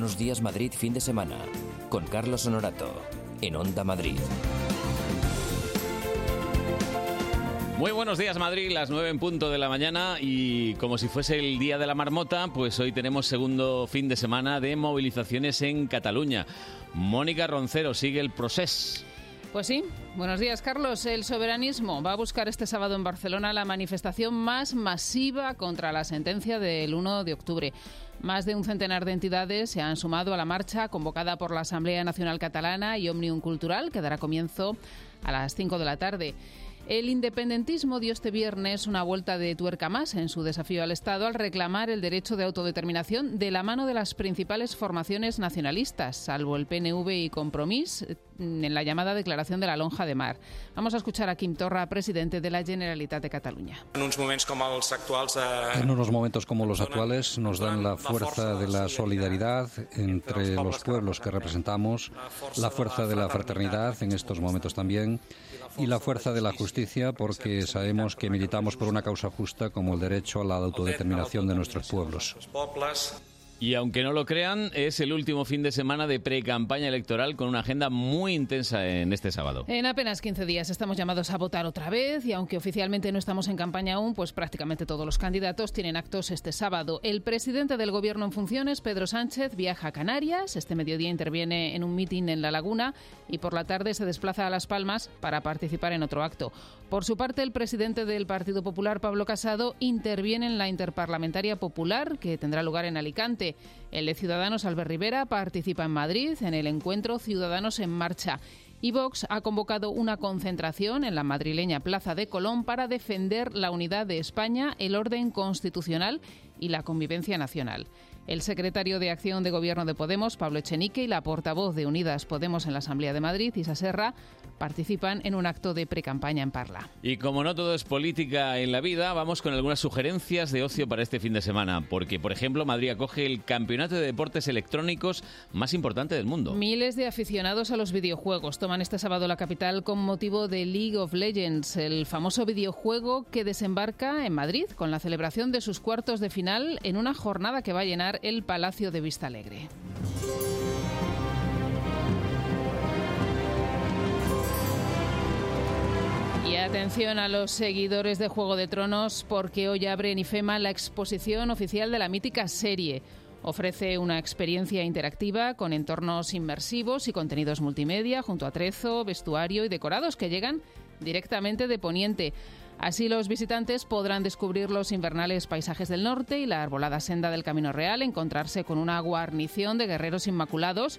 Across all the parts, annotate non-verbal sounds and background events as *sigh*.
Buenos días Madrid fin de semana con Carlos Honorato en Onda Madrid. Muy buenos días Madrid, las 9 en punto de la mañana y como si fuese el día de la marmota, pues hoy tenemos segundo fin de semana de movilizaciones en Cataluña. Mónica Roncero sigue el proceso. Pues sí, buenos días Carlos. El soberanismo va a buscar este sábado en Barcelona la manifestación más masiva contra la sentencia del 1 de octubre. Más de un centenar de entidades se han sumado a la marcha convocada por la Asamblea Nacional Catalana y Omnium Cultural, que dará comienzo a las 5 de la tarde. El independentismo dio este viernes una vuelta de tuerca más en su desafío al Estado al reclamar el derecho de autodeterminación de la mano de las principales formaciones nacionalistas, salvo el PNV y Compromís, en la llamada Declaración de la Lonja de Mar. Vamos a escuchar a Quim Torra, presidente de la Generalitat de Cataluña. En unos momentos como los actuales, eh, En unos momentos como los actuales nos dan la fuerza de la solidaridad entre los pueblos que representamos, la fuerza de la fraternidad en estos momentos también y la fuerza de la justicia porque sabemos que militamos por una causa justa como el derecho a la autodeterminación de nuestros pueblos. Y aunque no lo crean, es el último fin de semana de pre-campaña electoral con una agenda muy intensa en este sábado. En apenas 15 días estamos llamados a votar otra vez y aunque oficialmente no estamos en campaña aún, pues prácticamente todos los candidatos tienen actos este sábado. El presidente del gobierno en funciones, Pedro Sánchez, viaja a Canarias. Este mediodía interviene en un mitin en La Laguna y por la tarde se desplaza a Las Palmas para participar en otro acto. Por su parte, el presidente del Partido Popular, Pablo Casado, interviene en la Interparlamentaria Popular que tendrá lugar en Alicante. El de Ciudadanos, Albert Rivera, participa en Madrid en el encuentro Ciudadanos en Marcha. Y Vox ha convocado una concentración en la madrileña Plaza de Colón para defender la unidad de España, el orden constitucional y la convivencia nacional. El secretario de Acción de Gobierno de Podemos, Pablo Echenique, y la portavoz de Unidas Podemos en la Asamblea de Madrid, Isa Serra, participan en un acto de precampaña en Parla. Y como no todo es política en la vida, vamos con algunas sugerencias de ocio para este fin de semana. Porque, por ejemplo, Madrid acoge el campeonato de deportes electrónicos más importante del mundo. Miles de aficionados a los videojuegos toman este sábado la capital con motivo de League of Legends, el famoso videojuego que desembarca en Madrid con la celebración de sus cuartos de final en una jornada que va a llenar el Palacio de Vista Alegre. Y atención a los seguidores de Juego de Tronos porque hoy abre en IFEMA la exposición oficial de la mítica serie. Ofrece una experiencia interactiva con entornos inmersivos y contenidos multimedia junto a trezo, vestuario y decorados que llegan directamente de Poniente. Así los visitantes podrán descubrir los invernales paisajes del norte y la arbolada senda del Camino Real, encontrarse con una guarnición de guerreros inmaculados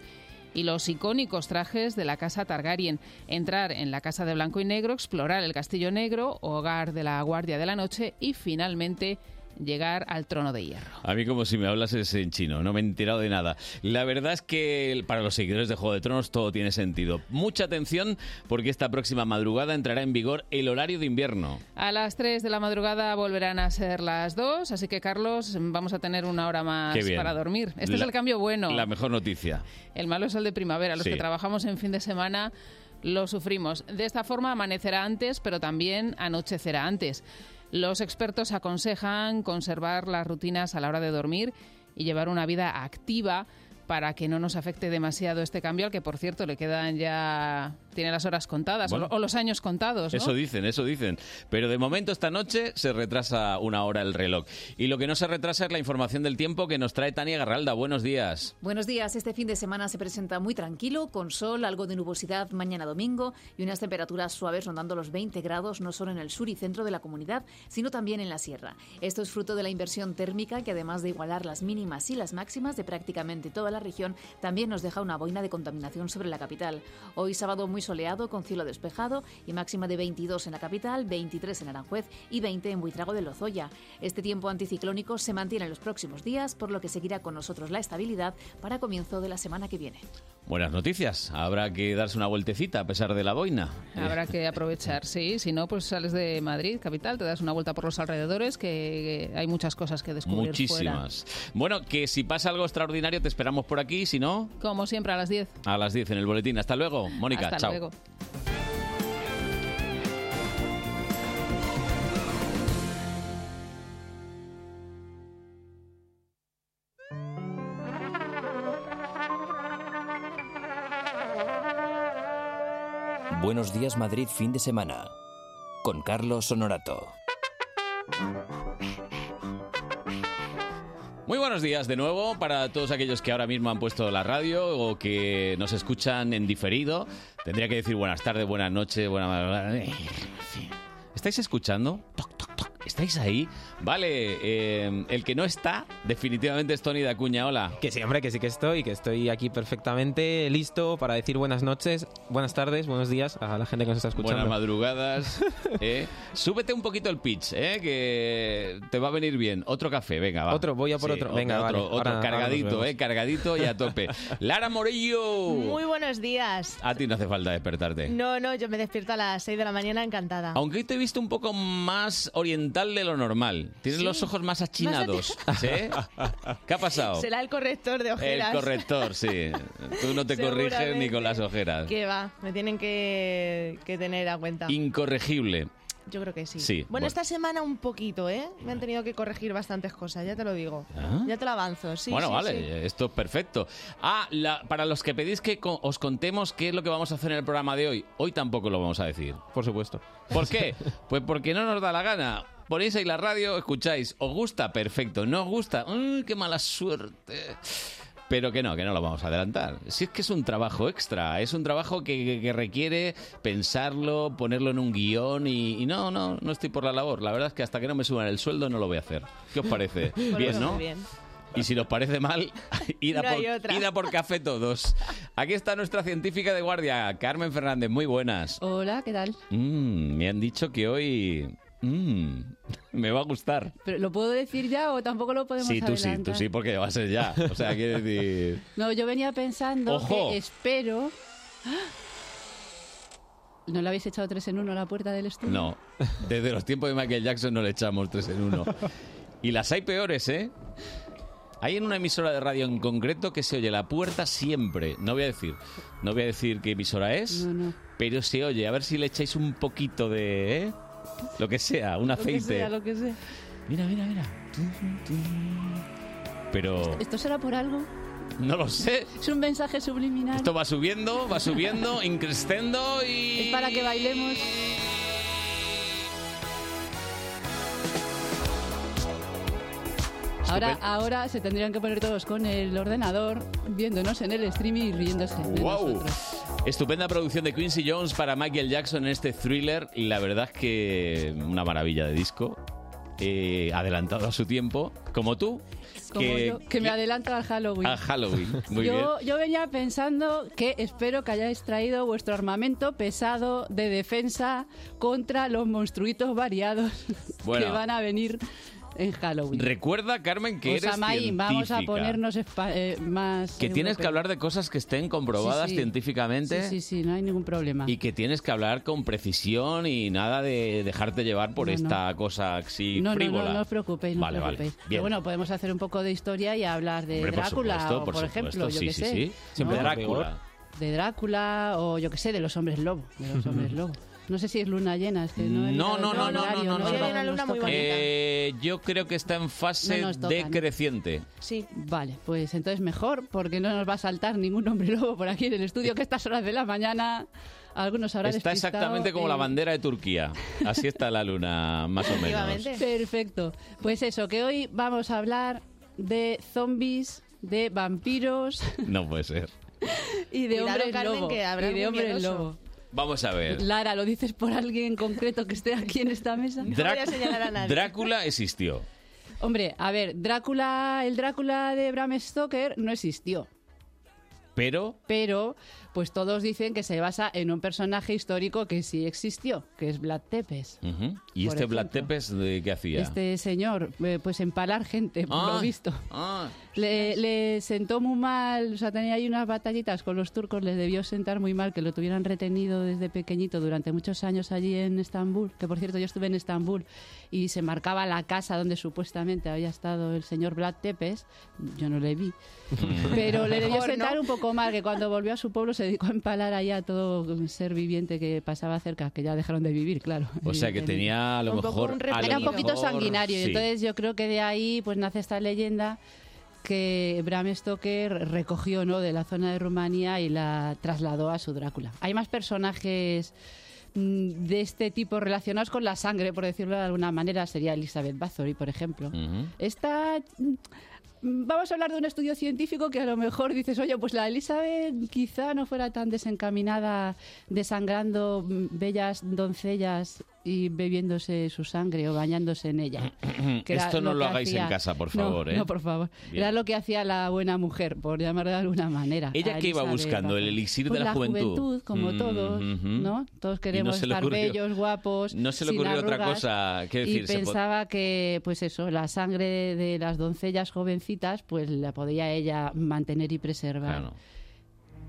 y los icónicos trajes de la Casa Targaryen, entrar en la Casa de Blanco y Negro, explorar el Castillo Negro, hogar de la Guardia de la Noche y finalmente llegar al trono de hierro. A mí como si me hablas es en chino, no me he enterado de nada. La verdad es que para los seguidores de Juego de Tronos todo tiene sentido. Mucha atención porque esta próxima madrugada entrará en vigor el horario de invierno. A las 3 de la madrugada volverán a ser las 2, así que Carlos, vamos a tener una hora más para dormir. Este es el cambio bueno. La mejor noticia. El malo es el de primavera. Los Sí. que trabajamos en fin de semana lo sufrimos. De esta forma amanecerá antes, pero también anochecerá antes. Los expertos aconsejan conservar las rutinas a la hora de dormir y llevar una vida activa para que no nos afecte demasiado este cambio, al que por cierto le quedan ya. tiene las horas contadas o Bueno. lo- o, los años contados. ¿no? Eso dicen, eso dicen. Pero de momento esta noche se retrasa una hora el reloj. Y lo que no se retrasa es la información del tiempo que nos trae Tania Garralda. Buenos días. Buenos días. Este fin de semana se presenta muy tranquilo, con sol, algo de nubosidad mañana domingo y unas temperaturas suaves rondando los 20 grados no solo en el sur y centro de la comunidad, sino también en la sierra. Esto es fruto de la inversión térmica que además de igualar las mínimas y las máximas de prácticamente toda la región, también nos deja una boina de contaminación sobre la capital. Hoy sábado muy soleado con cielo despejado y máxima de 22 en la capital, 23 en Aranjuez y 20 en Buitrago de Lozoya. Este tiempo anticiclónico se mantiene en los próximos días, por lo que seguirá con nosotros la estabilidad para comienzo de la semana que viene. Buenas noticias. Habrá que darse una vueltecita a pesar de la boina. Habrá que aprovechar, sí. Si no, pues sales de Madrid, capital, te das una vuelta por los alrededores, que hay muchas cosas que descubrir Muchísimas. Bueno, que si pasa algo extraordinario te esperamos por aquí, si no. Como siempre, a las 10. a las 10 en el boletín. Hasta luego, Mónica. Hasta chao. luego. Buenos días Madrid fin de semana con Carlos Honorato. Muy buenos días de nuevo para todos aquellos que ahora mismo han puesto la radio o que nos escuchan en diferido. Tendría que decir buenas tardes, buenas noches, buenas... ¿Estáis escuchando? ¿Estáis ahí? Vale, eh, el que no está, definitivamente es Tony Dacuña. Hola. Que sí, hombre, que sí que estoy, que estoy aquí perfectamente listo para decir buenas noches, buenas tardes, buenos días a la gente que nos está escuchando. Buenas madrugadas. *laughs* ¿eh? Súbete un poquito el pitch, ¿eh? que te va a venir bien. Otro café, venga, va. Otro, voy a por otro. Venga, otro, vale. otro Ahora- cargadito. ¿eh? Cargadito y a tope. *laughs* Lara Morillo. Muy buenos días. A ti no hace falta despertarte. No, no, yo me despierto a las 6 de la mañana encantada. Aunque hoy te he visto un poco más oriental de lo normal. Tienes Sí. los ojos más achinados. ¿Sí? ¿Qué ha pasado? Será el corrector de El ojeras. corrector, sí. Tú no te corriges ni con las ojeras. Que va, me tienen que, que tener a cuenta. Incorregible. Yo creo que sí. Sí, bueno, bueno. esta semana un poquito, ¿eh? Me han tenido que corregir bastantes cosas, ya te lo digo. ¿Ah? Ya te lo avanzo, sí. bueno, sí, vale, sí. esto es perfecto. Ah, la- para los que pedís que co- os contemos qué es lo que vamos a hacer en el programa de hoy, hoy tampoco lo vamos a decir. Por supuesto. ¿Por *laughs* qué? Pues porque no nos da la gana. Ponéis ahí la radio, escucháis. ¿Os gusta? Perfecto. ¿No os gusta? ¡Uy, qué mala suerte! Pero que no, que no lo vamos a adelantar. Si es que es un trabajo extra, es un trabajo que, que- que requiere pensarlo, ponerlo en un guion y, y no, no, no estoy por la labor. La verdad es que hasta que no me suban el sueldo no lo voy a hacer. ¿Qué os parece? *laughs* Bueno, Bien, muy ¿no? bien. Y si nos parece mal, *laughs* id a, No hay por, otra. id a por café todos. Aquí está nuestra científica de guardia, Carmen Fernández. Muy buenas. Hola, ¿qué tal? Mm, me han dicho que hoy mm, *laughs* me va a gustar. ¿Pero ¿Lo puedo decir ya o tampoco lo podemos Sí, tú sí, tú sí, porque va a ser ya. O sea, quiere *laughs* decir... No, yo venía pensando ¡Ojo! que espero... ¿No le habéis echado tres en uno a la puerta del estudio? No, desde los tiempos de Michael Jackson no le echamos tres en uno. Y las hay peores, ¿eh? Hay en una emisora de radio en concreto que se oye la puerta siempre. No voy a decir, no voy a decir qué emisora es, No, no. pero se oye. A ver si le echáis un poquito de, ¿eh? Lo que sea, un Lo que aceite. sea, lo que sea. Mira, mira, mira. Pero ¿Esto será por algo? no lo sé. ¿Es un mensaje subliminal? Esto va subiendo, va subiendo, *laughs* increscendo y... ¿Es para que bailemos? Ahora, ahora se tendrían que poner todos con el ordenador, viéndonos en el streaming y riéndose de ¡Wow! nosotros. Estupenda producción de Quincy Jones para Michael Jackson en este thriller. La verdad es que una maravilla de disco. eh, adelantado a su tiempo, como tú. Como yo, que me adelanto al Halloween. A Halloween. Muy yo, bien. yo venía pensando que espero que hayáis traído vuestro armamento pesado de defensa contra los monstruitos variados *laughs* Bueno. que van a venir en Halloween. Recuerda, Carmen, que eres Osamaín, vamos a ponernos eh, más... Que tienes que hablar de cosas que estén comprobadas Sí, sí. científicamente. Sí, sí, sí, no hay ningún problema. Y que tienes que hablar con precisión y nada de dejarte llevar por No, no. esta cosa así no, no, frívola. no, no os preocupéis, no vale, os vale. preocupéis. Bien. Pero bueno, podemos hacer un poco de historia y hablar de Hombre, por Drácula, supuesto, o por, supuesto, ejemplo, yo sí, sé. sí. Siempre ¿no? Drácula. De Drácula o yo qué sé, de los hombres lobo. De los *laughs* hombres lobo. No sé si es luna llena, es que no he No, no, no, no, no, no, una luna muy bonita. Eh, yo creo que está en fase decreciente. Sí. Vale, pues entonces mejor, porque no nos va a saltar ningún hombre lobo por aquí en el estudio, que a estas horas de la mañana algunos habrán Está exactamente como la eh, bandera de Turquía. Así está la luna, más o menos. Perfecto. Pues eso, que hoy vamos a hablar de zombies, de vampiros No puede ser. *laughs* y de Cuidado, hombres Carmen, lobo. que habrá y de hombres lobo. Vamos a ver. Lara, ¿lo dices por alguien en concreto que esté aquí en esta mesa? No voy a señalar a nadie. Drácula existió. Hombre, a ver, Drácula, el Drácula de Bram Stoker no existió. Pero pero pues todos dicen que se basa en un personaje histórico que sí existió, que es Vlad Tepes. Ujú. ¿Y Por este Vlad ejemplo. Tepes de qué hacía? Este señor, eh, pues empalar gente, por Ah, lo visto. ah. Le, le sentó muy mal, o sea, tenía ahí unas batallitas con los turcos, les debió sentar muy mal que lo tuvieran retenido desde pequeñito durante muchos años allí en Estambul, que por cierto yo estuve en Estambul y se marcaba la casa donde supuestamente había estado el señor Vlad Tepes, yo no le vi, pero le debió Mejor, ¿no? sentar un poco mal que cuando volvió a su pueblo se dedicó a empalar ahí a todo ser viviente que pasaba cerca, que ya dejaron de vivir, claro. O sea que tenía a lo Un mejor. un a lo Era un poquito mejor- sanguinario y entonces yo creo que de ahí pues nace esta leyenda que Bram Stoker recogió ¿no? de la zona de Rumanía y la trasladó a su Drácula. Hay más personajes mm, de este tipo relacionados con la sangre, por decirlo de alguna manera, sería Elizabeth Bathory, por ejemplo. Ujú. Esta Vamos a hablar de un estudio científico que a lo mejor dices, oye, pues la Elizabeth quizá no fuera tan desencaminada desangrando bellas doncellas y bebiéndose su sangre o bañándose en ella. *clears throat* que era Esto no lo que hagáis en hacía- casa, por No, favor, ¿eh? No, por favor. Bien. Era lo que hacía la buena mujer, por llamarlo de alguna manera. ¿Ella qué iba buscando? ¿El elixir de Pues la juventud? como Mm, todos. ¿no? Todos queremos le estar ocurrió- bellos, guapos. No se le ocurrió otra arrugas, cosa. ¿Qué y decir? Se po- pensaba que, pues eso, la sangre de, de las doncellas jovencitas, pues la podía ella mantener y preservar Claro.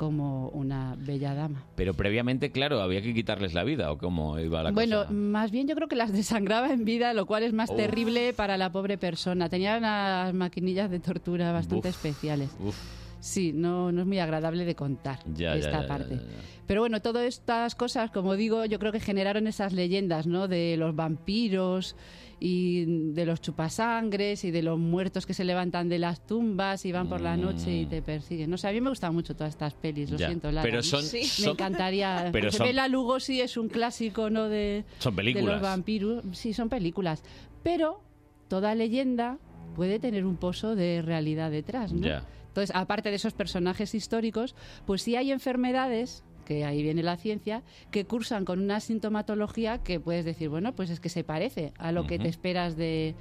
Como una bella dama. Pero previamente, claro, había que quitarles la vida, ¿o cómo iba la bueno, cosa? más bien yo creo que las desangraba en vida, lo cual es más Uf. terrible para la pobre persona. Tenía unas maquinillas de tortura bastante Uf. especiales. Uf, Sí, no, no es muy agradable de contar ya, esta ya, ya, parte. Pero bueno, todas estas cosas, como digo, yo creo que generaron esas leyendas, ¿no? De los vampiros y de los chupasangres y de los muertos que se levantan de las tumbas y van por la noche y te persiguen. No sé, a mí me gustan mucho todas estas pelis, lo Ya. siento, Lara. Pero son- Me son- encantaría. pero porque son- Bela Lugosi es un clásico, ¿no? De, Son de películas. los vampiros. Sí, son películas. Pero toda leyenda puede tener un pozo de realidad detrás, ¿no? Ya. Entonces, aparte de esos personajes históricos, pues sí hay enfermedades, que ahí viene la ciencia, que cursan con una sintomatología que puedes decir, bueno, pues es que se parece a lo que te esperas de,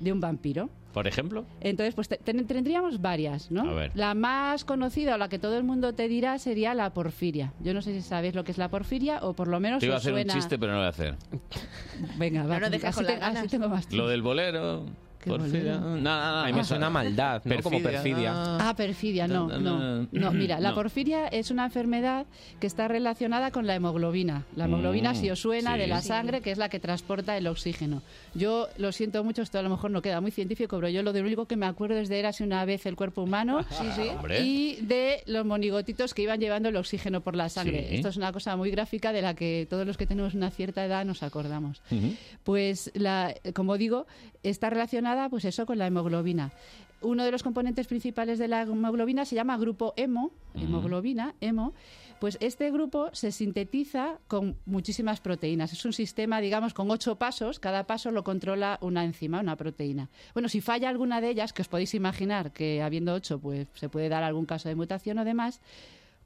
de un vampiro. Por ejemplo, Entonces, pues te- ten- tendríamos varias, ¿no? A ver. La más conocida o la que todo el mundo te dirá sería la porfiria. Yo no sé si sabéis lo que es la porfiria o por lo menos te iba a hacer suena... un chiste, pero no lo voy a hacer. Venga, va, No así, con te- las ganas. así tengo más tiempo. Lo del bolero. ¿Qué Porfiria. bolero? No, no, no, A mí me suena a maldad, ¿no? Como perfidia. Ah, perfidia, no, No, no, no, no. no. Mira, la porfiria es una enfermedad que está relacionada con la hemoglobina. La hemoglobina, Mm, si os suena, sí. de la Sí. sangre, que es la que transporta el oxígeno. Yo lo siento mucho, esto a lo mejor no queda muy científico, pero yo lo de único que me acuerdo es de Érase una vez el cuerpo humano *laughs* Hombre. y de los monigotitos que iban llevando el oxígeno por la sangre. Sí. Esto es una cosa muy gráfica de la que todos los que tenemos una cierta edad nos acordamos. Pues, la, como digo, está relacionada pues eso con la hemoglobina. Uno de los componentes principales de la hemoglobina se llama grupo hemo, hemoglobina, hemo. Pues este grupo se sintetiza con muchísimas proteínas. Es un sistema, digamos, con ocho pasos. Cada paso lo controla una enzima, una proteína. Bueno, si falla alguna de ellas, que os podéis imaginar que habiendo ocho, pues se puede dar algún caso de mutación o demás,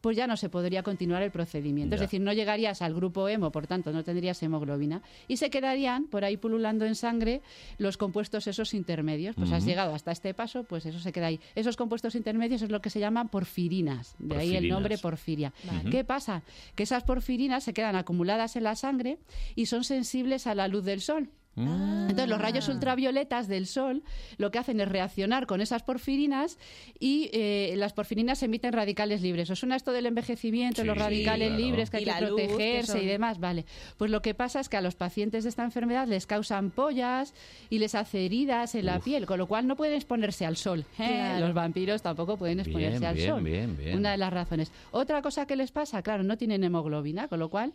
pues ya no se podría continuar el procedimiento. Es decir, no llegarías al grupo hemo, por tanto, no tendrías hemoglobina. Y se quedarían por ahí pululando en sangre los compuestos esos intermedios. Pues has llegado hasta este paso, pues eso se queda ahí. Esos compuestos intermedios es lo que se llaman porfirinas. De ahí el nombre porfiria. Vale. ¿Qué pasa? Que esas porfirinas se quedan acumuladas en la sangre y son sensibles a la luz del sol. Entonces, los rayos ultravioletas del sol lo que hacen es reaccionar con esas porfirinas y eh, las porfirinas emiten radicales libres. ¿Os suena esto del envejecimiento, Sí, los radicales claro. libres que hay que protegerse y demás? Vale. Pues lo que pasa es que a los pacientes de esta enfermedad les causan pollas y les hace heridas en la piel, con lo cual no pueden exponerse al sol. ¿eh? Claro. Los vampiros tampoco pueden exponerse Bien, al bien, sol. bien, bien. Una de las razones. Otra cosa que les pasa, claro, no tienen hemoglobina, con lo cual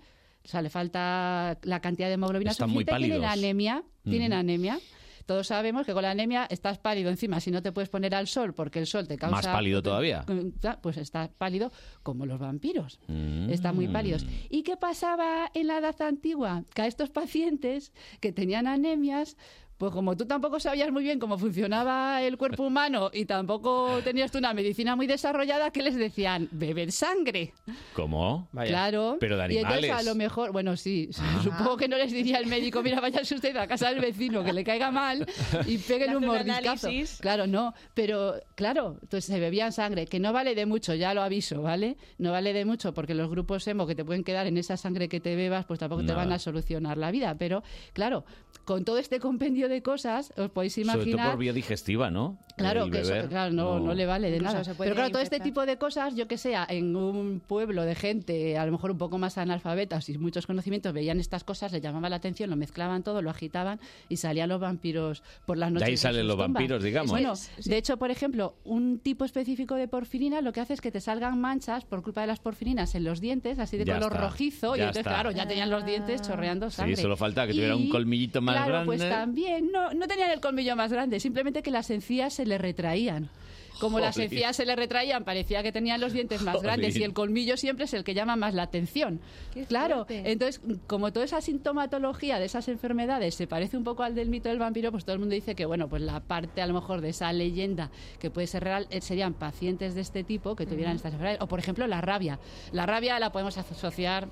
o sea, le falta la cantidad de hemoglobina Están muy suficiente, tienen pálidos. anemia, tienen anemia. Todos sabemos que con la anemia estás pálido encima, si no te puedes poner al sol porque el sol te causa... Más pálido todavía. Pues estás pálido como los vampiros. Mm. Están muy pálidos. ¿Y qué pasaba en la edad antigua? Que a estos pacientes que tenían anemias, pues como tú tampoco sabías muy bien cómo funcionaba el cuerpo *laughs* humano y tampoco tenías tú una medicina muy desarrollada, ¿qué les decían? Beber sangre. ¿Cómo? Claro. Pero de Y entonces animales. a lo mejor, bueno, sí, supongo que no les diría el médico, mira, váyase usted a casa del vecino que le caiga mal y peguen un mordiscazo. Claro, no, pero claro, entonces se bebían sangre, que no vale de mucho, ya lo aviso, ¿vale? No vale de mucho porque los grupos hemo que te pueden quedar en esa sangre que te bebas, pues tampoco te Nada. van a solucionar la vida, pero claro, con todo este compendio de cosas, os podéis Sobre todo imaginar por vía digestiva, ¿no? Claro, que eso, claro, no, no le vale de nada. Pero claro, todo este tipo de cosas, yo que sea, en un pueblo de gente a lo mejor un poco más analfabeta, sin muchos conocimientos, veían estas cosas, les llamaba la atención, lo mezclaban todo, lo agitaban y salían los vampiros por las De noches. ahí de salen sus los tumbas. vampiros, digamos. Bueno, de hecho, por ejemplo, un tipo específico de porfirina lo que hace es que te salgan manchas por culpa de las porfirinas en los dientes, así de Ya color está, rojizo, y entonces, está. claro, ya tenían los dientes chorreando Sí, sangre. solo falta que tuviera un Y, colmillito más claro, grande. pues también, no, no tenían el colmillo más grande, simplemente que las encías se le retraían. como las encías se le retraían, parecía que tenían los dientes más grandes y el colmillo siempre es el que llama más la atención. Claro, fuerte. entonces, como toda esa sintomatología de esas enfermedades se parece un poco al del mito del vampiro, pues todo el mundo dice que, bueno, pues la parte a lo mejor de esa leyenda que puede ser real eh, serían pacientes de este tipo que tuvieran estas enfermedades. O, por ejemplo, la rabia. La rabia la podemos asociar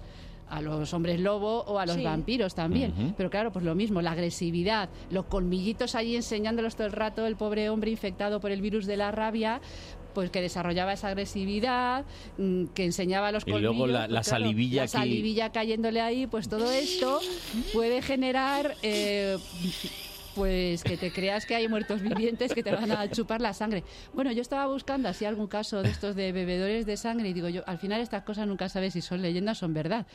a los hombres lobo o a los Sí. vampiros también. Pero claro, pues lo mismo, la agresividad, los colmillitos ahí enseñándolos todo el rato, el pobre hombre infectado por el virus de la rabia, pues que desarrollaba esa agresividad, mm, que enseñaba los Y colmillos. luego la- pues la claro, salivilla La aquí. salivilla cayéndole ahí, pues todo esto puede generar... eh, pues que te creas que hay muertos vivientes que te van a chupar la sangre. Bueno, yo estaba buscando así algún caso de estos de bebedores de sangre y digo yo, al final estas cosas nunca sabes si son leyendas o son verdad.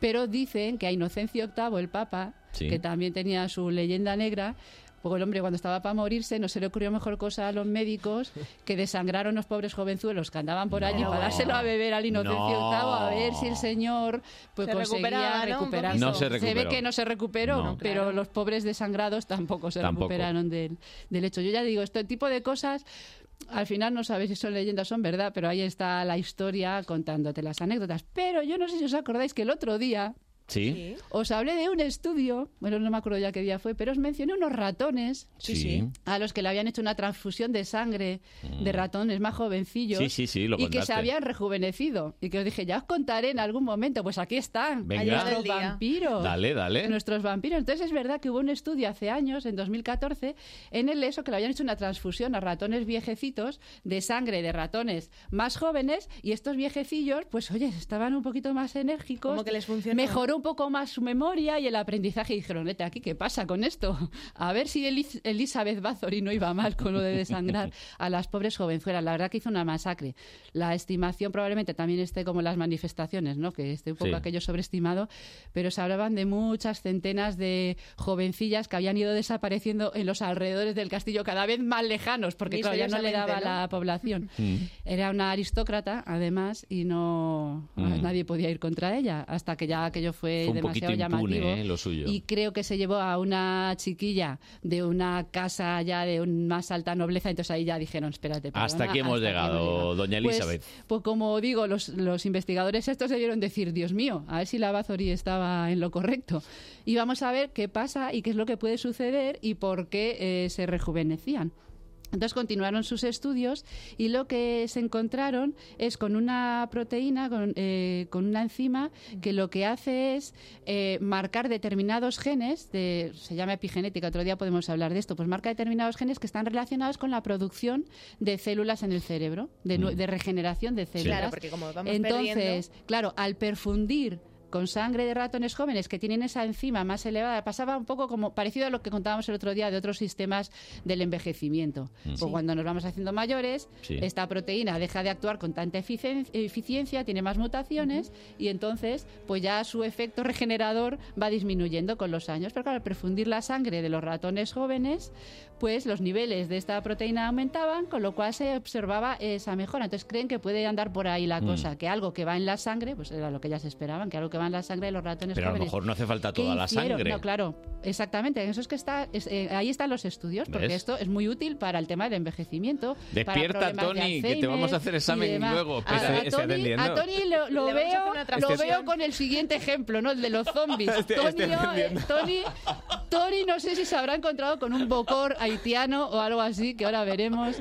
Pero dicen que a Inocencio VIII, el Papa, Sí. que también tenía su leyenda negra, porque el hombre cuando estaba para morirse no se le ocurrió mejor cosa a los médicos que desangraron los pobres jovenzuelos que andaban por allí para dárselo a beber al Inocencio No. A ver si el señor pues Se conseguía recuperaba, ¿no? No se ve que no se recuperó, No. pero Claro. los pobres desangrados tampoco se Tampoco. recuperaron del, del hecho. Yo ya digo, este tipo de cosas al final no sabes si son leyendas o son verdad, pero ahí está la historia contándote las anécdotas. Pero yo no sé si os acordáis que el otro día Sí. os hablé de un estudio, bueno, no me acuerdo ya qué día fue, pero os mencioné unos ratones Sí, sí. a los que le habían hecho una transfusión de sangre de ratones más jovencillos Mm. Sí, sí, sí, lo y que se habían rejuvenecido. Y que os dije, ya os contaré en algún momento. Pues aquí están, Venga. nuestros vampiros. Dale, dale. Nuestros vampiros. Entonces es verdad que hubo un estudio hace años, en 2014, en el ESO que le habían hecho una transfusión a ratones viejecitos de sangre de ratones más jóvenes y estos viejecillos, pues oye, estaban un poquito más enérgicos. Como que les funcionó. Mejoró un poco más su memoria y el aprendizaje y dijeron, "Neta, aquí qué pasa con esto? *laughs* A ver si Elis- Elizabeth Bathory no iba mal con lo de desangrar a las pobres jovenzuelas. La verdad que hizo una masacre. La estimación probablemente también esté como las manifestaciones, ¿no? Que esté un poco Sí. aquello sobreestimado, pero se hablaban de muchas centenas de jovencillas que habían ido desapareciendo en los alrededores del castillo cada vez más lejanos, porque claro, ya no le daba ¿no? la población. *laughs* Mm. Era una aristócrata, además, y no Mm. nadie podía ir contra ella, hasta que ya aquello fue, Fue un poquito demasiado impune, llamativo. ¿eh? lo suyo. Y creo que se llevó a una chiquilla de una casa ya de un- más alta nobleza, entonces ahí ya dijeron, espérate. Hasta perdona, aquí hemos hasta llegado, hemos llegado". doña Pues- Elizabeth. Pues, como digo, los, los investigadores estos debieron decir, Dios mío, a ver si la Bathory estaba en lo correcto. Y vamos a ver qué pasa y qué es lo que puede suceder y por qué eh, se rejuvenecían. Entonces continuaron sus estudios y lo que se encontraron es con una proteína, con, eh, con una enzima, que lo que hace es eh, marcar determinados genes, de, se llama epigenética, otro día podemos hablar de esto, pues marca determinados genes que están relacionados con la producción de células en el cerebro, de, de regeneración de células. Claro, porque como vamos Entonces, perdiendo- claro, al perfundir con sangre de ratones jóvenes que tienen esa enzima más elevada, pasaba un poco como parecido a lo que contábamos el otro día de otros sistemas del envejecimiento. Pues Sí. cuando nos vamos haciendo mayores, Sí. esta proteína deja de actuar con tanta eficien- eficiencia, tiene más mutaciones y entonces pues ya su efecto regenerador va disminuyendo con los años. Pero claro, al perfundir la sangre de los ratones jóvenes, pues los niveles de esta proteína aumentaban, con lo cual se observaba esa mejora. Entonces creen que puede andar por ahí la Mm. cosa, que algo que va en la sangre, pues era lo que ya se esperaban, que algo que la sangre de los ratones Pero a lo mejor no hace falta ¿Qué toda la hicieron? sangre. No, claro, exactamente. Eso es que está, es- eh, ahí están los estudios, porque ¿Ves? esto es muy útil para el tema del envejecimiento. para Despierta, de Tony, que te vamos a hacer examen luego. A, Espera. a Tony, atendiendo. a Tony lo, veo, lo veo con el siguiente ejemplo, ¿no? El de los zombies. *laughs* Estoy- Tony, estoy yo, eh. Tony, Tony no sé si se habrá encontrado con un bocor haitiano o algo así, que ahora veremos,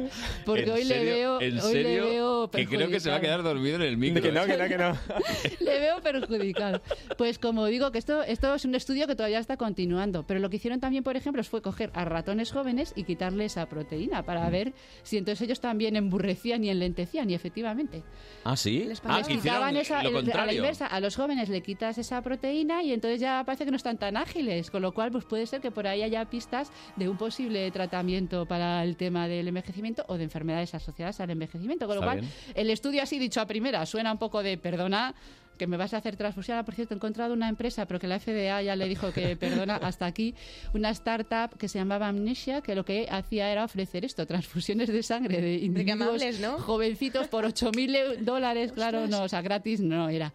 porque ¿En hoy le veo, ¿En hoy le veo que creo que se va a quedar perjudicado. dormido en el micro. Que no, que no, que no. *laughs* Le veo perjudicado. Pues como digo, que esto, esto es un estudio que todavía está continuando. Pero lo que hicieron también, por ejemplo, fue coger a ratones jóvenes y quitarle esa proteína para Mm. ver si entonces ellos también emburrecían y enlentecían. Y efectivamente, ¿Ah, sí? Les Ah, que hicieron esa, lo el- a la contrario. inversa. A los jóvenes le quitas esa proteína y entonces ya parece que no están tan ágiles. Con lo cual, pues puede ser que por ahí haya pistas de un posible tratamiento para el tema del envejecimiento o de enfermedades asociadas al envejecimiento. Con lo Está cual, bien. el estudio así dicho a primera suena un poco de perdona que me vas a hacer transfusión. Ah, por cierto, he encontrado una empresa, pero que la FDA ya le dijo que perdona *laughs* hasta aquí, una startup que se llamaba Amnesia, que lo que hacía era ofrecer esto, transfusiones de sangre de individuos amables, ¿no? jovencitos por 8.000 dólares, claro, no, o sea, gratis no era.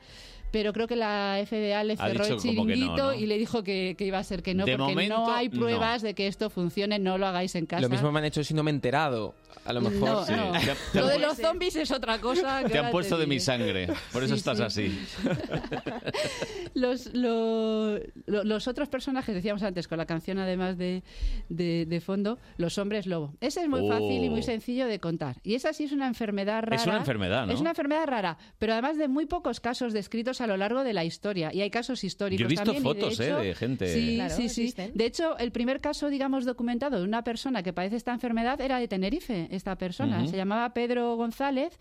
Pero creo que la FDA le cerró el no, chiringuito ¿no? y le dijo que, que iba a ser que no, De porque momento, no hay no. pruebas de que esto funcione, no lo hagáis en casa. Lo mismo me han hecho si no me he enterado. A lo mejor. No, Sí. no. Te ha- te Lo de los zombies es otra cosa. que Te han puesto de mi sangre, por eso Sí, estás sí. así. *laughs* Los, lo- lo- los otros personajes, decíamos antes, con la canción además de, de- de fondo, los hombres lobo. Ese es muy Oh. fácil y muy sencillo de contar. Y esa sí es una enfermedad rara. Es una enfermedad, ¿no? Es una enfermedad rara, pero además de muy pocos casos descritos a lo largo de la historia. Y hay casos históricos Yo he visto también, fotos, ¿eh? hecho- de gente- Sí, Claro, sí, sí. De hecho, el primer caso, digamos, documentado de una persona que padece esta enfermedad era de Tenerife, esta persona. Se llamaba Pedro González.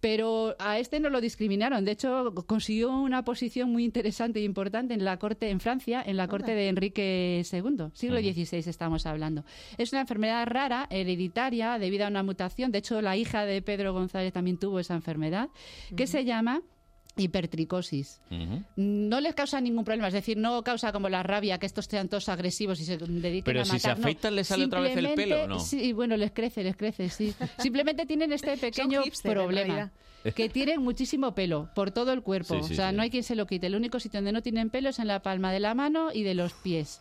Pero a este no lo discriminaron. De hecho, consiguió una posición muy interesante e importante en la corte en Francia, en la corte de Enrique II, siglo XVI estamos hablando. Es una enfermedad rara, hereditaria, debido a una mutación. De hecho, la hija de Pedro González también tuvo esa enfermedad, que se llama hipertricosis. No les causa ningún problema, es decir, no causa como la rabia que estos sean todos agresivos y se dediquen Pero a si se matar. no. ¿les sale otra vez el pelo no? Sí, bueno, les crece, les crece, sí. *laughs* Simplemente tienen este pequeño hipster, problema. Que tienen muchísimo pelo por todo el cuerpo. Sí, sí, o sea, sí. no hay quien se lo quite. El único sitio donde no tienen pelo es en la palma de la mano y de los pies.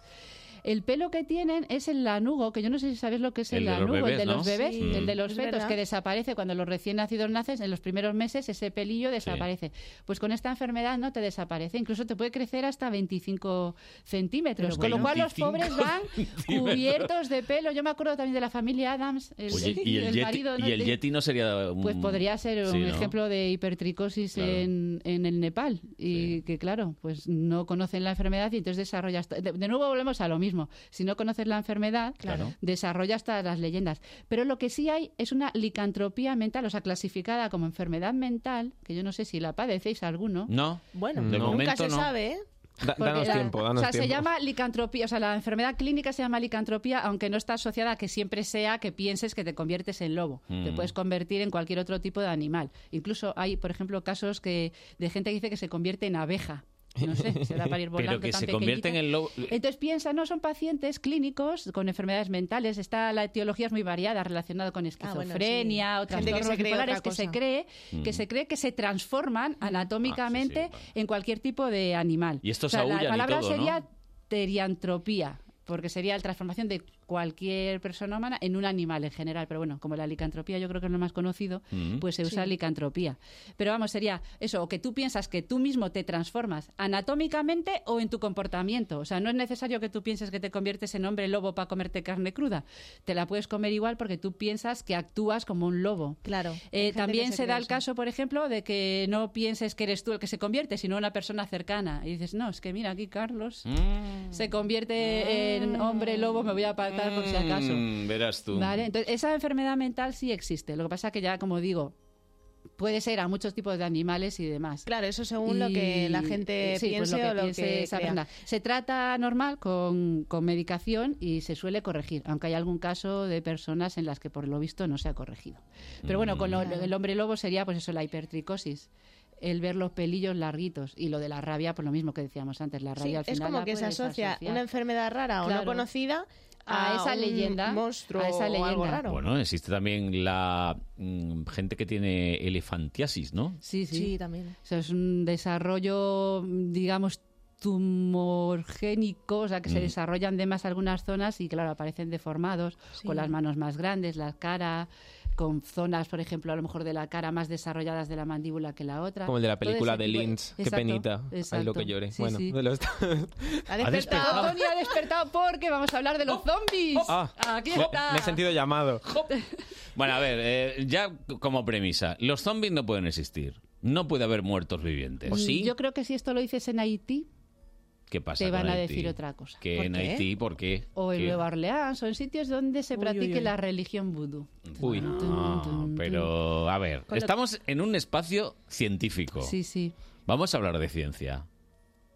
El pelo que tienen es el lanugo, que yo no sé si sabes lo que es el, lanugo, bebés, el de ¿no? los bebés, Sí. el de los fetos, que desaparece cuando los recién nacidos nacen, en los primeros meses ese pelillo desaparece. Pues con esta enfermedad no te desaparece, incluso te puede crecer hasta 25 centímetros, Pero con lo cual los 25 pobres van *laughs* cubiertos de pelo. Yo me acuerdo también de la familia Adams, el, Oye, ¿y el, Yeti, marido, ¿no? y el Yeti no sería un... pues podría ser Sí, un ¿no? ejemplo de hipertricosis Claro. en, en el Nepal y que claro, pues no conocen la enfermedad y entonces desarrollas... De, de nuevo volvemos a lo mismo. Si no conoces la enfermedad, Claro. desarrolla hasta las leyendas. Pero lo que sí hay es una licantropía mental, o sea, clasificada como enfermedad mental, que yo no sé si la padecéis alguno. No, Bueno, De nunca se no. sabe, ¿eh? Da- danos la- tiempo, danos O sea, tiempo. se llama licantropía, o sea, la enfermedad clínica se llama licantropía, aunque no está asociada a que siempre sea que pienses que te conviertes en lobo. Te Mm. puedes convertir en cualquier otro tipo de animal. Incluso hay, por ejemplo, casos que de gente que dice que se convierte en abeja. No sé, será para ir *laughs* volando pero que tan se convierten en lobo... Entonces piensa, no son pacientes clínicos con enfermedades mentales. Está la etiología es muy variada, relacionada con Ah, bueno, esquizofrenia, sí. otras Gente que se cree bipolares otra que se cosa. cree Mm. que se cree que se transforman anatómicamente Ah, sí, sí, en cualquier tipo de animal. Y estos O sea, la palabra todo, ¿no? sería teriantropía, porque sería la transformación de cualquier persona humana en un animal en general. Pero bueno, como la licantropía yo creo que es lo más conocido, Mm. pues se usa licantropía. Pero vamos, sería eso, o que tú piensas que tú mismo te transformas anatómicamente o en tu comportamiento. O sea, no es necesario que tú pienses que te conviertes en hombre lobo para comerte carne cruda. Te la puedes comer igual porque tú piensas que actúas como un lobo. Claro. Eh, también se, da el eso. caso, por ejemplo, de que no pienses que eres tú el que se convierte, sino una persona cercana. Y dices, no, es que mira, aquí Carlos Mm. se convierte en hombre lobo, me voy a apartar por si acaso. Mm, verás tú. Vale, entonces esa enfermedad mental sí existe. Lo que pasa que ya, como digo, puede ser a muchos tipos de animales y demás. Claro, eso según lo que la gente sí, pues piense o lo piense que esa crea. persona. Se trata normal con, con medicación y se suele corregir, aunque hay algún caso de personas en las que por lo visto no se ha corregido. Pero bueno, con lo- Claro. el hombre lobo sería pues eso, la hipertricosis. El ver los pelillos larguitos y lo de la rabia, pues lo mismo que decíamos antes, la Sí, rabia al es final como la que se asocia asociar. una enfermedad rara o no conocida A esa un leyenda, monstruo a esa o algo leyenda. raro. Bueno, existe también la mm, gente que tiene elefantiasis, ¿no? Sí, sí. Sí, también. O sea, es un desarrollo, digamos, tumorgénico, o sea, que se Mm. desarrollan de más algunas zonas y, claro, aparecen deformados, Sí. con las manos más grandes, la cara, con zonas, por ejemplo, a lo mejor de la cara más desarrolladas de la mandíbula que la otra. Como el de la película de Lynch. Qué Exacto, penita. Ahí lo exacto. que llore. Sí, bueno, sí. de los- *laughs* Ha despertado. despertado. Tony ha *laughs* despertado porque vamos a hablar de los zombies. Ah, Aquí me- está. me he sentido llamado. Bueno, a ver, eh, ya como premisa, los zombies no pueden existir. No puede haber muertos vivientes. ¿O sí? Yo creo que si esto lo dices en Haití ¿Qué pasa te van con a Haití? decir otra cosa. Que ¿Por en qué? Haití, ¿por qué? o en ¿Qué? Nueva Orleans o en sitios donde se Uy, practique uy, uy. la religión vudú. Uy, Tum, tum, no, tum, pero a ver, Con lo- estamos en un espacio científico. Sí, sí, Vamos a hablar de ciencia,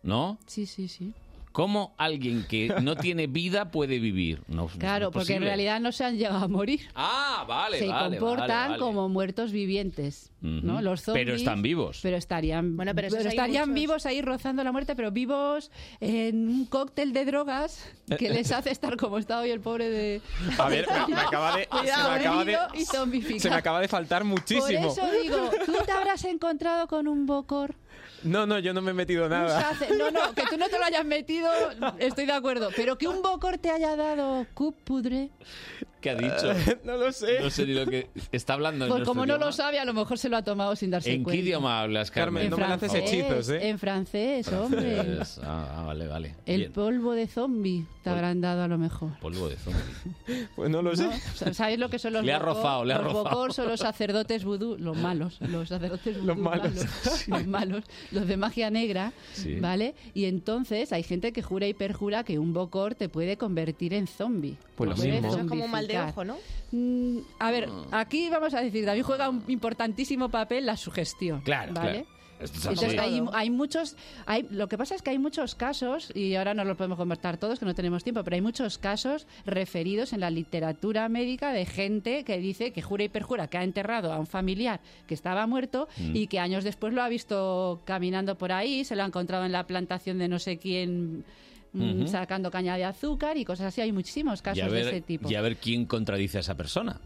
¿no? sí, sí, sí. ¿Cómo alguien que no *laughs* tiene vida puede vivir? No, no Claro, es porque en realidad no se han llegado a morir. Ah, vale, se vale, comportan vale, vale. como muertos vivientes, ¿no? Los zombies, Pero están vivos. Pero estarían, Bueno, pero estarían muchos. vivos ahí rozando la muerte, pero vivos en un cóctel de drogas que les hace estar como está hoy el pobre de... A ver, me, me *laughs* acaba de. se, me acaba de y se me acaba de faltar Por muchísimo. eso digo, tú te habrás encontrado con un bocor No, no, yo no me he metido nada. No, no, que tú no te lo hayas metido, estoy de acuerdo. Pero que un bocor te haya dado cup pudre. ¿Qué ha dicho? *laughs* no lo sé. No sé ni lo que está hablando. en Pues como no idioma. lo sabe, a lo mejor se lo ha tomado sin darse ¿En cuenta. qué idioma hablas, Carmen? Carmen, no me lances francés, hechizos, ¿eh? En francés, hombre. Francés. Ah, ah, vale, vale. El Bien. polvo de zombie te habrán dado a lo mejor. Polvo de zombie. *laughs* Pues no lo sé. ¿no? ¿Sabéis lo que son los Le ha bocor? rozado, le ha Los bocor son los sacerdotes vudú, los malos, los sacerdotes vudú *laughs* Los malos. los malos, los de magia negra, Sí. ¿vale? Y entonces hay gente que jura y perjura que un bocor te puede convertir en zombie. Pues lo mismo. Eso es como un mal de ojo, ¿no? Mm, a ver, aquí vamos a decir, David juega un importantísimo papel la sugestión. Claro, ¿vale? claro. Esto es Entonces hay, hay muchos, hay, lo que pasa es que hay muchos casos, y ahora no los podemos conversar todos, que no tenemos tiempo, pero hay muchos casos referidos en la literatura médica de gente que dice que jura y perjura que ha enterrado a un familiar que estaba muerto Mm. y que años después lo ha visto caminando por ahí, se lo ha encontrado en la plantación de no sé quién mm, sacando caña de azúcar y cosas así. Hay muchísimos casos de ese tipo. y a ver quién contradice a esa persona.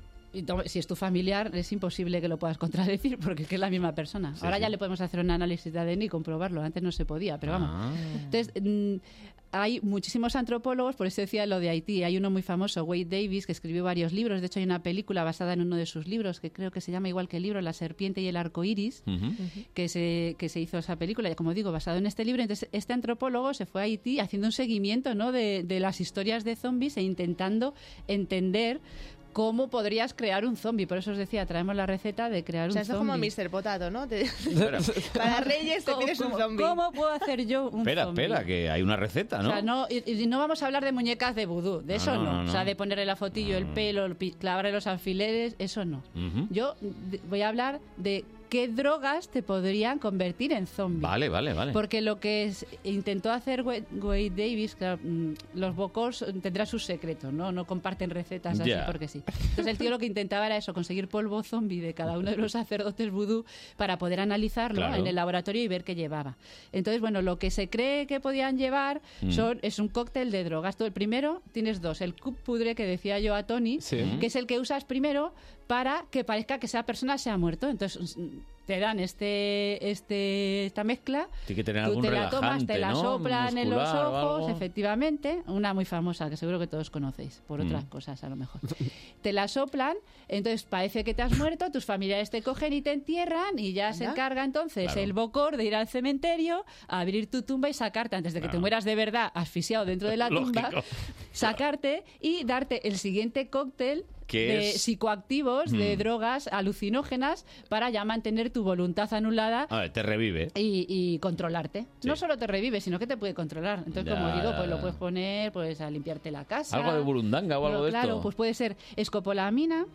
Si es tu familiar, es imposible que lo puedas contradecir *laughs* porque es que es la misma persona. Sí, Ahora sí. ya le podemos hacer un análisis de ADN y comprobarlo. Antes no se podía, pero vamos. Ah. Entonces, mm, hay muchísimos antropólogos, por eso decía lo de Haití. Hay uno muy famoso, Wade Davis, que escribió varios libros. De hecho, hay una película basada en uno de sus libros, que creo que se llama igual que el libro, La serpiente y el arco iris, que se, que se hizo esa película, y como digo, basado en este libro. Entonces, este antropólogo se fue a Haití haciendo un seguimiento ¿no? de, de las historias de zombies e intentando entender cómo podrías crear un zombie. Por eso os decía, traemos la receta de crear O sea, un esto es zombie. como Mr. Potato, ¿no? Te- *laughs* Para Reyes te ¿Cómo- pides un zombie. ¿Cómo puedo hacer yo un espera, zombie? espera, que hay una receta, ¿no? O sea, no, y, y no vamos a hablar de muñecas de vudú, de No, eso no, no. no, no. O sea, de ponerle la fotillo, el No. pelo, el clavarle los alfileres, eso no. Yo voy a hablar de qué drogas te podrían convertir en zombie. Vale, vale, vale. Porque lo que es- intentó hacer Wa- Wade Davis, claro, mm, los bocos tendrán sus secretos, ¿no? No comparten recetas así porque sí. Entonces el tío lo que intentaba era eso, conseguir polvo zombie de cada uno de los sacerdotes vudú para poder analizarlo Claro. en el laboratorio y ver qué llevaba. Entonces, bueno, lo que se cree que podían llevar Mm. son, es un cóctel de drogas. Tú el primero tienes dos, el cup pudre que decía yo a Tony, Sí. que es el que usas primero para que parezca que esa persona se ha muerto. Entonces mm, te dan este, este esta mezcla Tiene que tener Tú algún te la tomas, te la ¿no? soplan en los ojos, efectivamente. Una muy famosa que seguro que todos conocéis, por otras Mm. cosas a lo mejor. te la soplan, entonces parece que te has muerto, tus familiares te cogen y te entierran y ya se encarga entonces Claro. el bocor de ir al cementerio, a abrir tu tumba y sacarte, antes de que te mueras de verdad asfixiado dentro de la *laughs* tumba, sacarte y darte el siguiente cóctel ¿Qué de es? psicoactivos, de Mm. drogas alucinógenas para ya mantener tu voluntad anulada A ver, te revive. y, y controlarte. Sí. No solo te revive, sino que te puede controlar. Entonces, Ya, como digo, pues lo puedes poner pues a limpiarte la casa. Algo de burundanga o algo de Claro, esto. pues puede ser escopolamina,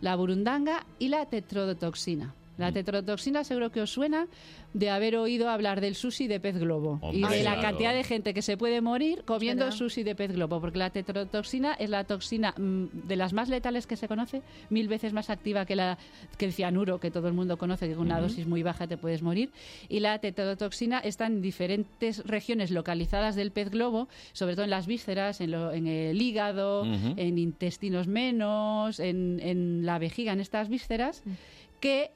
la burundanga y la tetrodotoxina. Mm. La tetrodotoxina seguro que os suena de haber oído hablar del sushi de pez globo y de la claro. cantidad de gente que se puede morir comiendo Espera. sushi de pez globo, porque la tetrodotoxina es la toxina mm, de las más letales que se conoce, mil veces más activa que, la, que el cianuro, que todo el mundo conoce, que con una dosis muy baja te puedes morir. Y la tetrodotoxina está en diferentes regiones localizadas del pez globo, sobre todo en las vísceras, en, lo- en el hígado, en intestinos menos, en, en la vejiga, en estas vísceras, que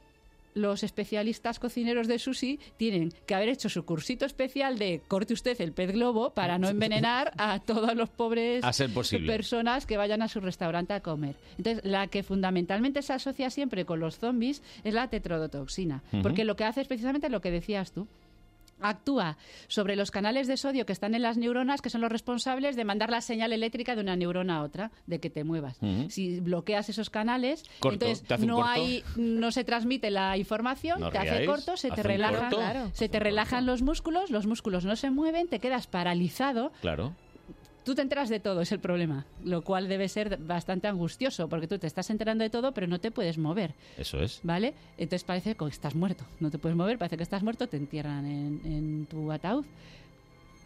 los especialistas cocineros de sushi tienen que haber hecho su cursito especial de corte usted el pez globo para no envenenar a todos los pobres A ser posible. personas que vayan a su restaurante a comer. Entonces, la que fundamentalmente se asocia siempre con los zombies es la tetrodotoxina, porque lo que hace es precisamente lo que decías tú actúa sobre los canales de sodio que están en las neuronas, que son los responsables de mandar la señal eléctrica de una neurona a otra, de que te muevas. Si bloqueas esos canales, Corto, entonces no corto. hay, no se transmite la información, No te hace corto, se te relajan, corto. Claro. se te relajan los músculos, los músculos no se mueven, te quedas paralizado. Claro. Tú te enteras de todo, es el problema, lo cual debe ser bastante angustioso, porque tú te estás enterando de todo, pero no te puedes mover. Eso es. ¿Vale? Entonces parece que estás muerto. No te puedes mover, parece que estás muerto, te entierran en, en tu ataúd.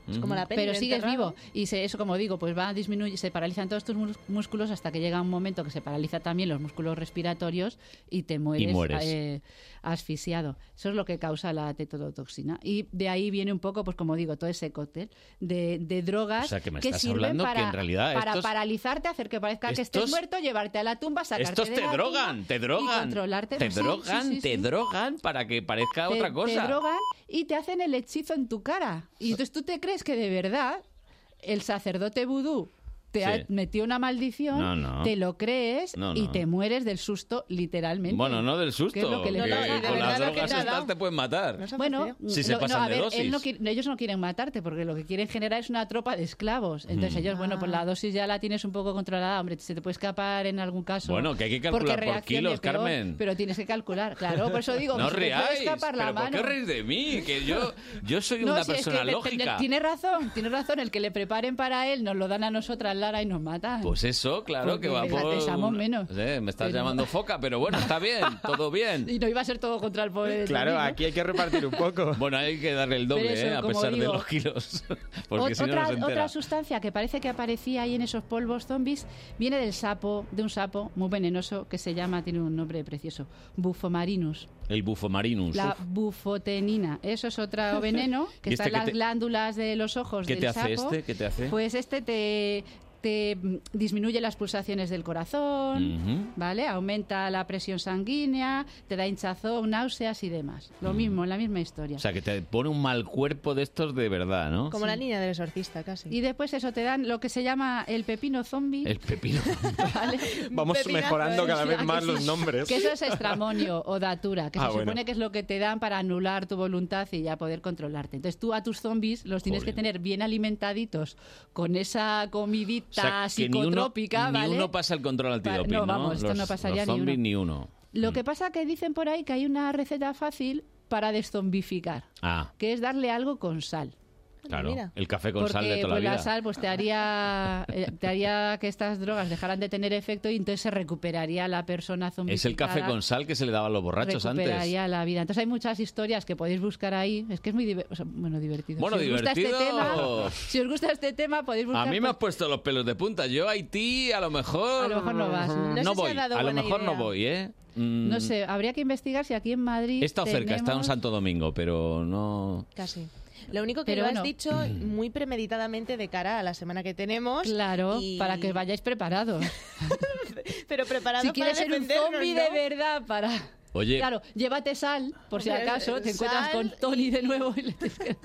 Es como la peli Pero sigues enterrado. vivo. Y se- eso, como digo, pues va a disminuir, se paralizan todos tus músculos hasta que llega un momento que se paraliza también los músculos respiratorios y te mueres, mueres. eh, asfixiado. Eso es lo que causa la tetotoxina. Y de ahí viene un poco, pues como digo, todo ese cóctel de, de drogas O sea, que me estás sirven hablando que para, en realidad para estos- paralizarte, hacer que parezca que estés muerto, llevarte a la tumba, sacarte Estos de te la drogan, tumba te y drogan. controlarte. Te Sí, sí, drogan, sí, te sí. drogan para que parezca te, otra te cosa. drogan y te hacen el hechizo en tu cara. Y entonces tú te crees que de verdad el sacerdote vudú te Sí. ha metido una maldición, No, no. te lo crees No, y te mueres del susto literalmente. Bueno, no del susto. Que es lo que de con las verdad lo que drogas estas te pueden matar. Bueno, Si se pasan a de ver, dosis. él no qui- ellos no quieren matarte porque lo que quieren generar es una tropa de esclavos. Entonces Mm. ellos, bueno, pues la dosis ya la tienes un poco controlada. Hombre, se te puede escapar en algún caso. Bueno, que hay que calcular por kilos, peor, Carmen. Pero tienes que calcular, claro. Por eso digo, No riáis, escapar la pero ¿por mano. qué reís de mí? Que yo, yo soy No, una si es que persona lógica. Tiene razón, tiene razón. El que le preparen para él nos lo dan a nosotras, Lara, y nos matan. Pues eso, claro, Porque que va por... pesamos menos. Eh, me estás Pero- llamando foca, pero bueno, está bien, *laughs* todo bien. Y no iba a ser todo contra el pobre. de Claro, aquí hay que repartir un poco. *laughs* Bueno, hay que darle el doble, eso, eh, a pesar de los kilos. *laughs* Porque si no, otra, no otra sustancia que parece que aparecía ahí en esos polvos zombies viene del sapo, de un sapo muy venenoso que se llama, tiene un nombre precioso, bufomarinus. El bufomarinus. La bufotenina. Eso es otro veneno que ¿Y está este en las te- glándulas de los ojos ¿Qué del te hace sapo. este? ¿Qué te hace? Pues este te, te mm, disminuye las pulsaciones del corazón. ¿vale? Aumenta la presión sanguínea, te da hinchazón, náuseas y demás. Lo mismo, la misma historia. O sea, que te pone un mal cuerpo de estos de verdad, ¿no? Como la niña del exorcista, casi. Y después eso te dan lo que se llama el pepino zombie. El pepino. *laughs* ¿vale? Vamos Pepinazo, mejorando ¿eh? cada vez ¿A que más sí? los nombres. Que eso es extramonio o datura, que Ah, se bueno. supone que es lo que te dan para anular tu voluntad y ya poder controlarte. Entonces tú a tus zombies los tienes Joder. que tener bien alimentaditos con esa comidita O sea, que ni uno, psicotrópica, ni ¿vale? uno pasa el control antidoping, no, ¿no? vamos, esto los, no pasaría los ni zombies uno. ni uno. Lo que pasa que dicen por ahí que hay una receta fácil para deszombificar, Ah, que es darle algo con sal. Claro. mira. El café con Porque sal de toda pues, la vida. la sal pues te haría eh, te haría que estas drogas dejaran de tener efecto y entonces se recuperaría la persona zombificada. Es el café con sal que se le daba a los borrachos antes. recuperaría la vida. Entonces hay muchas historias que podéis buscar ahí. Es que es muy diver- o sea, bueno, divertido. Bueno, si os gusta este divertido. tema, *laughs* si os gusta este tema podéis buscar A mí me has pues, puesto los pelos de punta. Yo a Haití a lo mejor... A lo mejor no vas. No sé si voy. dado a lo mejor no idea. voy, ¿eh? Mm, no sé, habría que investigar si aquí en Madrid He estado cerca, he estado en tenemos- Santo Domingo, pero no... Casi. Lo único que Pero lo bueno. has dicho muy premeditadamente de cara a la semana que tenemos. Claro, y- para que vayáis preparados. *laughs* Pero preparado si para quieres ser un zombie ¿no? de verdad para... Oye, Claro, llévate sal, por si acaso te encuentras con Tony de nuevo y le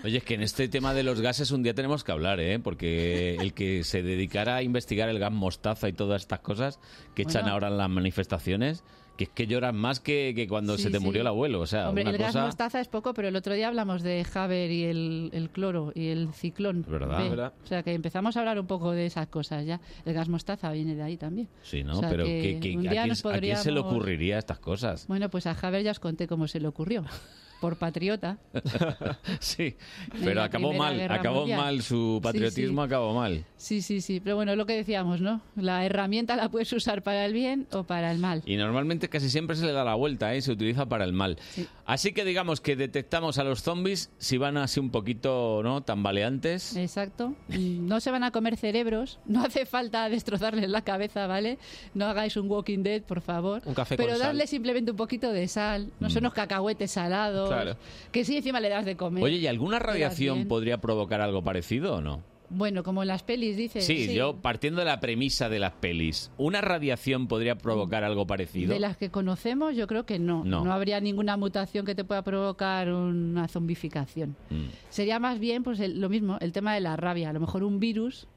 Oye, es que en este tema de los gases un día tenemos que hablar, ¿eh? Porque el que se dedicara a investigar el gas mostaza y todas estas cosas que echan Bueno. ahora en las manifestaciones, que es que lloran más que, que cuando Sí, se te sí. murió el abuelo. O sea, Hombre, una el gas cosa... mostaza es poco, pero el otro día hablamos de Haber y el, el cloro y el ciclón. ¿Verdad? ¿Verdad? O sea, que empezamos a hablar un poco de esas cosas ya. El gas mostaza viene de ahí también. Sí, ¿no? O sea, Pero que que, que- ¿a, quién, nos a quién se le podríamos- ocurriría estas cosas? Bueno, pues a Haber ya os conté cómo se le ocurrió. *laughs* Por patriota. *laughs* sí, pero acabó mal, Guerra acabó Mundial. mal, su Sí, patriotismo sí. acabó mal. Sí, sí, sí. Pero bueno, lo que decíamos, ¿no? La herramienta la puedes usar para el bien o para el mal. Y normalmente casi siempre se le da la vuelta, ¿eh? se utiliza para el mal. Sí. Así que digamos que detectamos a los zombies si van así un poquito ¿no? tambaleantes. Exacto. Mm, No se van a comer cerebros. *laughs* No hace falta destrozarles la cabeza, ¿vale? No hagáis un Walking Dead, por favor. Un café Pero con sal. darle simplemente un poquito de sal. No son unos cacahuetes salados. Claro. Que sí, encima le das de comer. Oye, ¿y alguna radiación podría provocar algo parecido o no? Bueno, como en las pelis, dices. Sí, yo partiendo de la premisa de las pelis, ¿una radiación podría provocar algo parecido? De las que conocemos, yo creo que no. No. habría ninguna mutación que te pueda provocar una zombificación. Mm. Sería más bien pues el- lo mismo, el tema de la rabia. A lo mejor un virus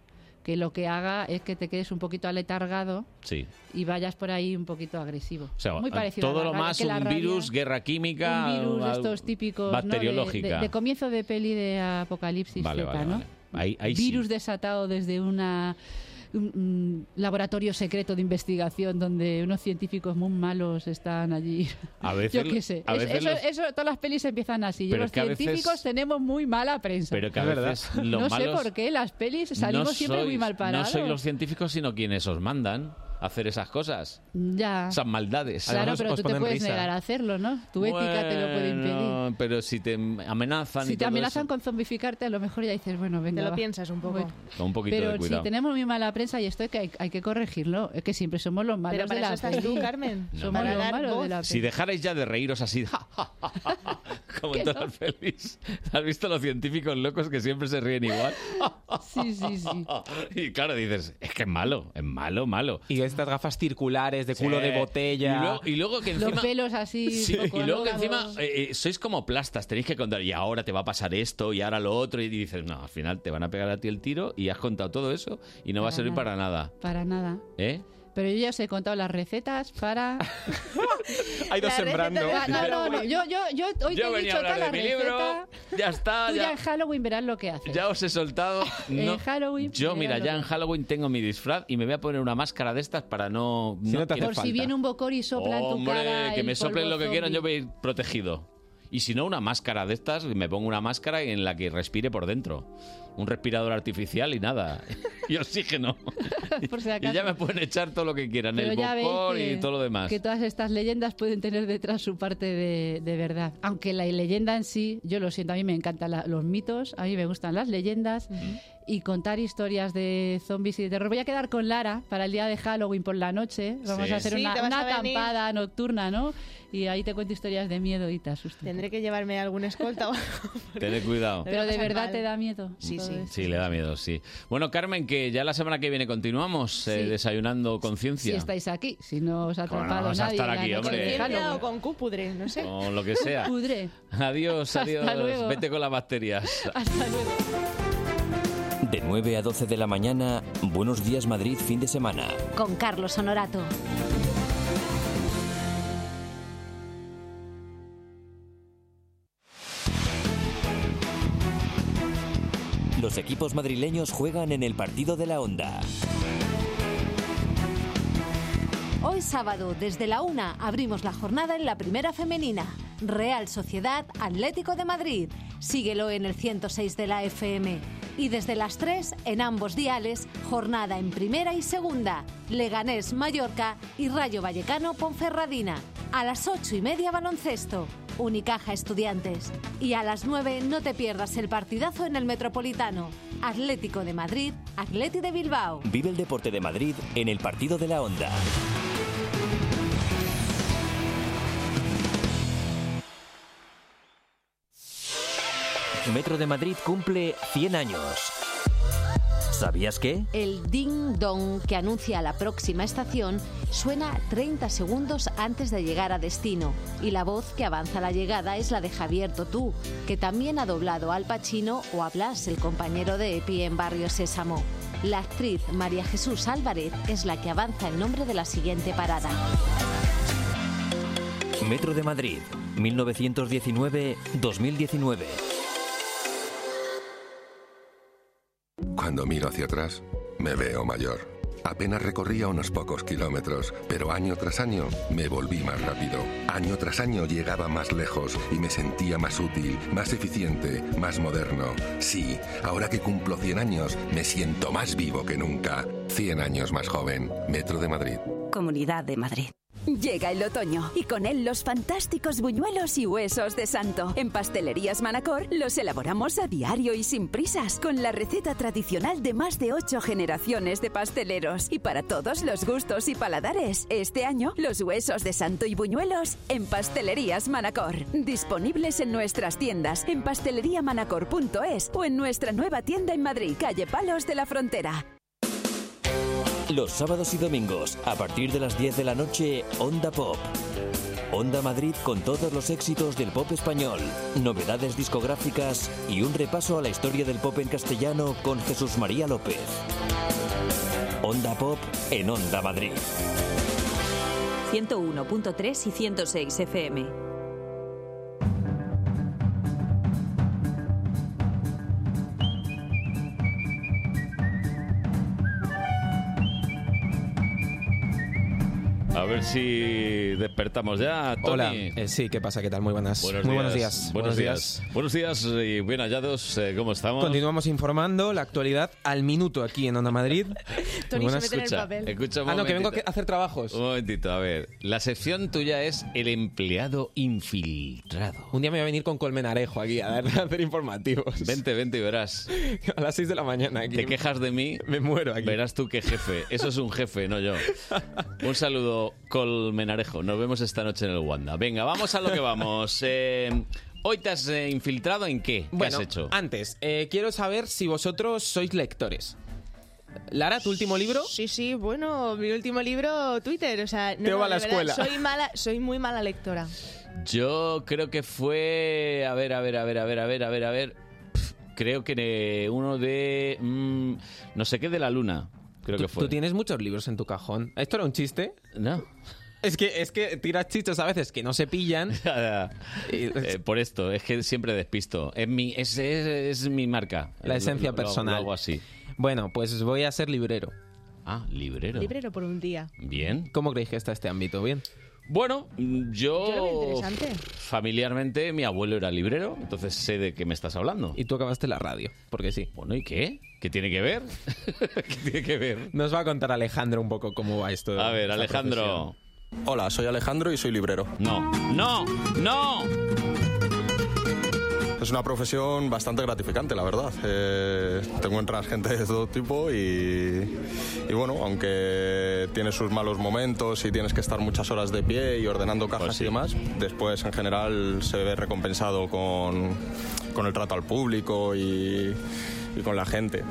que lo que haga es que te quedes un poquito aletargado Sí. y vayas por ahí un poquito agresivo. O sea, Muy parecido a todo la lo más un rabia- virus, guerra química, un virus estos típicos ¿no? de- bacteriológica. de, de comienzo de peli de Apocalipsis Vale, Z, vale, ¿no? vale. Ahí, ahí sí. virus desatado desde una un, un laboratorio secreto de investigación donde unos científicos muy malos están allí. A *laughs* veces, Yo qué sé. a Es- veces eso, los- eso- todas las pelis empiezan así. Pero los veces- científicos tenemos muy mala prensa. pero que a veces los no sé por qué las pelis salimos no siempre muy mal parados. No sois los científicos, sino quienes os mandan hacer esas cosas, Ya. esas maldades. Claro, Además, pero os tú te puedes risa. negar a hacerlo, ¿no? Tu ética te lo puede impedir. Bueno, Pero si te amenazan y Si te todo amenazan eso, con zombificarte, a lo mejor ya dices, bueno, venga. Te lo va. piensas un poco. Voy. con un poquito Pero de si cuidado. tenemos muy mala prensa y esto hay que, hay, hay que corregirlo, es que siempre somos los malos Pero para de la eso estás tú. Carmen. No, *laughs* Somos para los dar malos voz. de la Si peli. dejarais ya de reíros así, *laughs* *laughs* como en todas las pelis, ¿has visto los científicos locos que siempre se ríen igual? Sí, sí, sí. Y claro, dices, es que es malo, es malo, malo. Y estas gafas circulares de culo Sí. de botella. Y luego, y luego que encima... Los pelos así. Sí, y luego que encima eh, eh, sois como plastas, tenéis que contar, y ahora te va a pasar esto, y ahora lo otro, y dices, no, al final te van a pegar a ti el tiro, y has contado todo eso, y no va a servir nada. para nada. Para nada. ¿Eh? Pero yo ya os he contado las recetas para... *laughs* Ha ido La receta sembrando. de- Ah, no, no, no. Yo, yo, yo hoy Yo te he dicho toda la mi libro, receta. ya está, Tú ya ya, en Halloween verás lo que haces. ya os he soltado. No, En Halloween yo, mira, ya en Halloween tengo mi disfraz y me voy a poner una máscara de estas para no... Si no te hace Por si viene un bocor y sopla en tu Hombre, cara que me soplen lo que quieran, yo voy a ir protegido. Y si no, una máscara de estas, me pongo una máscara en la que respire por dentro. Un respirador artificial y nada. *laughs* y oxígeno. *laughs* Por si y ya me pueden echar todo lo que quieran, Pero el ya veis bocor que- y todo lo demás. Que todas estas leyendas pueden tener detrás su parte de, de verdad. Aunque la leyenda en sí, yo lo siento, a mí me encantan la- los mitos, a mí me gustan las leyendas y contar historias de zombies y de terror. Voy a quedar con Lara para el día de Halloween por la noche. Vamos Sí. a hacer Sí, una, una a venir. acampada nocturna, ¿no? Y ahí te cuento historias de miedo y te asusto. Tendré que llevarme algún escolta o algo. *laughs* Cuidado. Pero de verdad mal. te da miedo. Sí, sí. esto? Sí, le da miedo, sí. Bueno, Carmen, que ya la semana que viene continuamos eh, Sí. desayunando conciencia. Si estáis aquí, si no os ha ¿Cómo no atrapado vas a nadie. estar en la aquí, hombre? o con cupudre, no sé. Con lo que sea. Pudre. Adiós, *laughs* Hasta adiós. luego. Vete con las bacterias. Hasta luego. De 9 a 12 de la mañana, Buenos Días Madrid, fin de semana. Con Carlos Honorato. Los equipos madrileños juegan en el partido de la Onda. Hoy sábado, desde la una, abrimos la jornada en la primera femenina. Real Sociedad Atlético de Madrid. Síguelo en el 106 de la FM. Y desde las 3, en ambos diales, jornada en primera y segunda. Leganés Mallorca y Rayo Vallecano Ponferradina. A las 8 y media baloncesto. Unicaja Estudiantes. Y a las 9 no te pierdas el partidazo en el Metropolitano. Atlético de Madrid, Atleti de Bilbao. Vive el deporte de Madrid en el partido de la Onda. Metro de Madrid cumple 100 años. ¿Sabías qué? El ding dong que anuncia la próxima estación suena 30 segundos antes de llegar a destino y la voz que avanza la llegada es la de Javier Totú, que también ha doblado al Pacino o a Blas, el compañero de Epi en Barrio Sésamo. La actriz María Jesús Álvarez es la que avanza el nombre de la siguiente parada. Metro de Madrid, 1919-2019. Cuando miro hacia atrás, me veo mayor. Apenas recorría unos pocos kilómetros, pero año tras año me volví más rápido. Año tras año llegaba más lejos y me sentía más útil, más eficiente, más moderno. Sí, ahora que cumplo 100 años, me siento más vivo que nunca. 100 años más joven. Metro de Madrid. Comunidad de Madrid. Llega el otoño y con él los fantásticos buñuelos y huesos de santo. En Pastelerías Manacor los elaboramos a diario y sin prisas, con la receta tradicional de más de ocho generaciones de pasteleros. Y para todos los gustos y paladares, este año los huesos de santo y buñuelos en Pastelerías Manacor. Disponibles en nuestras tiendas, en pasteleriamanacor.es o en nuestra nueva tienda en Madrid, calle Palos de la Frontera. Los sábados y domingos, a partir de las 10 de la noche, Onda Pop. Onda Madrid con todos los éxitos del pop español, novedades discográficas y un repaso a la historia del pop en castellano con Jesús María López. Onda Pop en Onda Madrid. 101.3 y 106 FM. A ver si despertamos ya, Tony. Hola, eh, sí, ¿qué pasa? ¿Qué tal? Muy buenas. Buenos Muy días. buenos días. Buenos días. Buenos días y bien hallados. eh, ¿Cómo estamos? Continuamos informando la actualidad al minuto aquí en Onda Madrid. *laughs* Tony se mete en el Escucha, papel. escucha un Ah, no, que vengo momentito. a hacer trabajos. Un momentito, a ver. La sección tuya es el empleado infiltrado. Un día me voy a venir con Colmenarejo aquí a, dar, *laughs* a hacer informativos. Vente, vente y verás. *laughs* A las 6 de la mañana aquí. Te quejas de mí, Me muero aquí. verás tú qué jefe. Eso es un jefe, no yo. Un saludo, Colmenarejo. Nos vemos esta noche en el Wanda. Venga, vamos a lo que vamos. *laughs* Eh, Hoy te has eh, infiltrado en qué? ¿Qué Bueno, has hecho? antes, eh, quiero saber si vosotros sois lectores. Lara, ¿tu último libro? Sí, sí, bueno, mi último libro, Twitter, o sea, no, Teo no, va a la de verdad, escuela. Soy mala, soy muy mala lectora. Yo creo que fue. A ver, a ver, a ver, a ver, a ver, a ver, a ver. Pf, Creo que eh, uno de. mm, no sé qué de la luna. Creo ¿Tú, que fue. tú tienes muchos libros en tu cajón. ¿Esto era un chiste? No. Es que, es que tiras chistes a veces que no se pillan. *laughs* Eh, por esto, es que siempre despisto. Es mi, es, es- es mi marca. La esencia Lo- lo- lo personal. hago así. Bueno, pues voy a ser librero. Ah, librero. Librero por un día. Bien. ¿Cómo creéis que está este ámbito? ¿Bien? Bueno, yo. Yo lo veo interesante. Familiarmente, mi abuelo era librero, entonces sé de qué me estás hablando. Y tú acabaste la radio, porque sí. Bueno, ¿y qué? ¿Qué tiene que ver? *laughs* ¿Qué tiene que ver? Nos va a contar Alejandro un poco cómo va esto. A ver, esta Alejandro. Hola, soy Alejandro y soy librero. No, no, no. Es una profesión bastante gratificante, la verdad. Eh, te encuentras gente de todo tipo y, y bueno, aunque tiene sus malos momentos y tienes que estar muchas horas de pie y ordenando cajas y demás, después en general se ve recompensado con, con el trato al público y, y con la gente.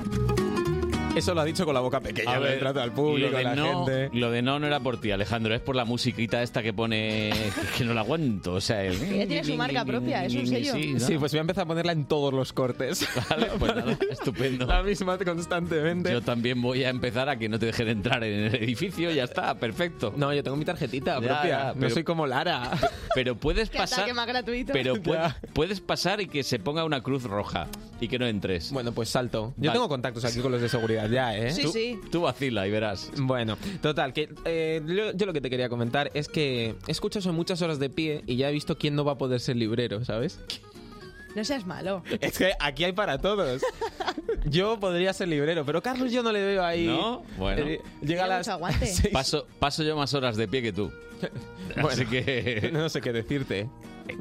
Eso lo ha dicho con la boca pequeña, ver, trato al público, lo de la no, gente. Lo de no no era por ti, Alejandro, es por la musiquita esta que pone que no la aguanto, o sea, el... Ella tiene su marca propia, es un sello. Sí, ¿no? Sí, pues voy a empezar a ponerla en todos los cortes. *laughs* Vale, pues nada, *laughs* estupendo. La misma constantemente. Yo también voy a empezar a que no te dejen entrar en el edificio, ya está, perfecto. No, yo tengo mi tarjetita Ya, propia. ya, no soy como Lara. Pero puedes *laughs* Qué pasar, más gratuito. pero pu- puedes pasar y que se ponga una cruz roja y que no entres. Bueno, pues salto. Yo Vale. tengo contactos aquí con los de seguridad ya, ¿eh? Sí, tú, sí. tú vacila y verás. Bueno, total, que eh, yo, yo lo que te quería comentar es que escucho eso muchas horas de pie y ya he visto quién no va a poder ser librero, ¿sabes? No seas malo. *laughs* Es que aquí hay para todos. Yo podría ser librero, pero Carlos yo no le veo ahí. ¿No? Bueno. Eh, llega a las. *laughs* Paso, paso yo más horas de pie que tú. *laughs* Así que No sé qué decirte.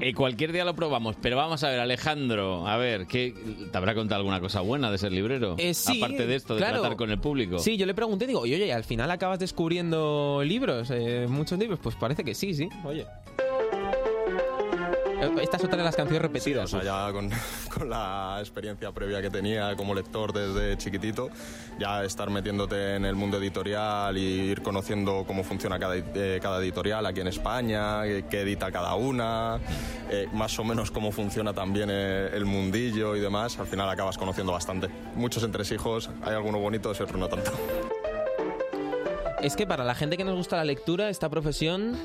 Eh, cualquier día lo probamos. Pero vamos a ver, Alejandro, a ver, ¿qué, ¿te habrá contado alguna cosa buena de ser librero? Eh, sí, Aparte de esto, de claro. tratar con el público. Sí, yo le pregunté, digo, oye, oye, al final acabas descubriendo libros, eh, muchos libros. Pues parece que sí, sí. Oye. Esta es otra de las canciones O repetidas. sea, ya con, *laughs* con la experiencia previa que tenía como lector desde chiquitito, ya estar metiéndote en el mundo editorial y ir conociendo cómo funciona cada, eh, cada editorial aquí en España, eh, qué edita cada una, eh, más o menos cómo funciona también el mundillo y demás, al final acabas conociendo bastante. Muchos entresijos, hay algunos bonitos y otros no tanto. Es que para la gente que nos gusta la lectura, esta profesión.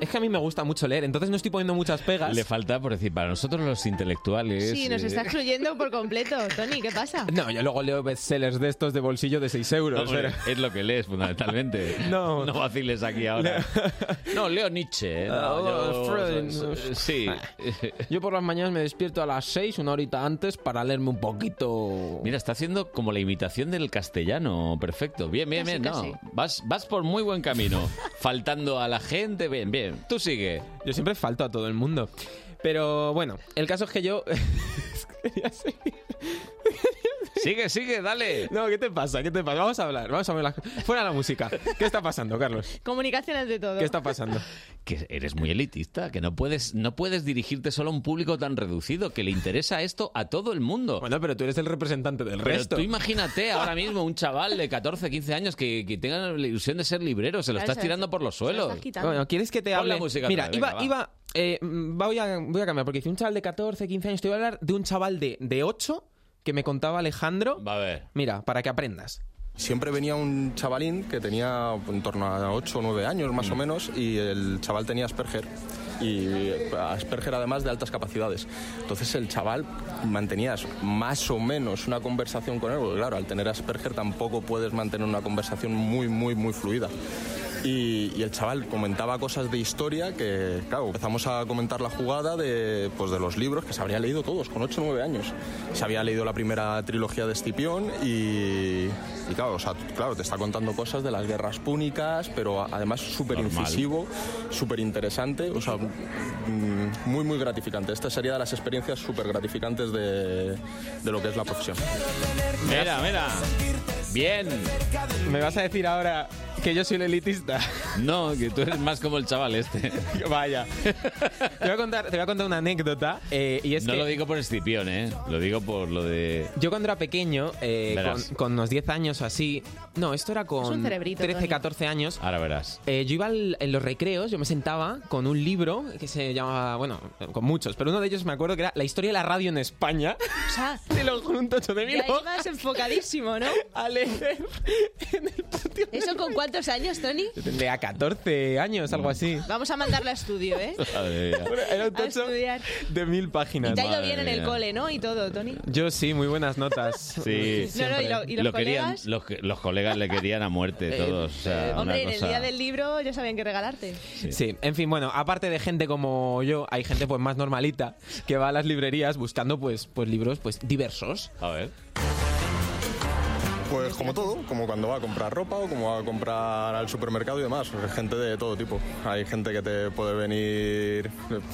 Es que a mí me gusta mucho leer, entonces no estoy poniendo muchas pegas. Le falta, por decir, para nosotros los intelectuales. Sí, nos eh, está excluyendo por completo. Tony, ¿qué pasa? No, yo luego leo bestsellers de estos de bolsillo de 6 euros. hombre, pero- es lo que lees, fundamentalmente. *laughs* No. No vaciles aquí ahora. *laughs* No, leo Nietzsche. ¿eh? No, Ah, yo- Freud, eh, sí. *laughs* Yo por las mañanas me despierto a las 6, una horita antes, para leerme un poquito. Mira, está haciendo como la imitación del castellano. Perfecto. Bien, bien, Casi, bien. No, casi. vas, vas por muy buen camino. Faltando a la gente. Bien, bien. Tú sigue. Yo siempre falto a todo el mundo. Pero bueno, el caso es que yo. Quería seguir. Sigue, sigue, dale. No, ¿qué te pasa? ¿Qué te pasa? Vamos a hablar, vamos a hablar. Fuera la música. ¿Qué está pasando, Carlos? Comunicaciones de todo. ¿Qué está pasando? Que eres muy elitista, que no puedes, no puedes dirigirte solo a un público tan reducido, que le interesa esto a todo el mundo. Bueno, pero tú eres el representante del Pero resto. tú imagínate ahora mismo un chaval de 14, 15 años que, que tenga la ilusión de ser librero, se lo Claro, estás tirando por los lo suelos. estás quitando. Bueno, ¿quieres que te Pon hable? la música Mira, otra vez, iba, venga, iba eh, mm, voy, a, voy a cambiar, porque si un chaval de 14, 15 años, te voy a hablar de un chaval de, de 8 que me contaba Alejandro. Va a ver. Mira, para que aprendas. Siempre venía un chavalín que tenía en torno a 8 o 9 años más o menos y el chaval tenía Asperger y Asperger además de altas capacidades. Entonces el chaval mantenías más o menos una conversación con él, porque claro, al tener Asperger tampoco puedes mantener una conversación muy, muy, muy fluida. Y, y el chaval comentaba cosas de historia que, claro, empezamos a comentar la jugada de, pues, de los libros que se habría leído todos con 8 o 9 años. Se había leído la primera trilogía de Escipión y, y claro, o sea, claro, te está contando cosas de las guerras púnicas, pero además súper incisivo, súper interesante, o sea, mm, muy, muy gratificante. Esta sería de las experiencias súper gratificantes de, de lo que es la profesión. Mira, mira. Bien. ¿Me vas a decir ahora que yo soy el elitista? *laughs* No, que tú eres más como el chaval este. *laughs* Vaya. Te voy a contar, te voy a contar una anécdota. eh, y es no que lo digo por Escipión, ¿eh? Lo digo por lo de... yo cuando era pequeño, eh, con, Verás. con unos 10 años o así, no, esto era Es con un cerebrito, 13, Tony. 14 años, Ahora verás. Eh, yo iba al- en los recreos, yo me sentaba con un libro que se llamaba, bueno, con muchos, pero uno de ellos me acuerdo que era La historia de la radio en España. *laughs* O sea, Te lo juro, un tocho de mil ya hojas ibas enfocadísimo, ¿no? a leer. ¿Eso con cuántos años, Tony? Yo tendría 14 años, algo así. Vamos a mandarlo a estudio, ¿eh? *laughs* Bueno, era un A tocho estudiar. de mil Y páginas. te ha ido bien en el cole, ¿no? Y todo, Tony. Yo sí, muy buenas notas. Sí. *laughs* No, no, y, lo- y los lo querían, colegas. los, colegas le querían a muerte, *laughs* todos. O sea, una Hombre, en el cosa- día del libro ya sabían qué regalarte. Sí. en fin, bueno, aparte de gente como yo, hay gente pues más normalita que va a las librerías buscando pues, pues libros pues diversos. A ver. Pues como todo, como cuando va a comprar ropa o como va a comprar al supermercado y demás. Gente de todo tipo. Hay gente que te puede venir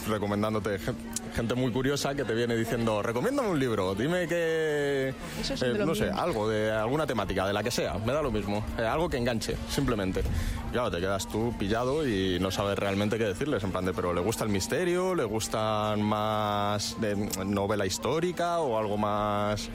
recomendándote, gen- gente muy curiosa que te viene diciendo, recomiéndame un libro, dime que... Eh, no sé, algo de alguna temática, de la que sea, me da lo mismo. Eh, algo que enganche, simplemente. Claro, te quedas tú pillado y no sabes realmente qué decirles. En plan de, pero ¿le gusta el misterio? ¿Le gustan más de novela histórica o algo más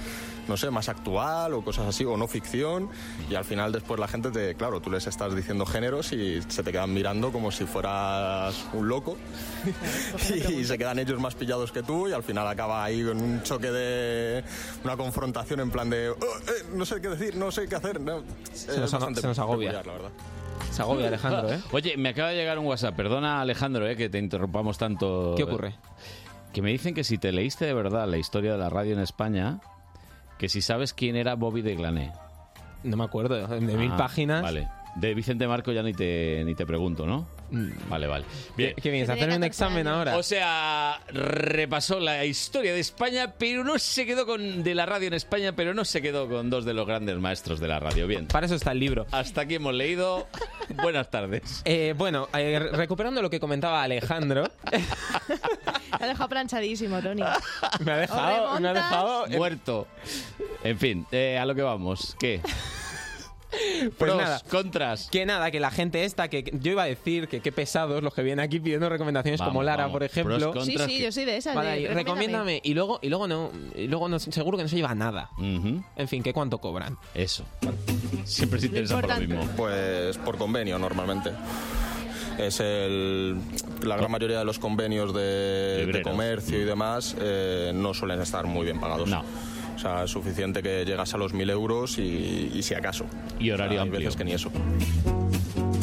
no sé, más actual o cosas así, o no ficción, y al final después la gente te, claro, tú les estás diciendo géneros y se te quedan mirando como si fueras un loco, *laughs* y se quedan ellos más pillados que tú, y al final acaba ahí con un choque de una confrontación en plan de, "Oh, eh, no sé qué decir, no sé qué hacer, no. Se nos, se nos agobia. peculiar, la verdad. Se agobia Alejandro, ¿eh? Oye, me acaba de llegar un WhatsApp. Perdona, Alejandro, ¿eh? que te interrumpamos tanto. ¿Qué ocurre? Que me dicen que si te leíste de verdad la historia de la radio en España, que si sabes quién era Bobby de Glané. No me acuerdo, de mil Ah, páginas. Vale. De Vicente Marco ya ni te, ni te pregunto, ¿no? Vale, vale. Bien. ¿Qué, qué vienes a hacerme un examen ahora? O sea, repasó la historia de España, pero no se quedó con de la radio en España, pero no se quedó con dos de los grandes maestros de la radio. Bien. Para eso está el libro. Hasta aquí hemos leído. *laughs* Buenas tardes. Eh, bueno, eh, re- recuperando lo que comentaba Alejandro, *laughs* Te ha dejado planchadísimo, Tony. me ha dejado, ¿O me ha dejado Muerto. En fin, eh, a lo que vamos. ¿Qué? Pues Pros, nada. contras. Que nada, que la gente esta, que que yo iba a decir que qué pesados los que vienen aquí pidiendo recomendaciones Vamos, como Lara, vamos. por ejemplo. Pros, Sí, contras sí, que- yo soy de esas. Vale, de, ahí, recomiéndame. Y luego, y luego no, y luego no, seguro que no se lleva nada. En fin, ¿qué cuánto cobran? Eso. Siempre se interesa por lo mismo. Pues por convenio normalmente. Es el, la gran mayoría de los convenios de, de comercio y demás eh, no suelen estar muy bien pagados. No. O sea, suficiente que llegas a los 1.000 euros y, y si acaso. Y horario O sea, hay amplio. veces que ni eso.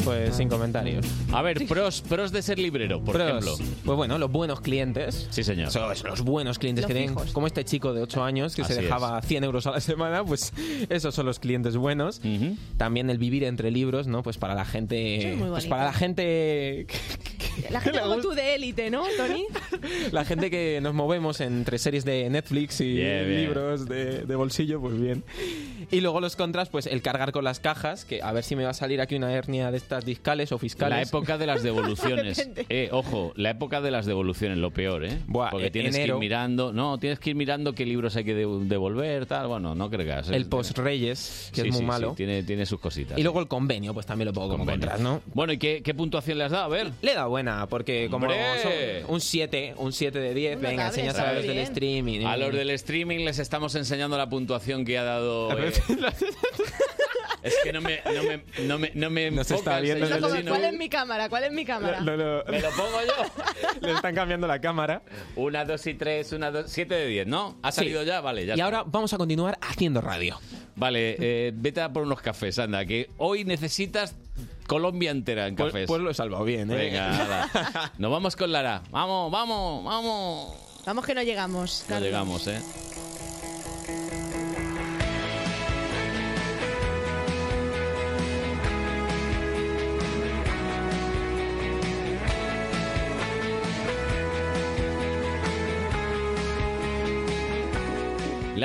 Pues sin comentarios. A ver, pros, pros de ser librero, por Pros. ejemplo. Pues bueno, los buenos clientes. Sí, señor. Los buenos clientes Los que tienen, fijos. como este chico de 8 años que se Así dejaba 100 euros a la semana, pues esos son los clientes buenos. También el vivir entre libros, ¿no? Pues para la gente, es muy pues bonito. para la gente, La gente como tú de élite, ¿no, Tony? *laughs* la gente que nos movemos entre series de Netflix y Bien, bien. libros de, de bolsillo, pues bien. Y luego los contras, pues el cargar con las cajas, que a ver si me va a salir aquí una hernia de estas discales o fiscales. La época de las *laughs* devoluciones. Eh, ojo, la época de las devoluciones, lo peor, ¿eh? Buah, Porque e- tienes que ir mirando. No, tienes que ir mirando qué libros hay que de- devolver, tal. Bueno, no creas. El es- post Reyes, que Sí, es muy sí, malo. sí, tiene, tiene sus cositas. Y luego el convenio, pues también lo pongo como contras, ¿no? Bueno, ¿y qué, qué puntuación le has dado? A ver. Le da buena, porque como ¡Hombre! son un 7, un 7 de 10, Una venga, enseñas a los del streaming. A los del streaming les estamos enseñando la puntuación que ha dado. *laughs* eh, *laughs* es que no me, no me, no me, no me No se enfoca está viendo el chino. ¿Cuál es mi cámara? ¿Cuál es mi cámara? Lo- lo- ¿Me lo pongo yo? *laughs* le están cambiando la cámara. Una, dos y tres, una, dos, siete de diez, ¿no? ¿Ha Sí. salido ya? Vale, ya Y está. ahora vamos a continuar haciendo radio. Vale, eh, vete a por unos cafés, anda, que hoy necesitas Colombia entera en cafés. pues lo he salvado bien, ¿eh? Venga, nada. *laughs* Nos vamos con Lara. Vamos, vamos, vamos. Vamos que no llegamos. No llegamos, ¿eh?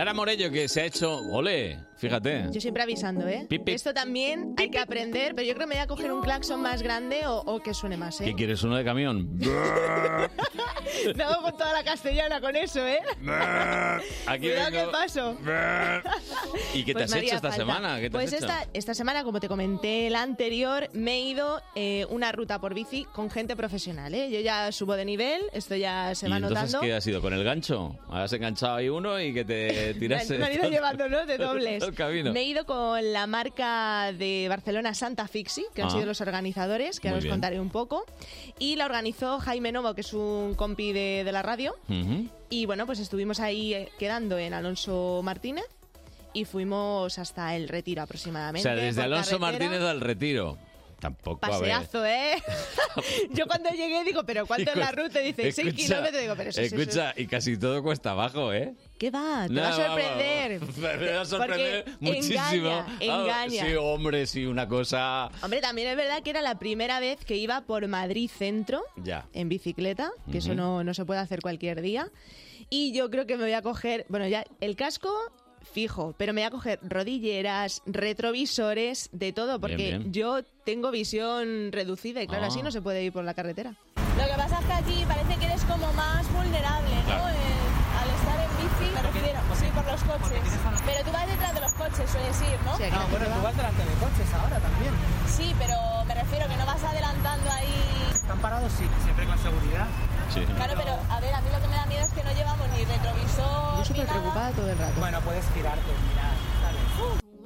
Lara Morello, que se ha hecho... ¡Ole! Fíjate. Yo siempre avisando, ¿eh? Pip, pip. Esto también hay que aprender, pero yo creo que me voy a coger un claxon más grande o, o que suene más, ¿eh? ¿Qué quieres? ¿Uno de camión? *laughs* Hago con toda la castellana con eso, ¿eh? *laughs* Aquí Cuidado que vengo. paso. *laughs* ¿Y qué te Pues has me hecho haría esta falta. semana? ¿Qué te pues has hecho? esta, esta semana, como te comenté la anterior, me he ido eh, una ruta por bici con gente profesional. ¿eh? Yo ya subo de nivel, esto ya se ¿Y va entonces notando. qué ha sido? ¿Con el gancho? ¿Has enganchado ahí uno y que te tiraste? Me han ido llevando, ¿no? De dobles. Todo el camino. Me he ido con la marca de Barcelona Santa Fixi, que han Ah. sido los organizadores, que ahora os contaré un poco. Y la organizó Jaime Novo, que es un compi de, de la radio. Y bueno, pues estuvimos ahí eh, quedando en Alonso Martínez y fuimos hasta el retiro O aproximadamente. sea, desde Alonso. Martínez al retiro. Tampoco, a ver. Paseazo, ¿eh? *laughs* Yo cuando llegué digo, ¿pero cuánto es la ruta? Dice, 6 Escucha, kilómetros. Digo, pero eso- Escucha, y casi todo cuesta abajo, ¿eh? ¿Qué va? Te No, va a sorprender. *laughs* Me va a sorprender Porque muchísimo. Engaña, Ah, engaña. Sí, hombre, sí, una cosa... Hombre, también es verdad que era la primera vez que iba por Madrid Centro Ya. en bicicleta, que eso Ujú. no, no se puede hacer cualquier día. Y yo creo que me voy a coger, bueno, ya el casco fijo, pero me voy a coger rodilleras, retrovisores, de todo, porque Bien, bien. yo tengo visión reducida y claro, Ah. así no se puede ir por la carretera. Lo que pasa es que aquí parece que eres como más vulnerable, ¿no? Claro. Eh, al estar en bici, me refiero, sí, por los coches. Pero tú vas detrás de los coches, sueles ir, ¿no? Sí, No, bueno, tú va- vas delante de coches ahora también. Sí, pero me refiero que no vas adelantando ahí. Están parados, sí, siempre con seguridad. Sí. Claro, pero a ver, a mí lo que me da miedo es que no llevamos ni retrovisor. Yo súper preocupada todo el rato. Bueno, puedes girarte, mira.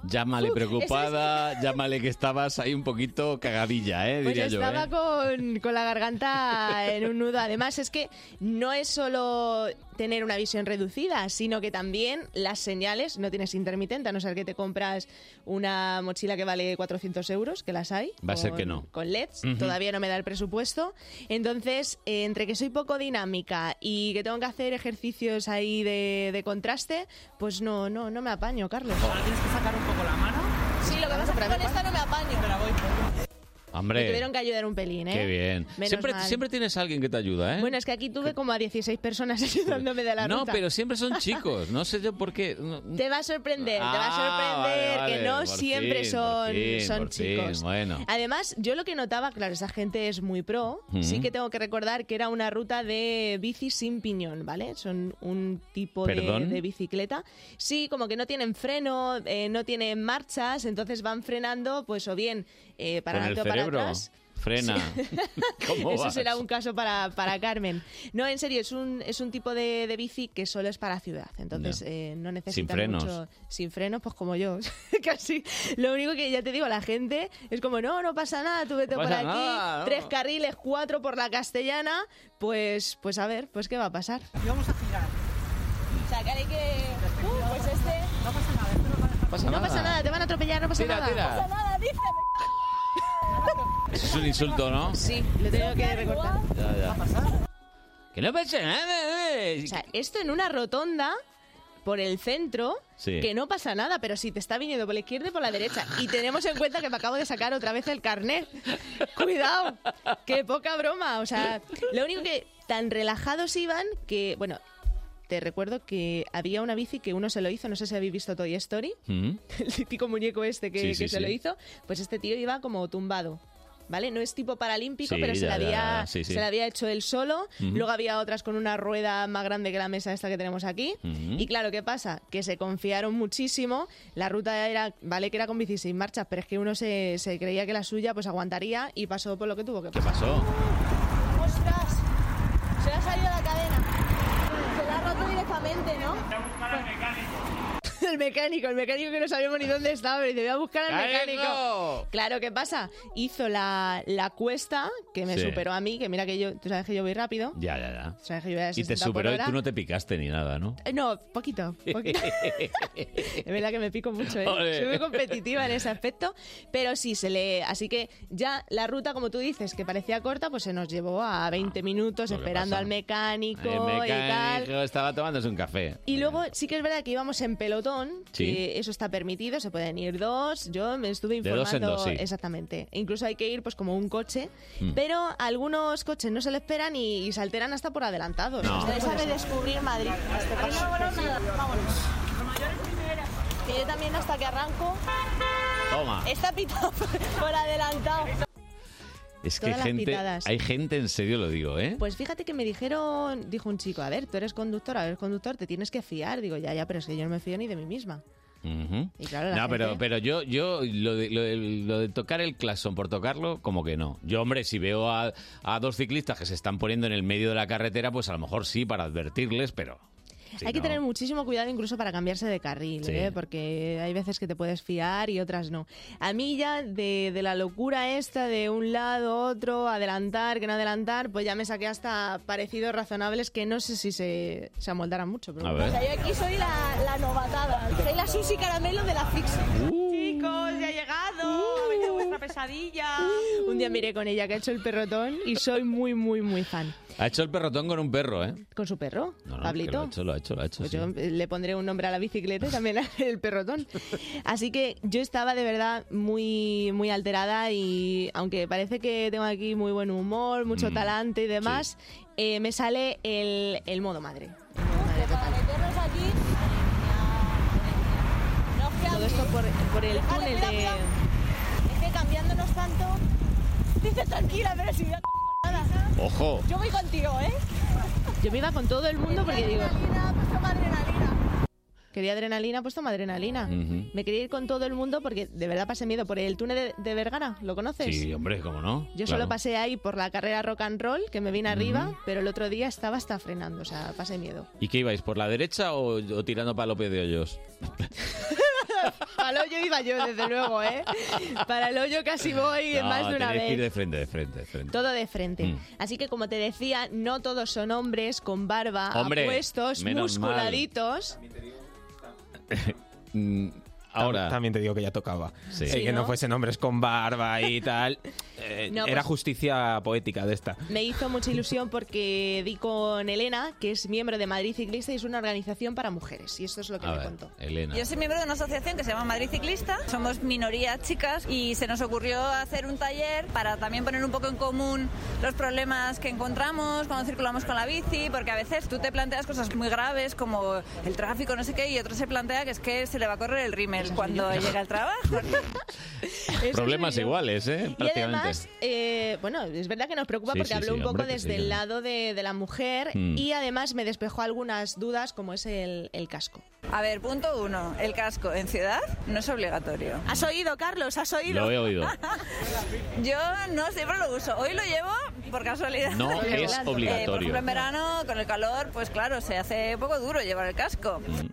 Llámale preocupada, llámale que estabas ahí un poquito cagadilla, ¿eh? Pues Diría yo, estaba ¿eh? con, con la garganta en un nudo. Además, es que no es solo tener una visión reducida, sino que también las señales no tienes intermitente, a no ser que te compras una mochila que vale 400 euros, que las hay. Va a ser que no. Con LEDs, todavía no me da el presupuesto. Entonces, eh, entre que soy poco dinámica y que tengo que hacer ejercicios ahí de, de contraste, pues no, no, no me apaño, Carlos. Tienes que sacar un poco la mano. Sí, lo que pasa es que con esta no me apaño. Me Hombre, tuvieron que ayudar un pelín, ¿eh? qué bien. Menos Siempre, mal. siempre tienes a alguien que te ayuda, ¿eh? Bueno, es que aquí tuve como a 16 personas *laughs* ayudándome de la no, ruta. pero siempre son chicos. No sé yo por qué. *laughs* Te va a sorprender, te va Ah, a sorprender vale, que no por siempre fin, son, fin, son por fin, chicos. bueno. Además, yo lo que notaba, claro, esa gente es muy pro, sí que tengo que recordar que era una ruta de bici sin piñón, ¿vale? Son un tipo de bicicleta. Sí, como que no tienen freno, eh, no tienen marchas, entonces van frenando, pues o bien eh, para Con el adelante o para cerebro. atrás. Frena. *laughs* ¿Cómo *laughs* Eso vas? será un caso para, para Carmen. No, en serio, es un, es un tipo de, de bici que solo es para ciudad. Entonces Ya. eh, no necesita frenos. mucho. Sin frenos, pues como yo. *laughs* Casi. Lo único que ya te digo, la gente es como, no, no pasa nada, tú vete No por aquí. nada, no. Tres carriles, cuatro por la castellana. Pues, pues a ver, pues qué va a pasar. Y vamos a girar. O sea, que hay que... Uh, pues este... No pasa nada, esto no pasa no pasa nada, te van a atropellar, no pasa Tira, nada. tira. No pasa nada, dice. Eso es un insulto, ¿no? Sí, lo tengo que recortar. Ya, ya. Que no pasa nada. eh. O sea, esto en una rotonda por el centro, Sí. que no pasa nada, pero si te está viniendo por la izquierda y por la derecha. Y tenemos en cuenta que me acabo de sacar otra vez el carnet. Cuidado, qué poca broma. O sea, lo único que tan relajados iban que, bueno, te recuerdo que había una bici que uno se lo hizo, no sé si habéis visto Toy Story, Mm. *laughs* el típico muñeco este que, Sí, sí, que se sí. lo hizo, pues este tío iba como tumbado. ¿Vale? No es tipo paralímpico, pero se, la había, se la había hecho él solo. Ujú. Luego había otras con una rueda más grande que la mesa esta que tenemos aquí. Ujú. Y claro, ¿qué pasa? Que se confiaron muchísimo. La ruta era, vale que era con 16 marchas, pero es que uno se, se creía que la suya pues aguantaría y pasó por lo que tuvo que ¿Qué pasar. pasó? ¡Ostras! Se ha salido la cadena. Se la ha roto directamente, ¿no? *laughs* el mecánico, el mecánico que no sabíamos ni dónde estaba, y te voy a buscar al mecánico. Claro, ¿qué pasa? Hizo la, la cuesta, que me Sí. superó a mí, que mira que yo, tú sabes que yo voy rápido. Ya, ya, ya. Sabes que yo voy a Y te 60 por superó y hora. tú no te picaste ni nada, ¿no? Eh, No, poquito. poquito. *laughs* es verdad que me pico mucho, ¿eh? Ole. Soy muy competitiva en ese aspecto, pero sí se le. Así que ya la ruta, como tú dices, que parecía corta, pues se nos llevó a 20 minutos lo que esperando pasa. al mecánico, El y tal. mecánico estaba tomándose un café. Y luego sí que es verdad que íbamos en pelotón, Sí. que eso está permitido, se pueden ir dos. Yo me estuve De dos en informando dos, sí. exactamente. Incluso hay que ir pues como un coche, Mm. pero algunos coches no se le esperan y, y se alteran hasta por adelantados. No. Ser. redescubrir Madrid. Este paso. Vámonos. Que yo también hasta que arranco Toma. está pitado *laughs* por adelantado. Es que gente, pitadas. hay gente, en serio lo digo, ¿eh? Pues fíjate que me dijeron, dijo un chico, a ver, tú eres conductor, eres conductor, te tienes que fiar. Digo, ya, ya, pero es que yo no me fío ni de mí misma. Y claro, la no, pero, pero yo, yo lo de, lo, de, lo de tocar el claxon por tocarlo, como que no. Yo, hombre, si veo a, a dos ciclistas que se están poniendo en el medio de la carretera, pues a lo mejor sí, para advertirles, pero... si hay que no- tener muchísimo cuidado incluso para cambiarse de carril, Sí. ¿eh? porque hay veces que te puedes fiar y otras no. A mí ya de, de la locura esta de un lado, otro, adelantar, que no adelantar, pues ya me saqué hasta parecidos razonables que no sé si se, se amoldarán mucho. Pero A ver. O sea, yo aquí soy la, la novatada, soy la Susi Caramelo de la Fixie. Uh. Chicos, ya he llegado, venga vuestra pesadilla. Un día miré con ella que ha hecho el perrotón y soy muy, muy, muy fan. Ha hecho el perrotón con un perro, ¿eh? Con su perro, No, Pablito. Lo ha hecho, lo ha hecho, lo ha hecho. Pues sí. yo le pondré un nombre a la bicicleta y también *laughs* el perrotón. Así que yo estaba de verdad muy, muy alterada y aunque parece que tengo aquí muy buen humor, mucho Mm, talante y demás, eh, me sale el, el modo madre. Todo esto por, por el túnel de... Es que cambiándonos tanto. Dice tranquila, pero si ¡Ojo! Yo voy contigo, ¿eh? Yo me iba con todo el mundo porque digo... Quería adrenalina, pues toma adrenalina. Ujú. Me quería ir con todo el mundo porque de verdad pasé miedo por el túnel de, de Vergara, ¿lo conoces? Sí, hombre, ¿cómo no? Yo Claro. solo pasé ahí por la carrera rock and roll, que me vine arriba, pero el otro día estaba hasta frenando, o sea, pasé miedo. ¿Y qué ibais, por la derecha o, o tirando para López de Hoyos? *laughs* *laughs* Para el hoyo iba yo, desde luego, ¿eh? Para el hoyo casi voy No, más de una tenéis que ir de vez. frente, de frente, de frente. Todo de frente. Mm. Así que, como te decía, no todos son hombres con barba, Hombre, apuestos, menos mal. musculaditos. *laughs* Mm, ahora... También te digo que ya tocaba. Sí. Eh, Sí, que no ¿no? fuesen hombres con barba y *laughs* tal. Eh, No, era pues- justicia poética de esta. Me hizo mucha ilusión porque di con Elena, que es miembro de Madrid Ciclista y es una organización para mujeres. Y esto es lo que A me ver, contó. Elena. Yo soy miembro de una asociación que se llama Madrid Ciclista. Somos minoría chicas y se nos ocurrió hacer un taller para también poner un poco en común los problemas que encontramos cuando circulamos con la bici, porque a veces tú te planteas cosas muy graves como el tráfico, no sé qué, y otro se plantea que es que se le va a correr el rímel cuando llega al trabajo. *laughs* Problemas iguales, ¿eh? Y Prácticamente. además, eh, bueno, es verdad que nos preocupa Sí, porque sí, habló sí, un poco hombre, que desde sí, el lado de, de la mujer Mm. y además me despejó algunas dudas como es el, el casco. A ver, punto uno, el casco en ciudad no es obligatorio. ¿Has oído, Carlos? ¿Has oído? Lo he oído. *laughs* Yo no siempre lo uso. Hoy lo llevo por casualidad. No *laughs* es obligatorio. eh, por ejemplo, en verano, con el calor, pues claro, se hace poco duro llevar el casco. Mm.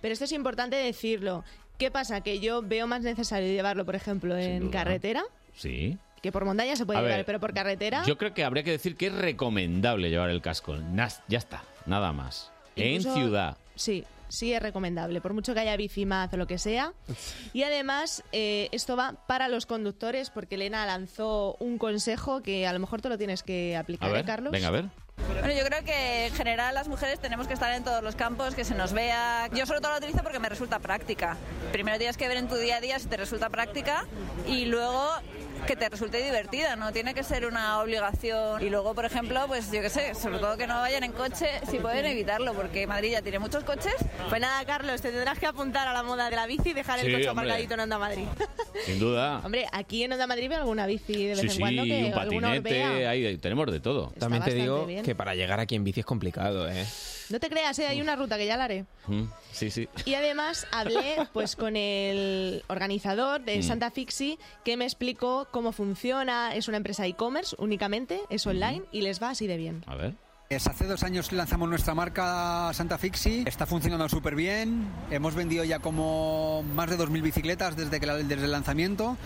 Pero esto es importante decirlo. ¿Qué pasa? Que yo veo más necesario llevarlo, por ejemplo, en carretera, Sí. que por montaña se puede A llevar, ver, pero por carretera... Yo creo que habría que decir que es recomendable llevar el casco. Nas- ya está, nada más. Incluso- En ciudad. Sí, sí es recomendable, por mucho que haya bicimaz o lo que sea. Y además, eh, esto va para los conductores, porque Elena lanzó un consejo que a lo mejor te lo tienes que A aplicar, ¿eh, ver, Carlos? venga, a ver. Bueno, yo creo que en general las mujeres tenemos que estar en todos los campos, que se nos vea. Yo sobre todo lo utilizo porque me resulta práctica. Primero tienes que ver en tu día a día si te resulta práctica y luego que te resulte divertida, no tiene que ser una obligación. Y luego, por ejemplo, pues yo qué sé, sobre todo que no vayan en coche, si pueden evitarlo, porque Madrid ya tiene muchos coches. Pues nada, Carlos, te tendrás que apuntar a la moda de la bici y dejar el Sí, coche hombre. aparcadito en Onda Madrid. *laughs* Sin duda. Hombre, aquí en Onda Madrid veo alguna bici de vez Sí, en sí, cuando que un patinete, ahí, ahí tenemos de todo. También te digo bien. Que para llegar aquí en bici es complicado, ¿eh? No te creas, ¿eh? hay una ruta que ya la haré. Mm, Sí, sí. Y además hablé pues con el organizador de Mm. Santa Fixi que me explicó cómo funciona. Es una empresa e-commerce únicamente, es online y les va así de bien. A ver. Es hace dos años lanzamos nuestra marca Santa Fixi, está funcionando súper bien, hemos vendido ya como más de 2.000 bicicletas desde, que la- desde el lanzamiento.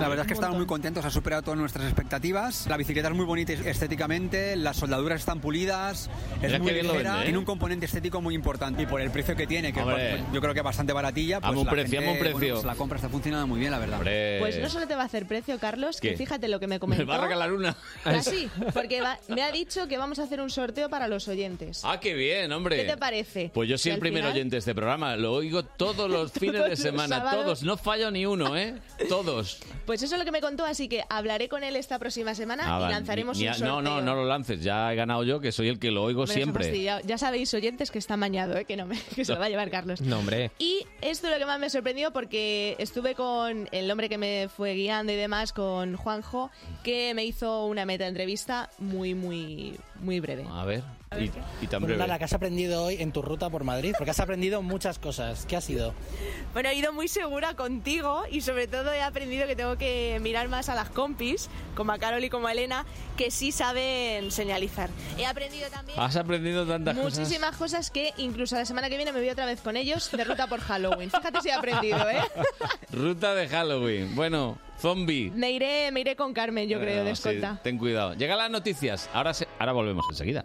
La verdad es que estamos muy contentos, ha superado todas nuestras expectativas. La bicicleta es muy bonita estéticamente, las soldaduras están pulidas, es Mira muy ligera, vende, ¿eh? tiene un componente estético muy importante y por el precio que tiene, que Hombre. pues, yo creo que es bastante baratilla, pues Amo un la precio, gente, amo un bueno, precio. pues la compra está funcionando muy bien, la verdad. Hombre. Pues no solo te va a hacer precio, Carlos, que ¿Qué? fíjate lo que me *laughs* Me comentó. va a regalar una. Casi, porque va- me ha dicho que vamos a hacer un sorteo para los oyentes. Ah, qué bien, hombre. ¿Qué te parece? Pues yo soy Y el al primer final- oyente de este programa. Lo oigo todos los *laughs* fines Todos de los semana, sábados. todos. No fallo ni uno, ¿eh? Todos. *laughs* Pues eso es lo que me contó, así que hablaré con él esta próxima semana Ah, y lanzaremos Ni- un sorteo. No, no, no lo lances. Ya he ganado yo, que soy el que lo oigo ha siempre. Ya sabéis, oyentes, que está mañado, ¿eh? que, no me, *laughs* que se lo va a llevar Carlos. No, hombre. Y esto es lo que más me sorprendió porque estuve con el hombre que me fue guiando y demás, con Juanjo, que me hizo una meta entrevista muy, muy, muy breve. A ver. Y, y tan Bueno, breve. nada, ¿qué has aprendido hoy en tu ruta por Madrid? Porque has aprendido muchas cosas. ¿Qué ha sido? Bueno, he ido muy segura contigo y sobre todo he aprendido que tengo que mirar más a las compis, como a Carol y como a Elena, que sí saben señalizar. He aprendido también Has aprendido tantas cosas. muchísimas cosas que incluso la semana que viene me voy otra vez con ellos de ruta por Halloween. Fíjate si he aprendido, ¿eh? *laughs* Ruta de Halloween. Bueno, zombie. Me iré, me iré con Carmen, yo creo, Ah, de sí, escolta. ten cuidado. Llegan las noticias. Ahora, se- ahora volvemos enseguida.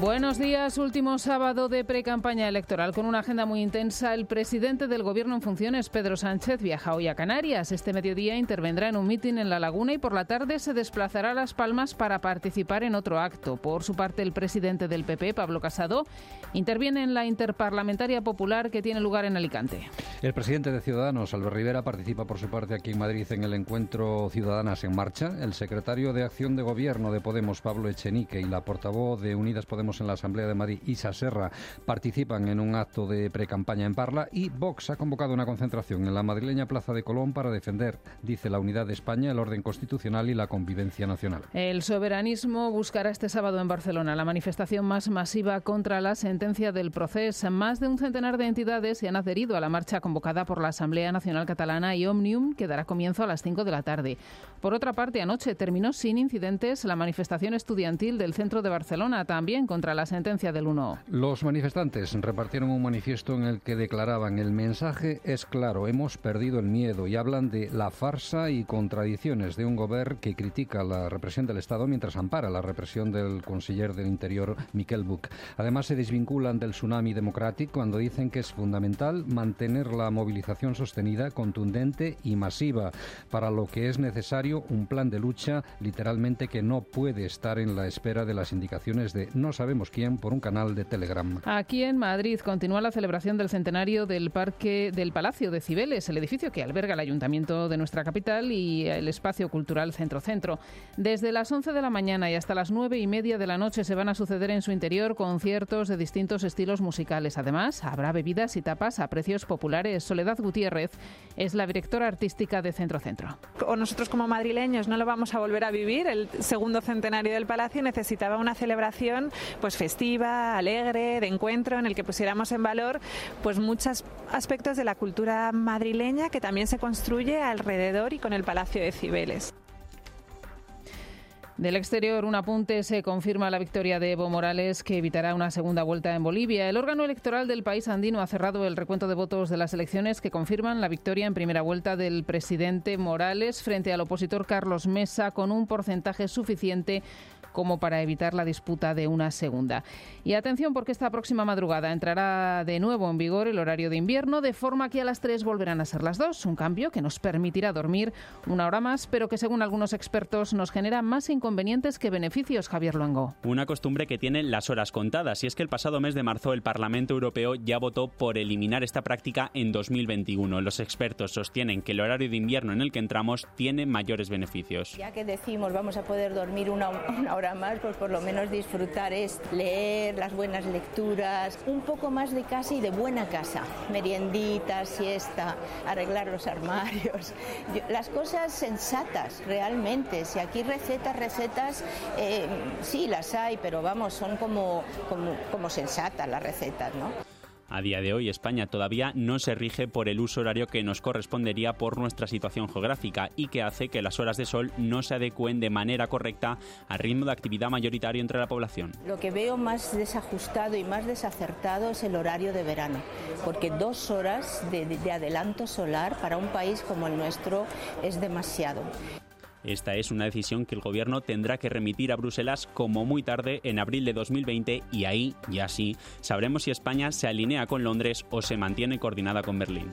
Buenos días, último sábado de pre-campaña electoral. Con una agenda muy intensa, el presidente del Gobierno en funciones, Pedro Sánchez, viaja hoy a Canarias. Este mediodía intervendrá en un mitin en La Laguna y por la tarde se desplazará a Las Palmas para participar en otro acto. Por su parte, el presidente del PP, Pablo Casado, interviene en la interparlamentaria popular que tiene lugar en Alicante. El presidente de Ciudadanos, Albert Rivera, participa por su parte aquí en Madrid en el encuentro Ciudadanas en Marcha. El secretario de Acción de Gobierno de Podemos, Pablo Echenique, y la portavoz de Unidas Podemos en la Asamblea de Madrid, Isa Serra, participan en un acto de precampaña en Parla y Vox ha convocado una concentración en la madrileña Plaza de Colón para defender, dice la unidad de España, el orden constitucional y la convivencia nacional. El soberanismo buscará este sábado en Barcelona la manifestación más masiva contra la sentencia del proceso. Más de un centenar de entidades se han adherido a la marcha convocada por la Asamblea Nacional Catalana y Omnium, que dará comienzo a las 5 de la tarde. Por otra parte, anoche terminó sin incidentes la manifestación estudiantil del centro de Barcelona, también contra la sentencia del 1. Los manifestantes repartieron un manifiesto en el que declaraban el mensaje es claro, hemos perdido el miedo y hablan de la farsa y contradicciones de un gobierno que critica la represión del Estado mientras ampara la represión del conseller del Interior Miquel Buch. Además se desvinculan del tsunami democrático cuando dicen que es fundamental mantener la movilización sostenida, contundente y masiva, para lo que es necesario un plan de lucha literalmente que no puede estar en la espera de las indicaciones de no sabemos quién por un canal de Telegram. Aquí en Madrid continúa la celebración del centenario del Parque del Palacio de Cibeles, el edificio que alberga el ayuntamiento de nuestra capital y el espacio cultural Centro Centro. Desde las 11 de la mañana y hasta las 9 y media de la noche se van a suceder en su interior conciertos de distintos estilos musicales. Además, habrá bebidas y tapas a precios populares. Soledad Gutiérrez es la directora artística de Centro Centro. o nosotros como madrileños no lo vamos a volver a vivir. El segundo centenario del Palacio necesitaba una celebración pues festiva, alegre, de encuentro, en el que pusiéramos en valor pues muchos aspectos de la cultura madrileña que también se construye alrededor y con el Palacio de Cibeles. Del exterior, un apunte, se confirma la victoria de Evo Morales, que evitará una segunda vuelta en Bolivia. El órgano electoral del país andino ha cerrado el recuento de votos de las elecciones que confirman la victoria en primera vuelta del presidente Morales frente al opositor Carlos Mesa, con un porcentaje suficiente como para evitar la disputa de una segunda. Y atención porque esta próxima madrugada entrará de nuevo en vigor el horario de invierno, de forma que a las 3 volverán a ser las 2, un cambio que nos permitirá dormir una hora más, pero que según algunos expertos nos genera más inconvenientes que beneficios, Javier Luengo. Una costumbre que tiene las horas contadas, y es que el pasado mes de marzo el Parlamento Europeo ya votó por eliminar esta práctica en 2021. Los expertos sostienen que el horario de invierno en el que entramos tiene mayores beneficios. Ya que decimos vamos a poder dormir una, una hora más, pues por lo menos disfrutar es leer, las buenas lecturas, un poco más de casa y de buena casa, meriendita, siesta, arreglar los armarios, *laughs* las cosas sensatas realmente. Si aquí recetas, recetas, eh, sí las hay, pero vamos, son como, como, como sensatas las recetas, ¿no? A día de hoy España todavía no se rige por el uso horario que nos correspondería por nuestra situación geográfica y que hace que las horas de sol no se adecúen de manera correcta al ritmo de actividad mayoritario entre la población. Lo que veo más desajustado y más desacertado es el horario de verano, porque dos horas de, de- de adelanto solar para un país como el nuestro es demasiado. Esta es una decisión que el Gobierno tendrá que remitir a Bruselas como muy tarde en abril de 2020 y ahí, ya sí, sabremos si España se alinea con Londres o se mantiene coordinada con Berlín.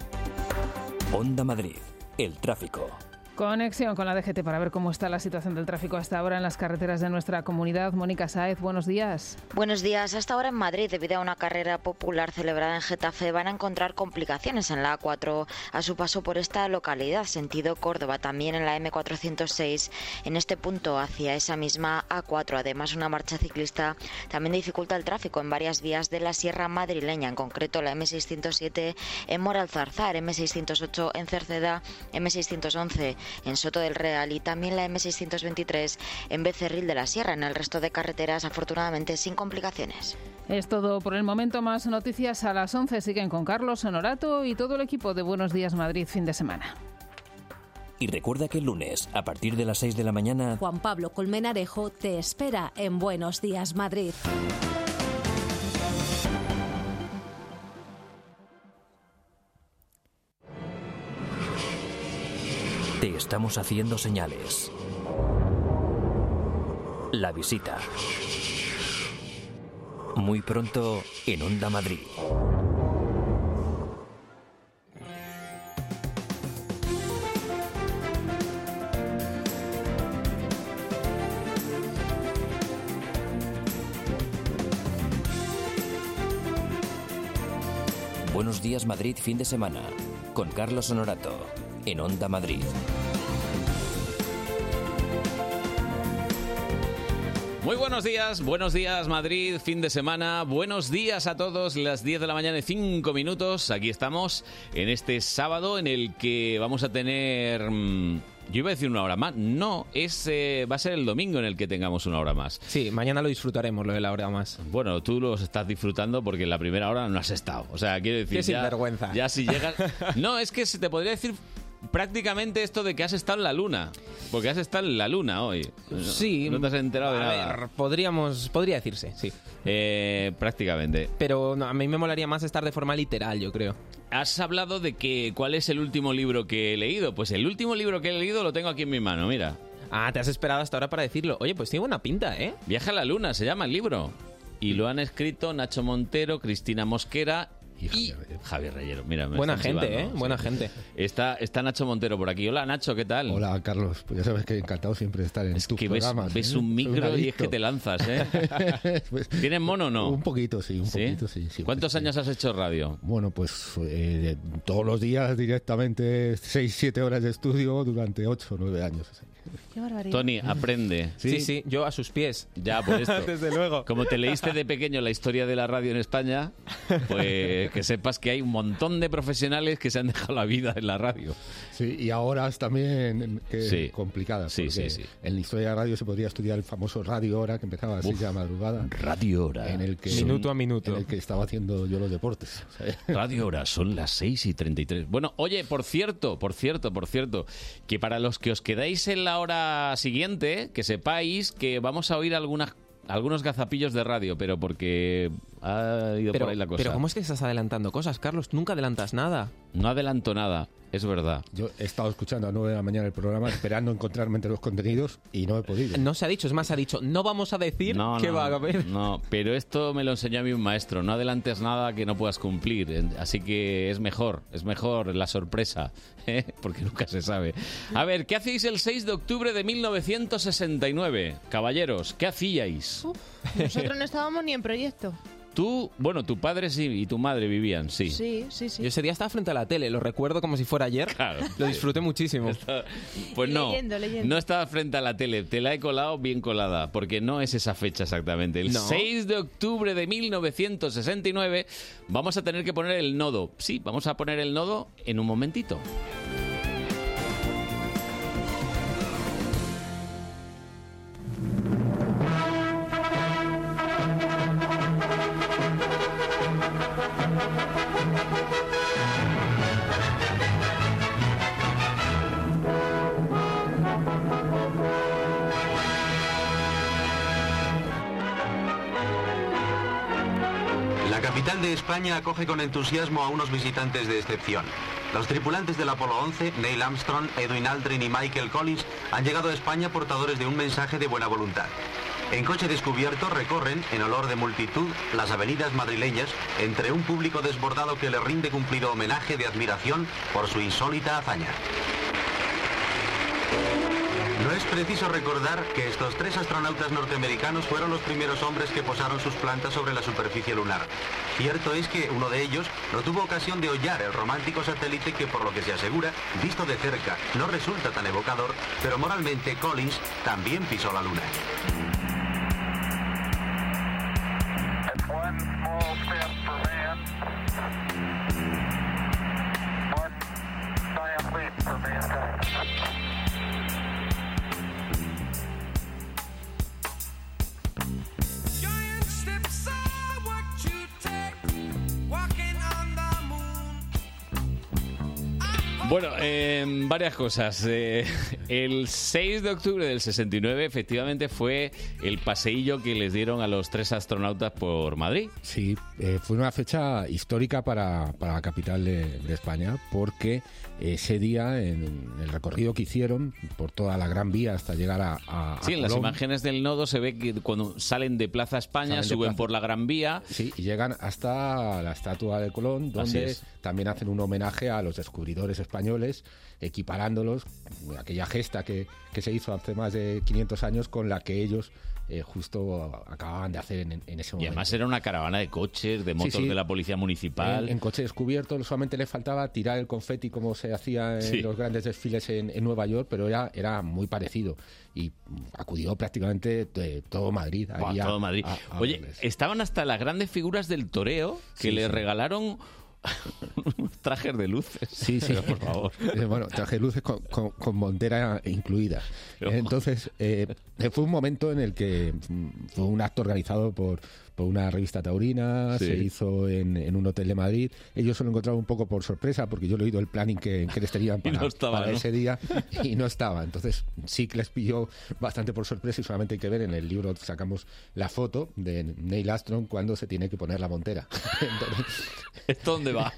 Onda Madrid, el tráfico. Conexión con la DGT para ver cómo está la situación del tráfico hasta ahora en las carreteras de nuestra comunidad. Mónica Saez, buenos días. Buenos días. Hasta ahora en Madrid, debido a una carrera popular celebrada en Getafe, van a encontrar complicaciones en la A4 a su paso por esta localidad, sentido Córdoba, también en la M406, en este punto hacia esa misma A4. Además, una marcha ciclista también dificulta el tráfico en varias vías de la Sierra madrileña, en concreto la M607 en Moralzarzar, M608 en Cerceda, M611 en Soto del Real y también la M623 en Becerril de la Sierra. En el resto de carreteras, afortunadamente, sin complicaciones. Es todo por el momento. Más noticias a las 11 siguen con Carlos Honorato y todo el equipo de Buenos Días Madrid fin de semana. Y recuerda que el lunes, a partir de las 6 de la mañana, Juan Pablo Colmenarejo te espera en Buenos Días Madrid. Te estamos haciendo señales. La visita. Muy pronto en Onda Madrid. Buenos días Madrid fin de semana con Carlos Honorato en Onda Madrid. Muy buenos días, buenos días Madrid, fin de semana, buenos días a todos, las 10 de la mañana y 5 minutos, aquí estamos en este sábado en el que vamos a tener... mm, Yo iba a decir una hora más, no, es, eh, va a ser el domingo en el que tengamos una hora más. Sí, mañana lo disfrutaremos, lo de la hora más. Bueno, tú los estás disfrutando porque en la primera hora no has estado. O sea, quiero decir, Qué ya, sinvergüenza. ya si llegas... *laughs* No, es que se te podría decir prácticamente esto de que has estado en la luna. Porque has estado en la luna hoy. No- Sí, No te has enterado de a nada. ver, podríamos, podría decirse, sí. Eh, prácticamente. Pero no, a mí me molaría más estar de forma literal, yo creo. Has hablado de que cuál es el último libro que he leído. Pues el último libro que he leído lo tengo aquí en mi mano, mira. Ah, te has esperado hasta ahora para decirlo. Oye, pues tiene buena pinta, ¿eh? Viaje a la luna, se llama el libro. Y lo han escrito Nacho Montero, Cristina Mosquera y Javier Reyero. Mira, me Buena gente, chivando, ¿eh? Buena gente. Está, está Nacho Montero por aquí. Hola, Nacho, ¿qué tal? Hola, Carlos. Pues ya sabes que encantado siempre de estar en tus que ves, programas. ves ¿eh? un micro y es que te lanzas, ¿eh? *laughs* Pues, ¿Tienes mono o no? Un poquito, sí, un ¿Sí? poquito, sí. sí. ¿Cuántos años has hecho radio? Bueno, pues eh, todos los días directamente 6, 7 horas de estudio durante 8 o 9 años. Qué barbaridad. Tony, aprende. Sí, sí, yo a sus pies. Ya, por esto. *laughs* Desde luego. Como te leíste de pequeño la historia de la radio en España, pues que sepas que hay un montón de profesionales que se han dejado la vida en la radio. Sí, y a horas también que Sí. complicadas. Sí, sí, sí. En la historia de radio se podría estudiar el famoso Radio Hora que empezaba a las 6 de la madrugada. Radio Hora. En el que, Minuto a minuto. En el que estaba haciendo yo los deportes. O *laughs* sea, Radio Hora, son las 6 y 33. Bueno, oye, por cierto, por cierto, por cierto, que para los que os quedáis en la hora siguiente, que sepáis que vamos a oír algunas algunos gazapillos de radio, pero porque ha ido Pero, por ahí la cosa. pero ¿cómo es que estás adelantando cosas, Carlos? Nunca adelantas nada. No adelanto nada, es verdad. Yo he estado escuchando a 9 de la mañana el programa esperando encontrarme entre los contenidos y no he podido. No se ha dicho, es más, ha dicho, no vamos a decir No, qué no, va a haber. No, pero esto me lo enseñó a mí un maestro. No adelantes nada que no puedas cumplir. Así que es mejor, es mejor la sorpresa, *laughs* ¿eh? porque nunca se sabe. A ver, ¿qué hacéis el 6 de octubre de 1969? Caballeros, ¿qué hacíais? Nosotros no estábamos ni en proyecto. Tú, bueno, tu padre sí y tu madre vivían, sí. Sí, sí, sí. Yo ese día estaba frente a la tele, lo recuerdo como si fuera ayer. Lo disfruté muchísimo. Pues no, Leyendo, leyendo. no estaba frente a la tele, te la he colado bien colada, porque no es esa fecha exactamente. El No. 6 de octubre de 1969 vamos a tener que poner el nodo. Sí, vamos a poner el nodo en un momentito. España acoge con entusiasmo a unos visitantes de excepción. Los tripulantes del Apolo 11, Neil Armstrong, Edwin Aldrin y Michael Collins, han llegado a España portadores de un mensaje de buena voluntad. En coche descubierto recorren, en olor de multitud, las avenidas madrileñas entre un público desbordado que le rinde cumplido homenaje de admiración por su insólita hazaña. No es preciso recordar que estos tres astronautas norteamericanos fueron los primeros hombres que posaron sus plantas sobre la superficie lunar. Cierto es que uno de ellos no tuvo ocasión de hollar el romántico satélite que por lo que se asegura, visto de cerca, no resulta tan evocador, pero moralmente Collins también pisó la luna. Bueno, eh, varias cosas. Eh, *laughs* el 6 de octubre del 69 efectivamente fue el paseillo que les dieron a los tres astronautas por Madrid. Sí, eh, fue una fecha histórica para, para la capital de, de España porque ese día, en el recorrido que hicieron por toda la Gran Vía hasta llegar a, a- Sí, en las imágenes del nodo se ve que cuando salen de Plaza España, suben Plaza- por la Gran Vía. Sí, y llegan hasta la estatua de Colón, donde también hacen un homenaje a los descubridores españoles, equiparándolos, aquella gesta que, que se hizo hace más de 500 años con la que ellos eh, justo acababan de hacer en, en ese Y momento. además era una caravana de coches, de motos sí. de la policía municipal. En, en coche descubierto solamente le faltaba tirar el confeti como se hacía en Sí. los grandes desfiles en, en Nueva York, pero era, era muy parecido. Y acudió prácticamente de todo Madrid. Buah, ahí a- todo Madrid. a- a Oye, estaban hasta las grandes figuras del toreo que le regalaron *laughs* trajes de luces. Sí, sí. Pero, por favor. *laughs* Eh, Bueno, traje luces con, con, con montera incluida. Entonces, eh, fue un momento en el que mm, fue un acto organizado por, por una revista taurina, Sí. se hizo en, en un hotel de Madrid. Ellos se lo encontraron un poco por sorpresa, porque yo he leído el planning que, que les tenían *laughs* para, no estaba, para ¿no? ese día *laughs* y no estaba. Entonces, sí que les pilló bastante por sorpresa y solamente hay que ver en el libro sacamos la foto de Neil Armstrong cuando se tiene que poner la montera. *laughs* Entonces, ¿Esto dónde va?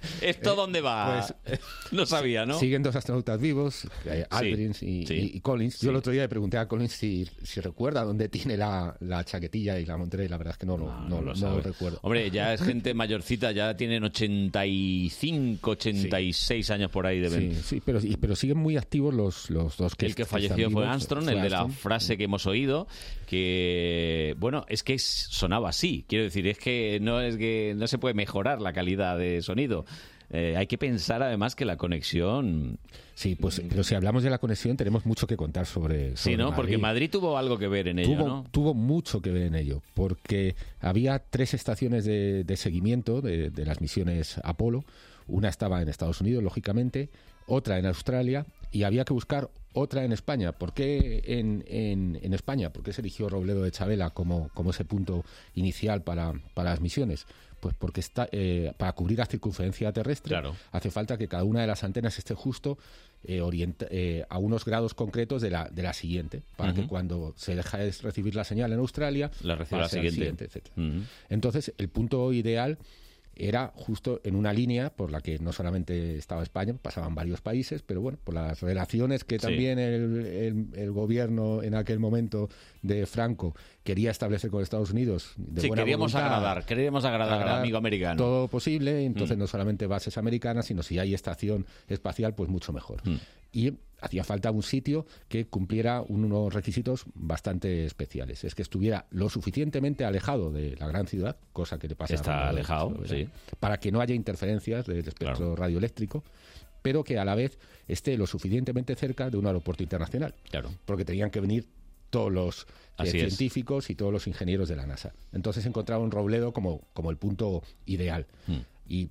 *laughs* ¿Esto dónde va? Pues, *laughs* no sabía, ¿no? Siguen dos astronautas vivos, eh, Aldrin y, sí. y- y Collins. Yo el otro día le pregunté a Collins si, si recuerda dónde tiene la, la chaquetilla y la montera y la verdad es que no, lo- no, no lo no sabe. lo recuerdo. Hombre, ya es *laughs* gente mayorcita, ya tienen 85, 86 años por ahí deben. Sí, sí, pero, pero siguen muy activos los, los dos que el que falleció fue. Armstrong, el de la frase que hemos oído, que bueno, es que sonaba así. Quiero decir, es que no es que no se puede mejorar la calidad de sonido. Eh, hay que pensar además que la conexión. Sí, pues, pero si hablamos de la conexión, tenemos mucho que contar sobre. Sí, sobre ¿no? Porque Madrid tuvo algo que ver en ello, tuvo, ¿no? tuvo mucho que ver en ello, porque había tres estaciones de, de seguimiento de, de las misiones Apolo. Una estaba en Estados Unidos, lógicamente, otra en Australia, y había que buscar otra en España. ¿Por qué en, en- en España? ¿Por qué se eligió Robledo de Chabela como, como ese punto inicial para, para las misiones? Pues porque está, eh, para cubrir la circunferencia terrestre Claro. hace falta que cada una de las antenas esté justo eh, orienta- eh, a unos grados concretos de la, de la siguiente, para que cuando se deja de recibir la señal en Australia, La recibe la siguiente. etcétera. Ujú. Entonces, el punto ideal era justo en una línea por la que no solamente estaba España, pasaban varios países, pero bueno, por las relaciones que Sí. también el, el- el gobierno en aquel momento de Franco quería establecer con Estados Unidos. De Sí, buena queríamos voluntad, agradar, queríamos agradar al agradar amigo americano. Todo posible, entonces Mm. no solamente bases americanas, sino si hay estación espacial, pues mucho mejor. Mm. Y hacía falta un sitio que cumpliera unos requisitos bastante especiales. Es que estuviera lo suficientemente alejado de la gran ciudad, cosa que le pasa Está alejado, sí. para que no haya interferencias del espectro radioeléctrico, pero que a la vez esté lo suficientemente cerca de un aeropuerto internacional. Claro. Porque tenían que venir todos los eh, es. científicos y todos los ingenieros de la NASA. Entonces encontraron Robledo como, como el punto ideal. Mm. Y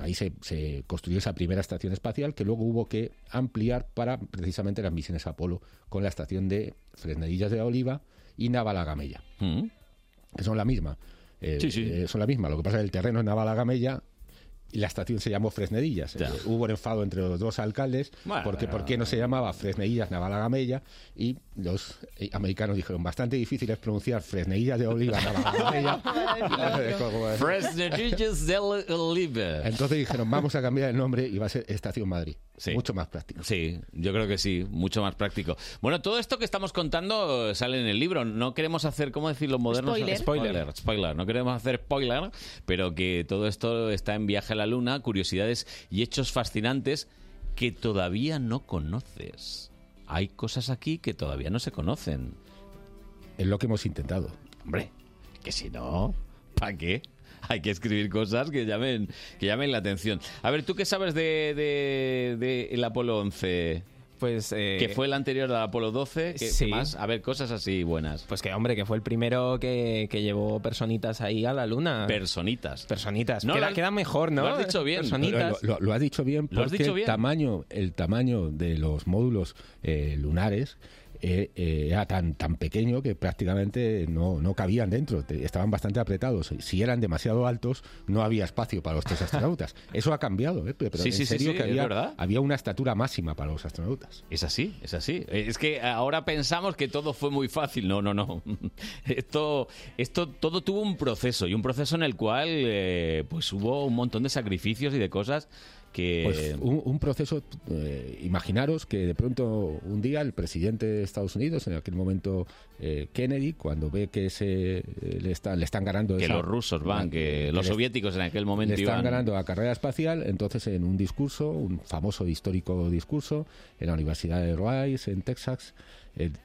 ahí se, se construyó esa primera estación espacial que luego hubo que ampliar para precisamente las misiones Apolo con la estación de Fresnedillas de la Oliva y Navalagamella, Mm. que son la misma. Eh, Sí, sí. eh, son la misma. Lo que pasa es que el terreno es Navalagamella y la estación se llamó Fresnedillas. Eh, hubo un enfado entre los dos alcaldes Bueno, porque por qué no se llamaba Fresnedillas Navalagamella y los eh, americanos dijeron bastante difícil es pronunciar Fresnedillas de Oliva Navalagamella. *laughs* Fresnedillas del Oliva. Entonces dijeron vamos a cambiar el nombre y va a ser Estación Madrid. Mucho más práctico. Sí, yo creo que sí, mucho más práctico. Bueno, todo esto que estamos contando eh, sale en el libro. No queremos hacer, ¿cómo decir los modernos? Spoiler. Spoiler. Spoiler. No queremos hacer spoiler, pero que todo esto está en Viaje a la Luna, curiosidades y hechos fascinantes que todavía no conoces. Hay cosas aquí que todavía no se conocen. Es lo que hemos intentado. Hombre, que si no, ¿para qué? Hay que escribir cosas que llamen, que llamen la atención. A ver, ¿tú qué sabes de, de- de el Apolo 11? Pues... que fue el anterior al Apolo 12. ¿Qué, sí. más? A ver, cosas así buenas. Pues que, hombre, que fue el primero que, que llevó personitas ahí a la luna. Personitas. Personitas. No, queda, lo has- queda mejor, ¿no? lo has dicho bien. Personitas. Lo, lo- lo has dicho bien Lo has porque dicho bien. el tamaño, el tamaño de los módulos eh, lunares eh, eh, era tan, tan pequeño que prácticamente no, no cabían dentro, te- estaban bastante apretados. Si eran demasiado altos, no había espacio para los tres astronautas. *laughs* Eso ha cambiado, ¿eh? pero Sí, en sí, serio sí, que es había, una estatura máxima para los astronautas. Es así, es así. Es que ahora pensamos que todo fue muy fácil. No, no, no. *laughs* Esto, esto todo tuvo un proceso y un proceso en el cual eh, pues hubo un montón de sacrificios y de cosas que... Pues un, un proceso, eh, imaginaros que de pronto un día el presidente de Estados Unidos, en aquel momento eh, Kennedy, cuando ve que se, eh, le, está- le están ganando... que esa- los rusos van, que los le- soviéticos en aquel momento le están iban... ganando la carrera espacial, entonces en un discurso, un famoso histórico discurso, en la Universidad de Rice, en Texas,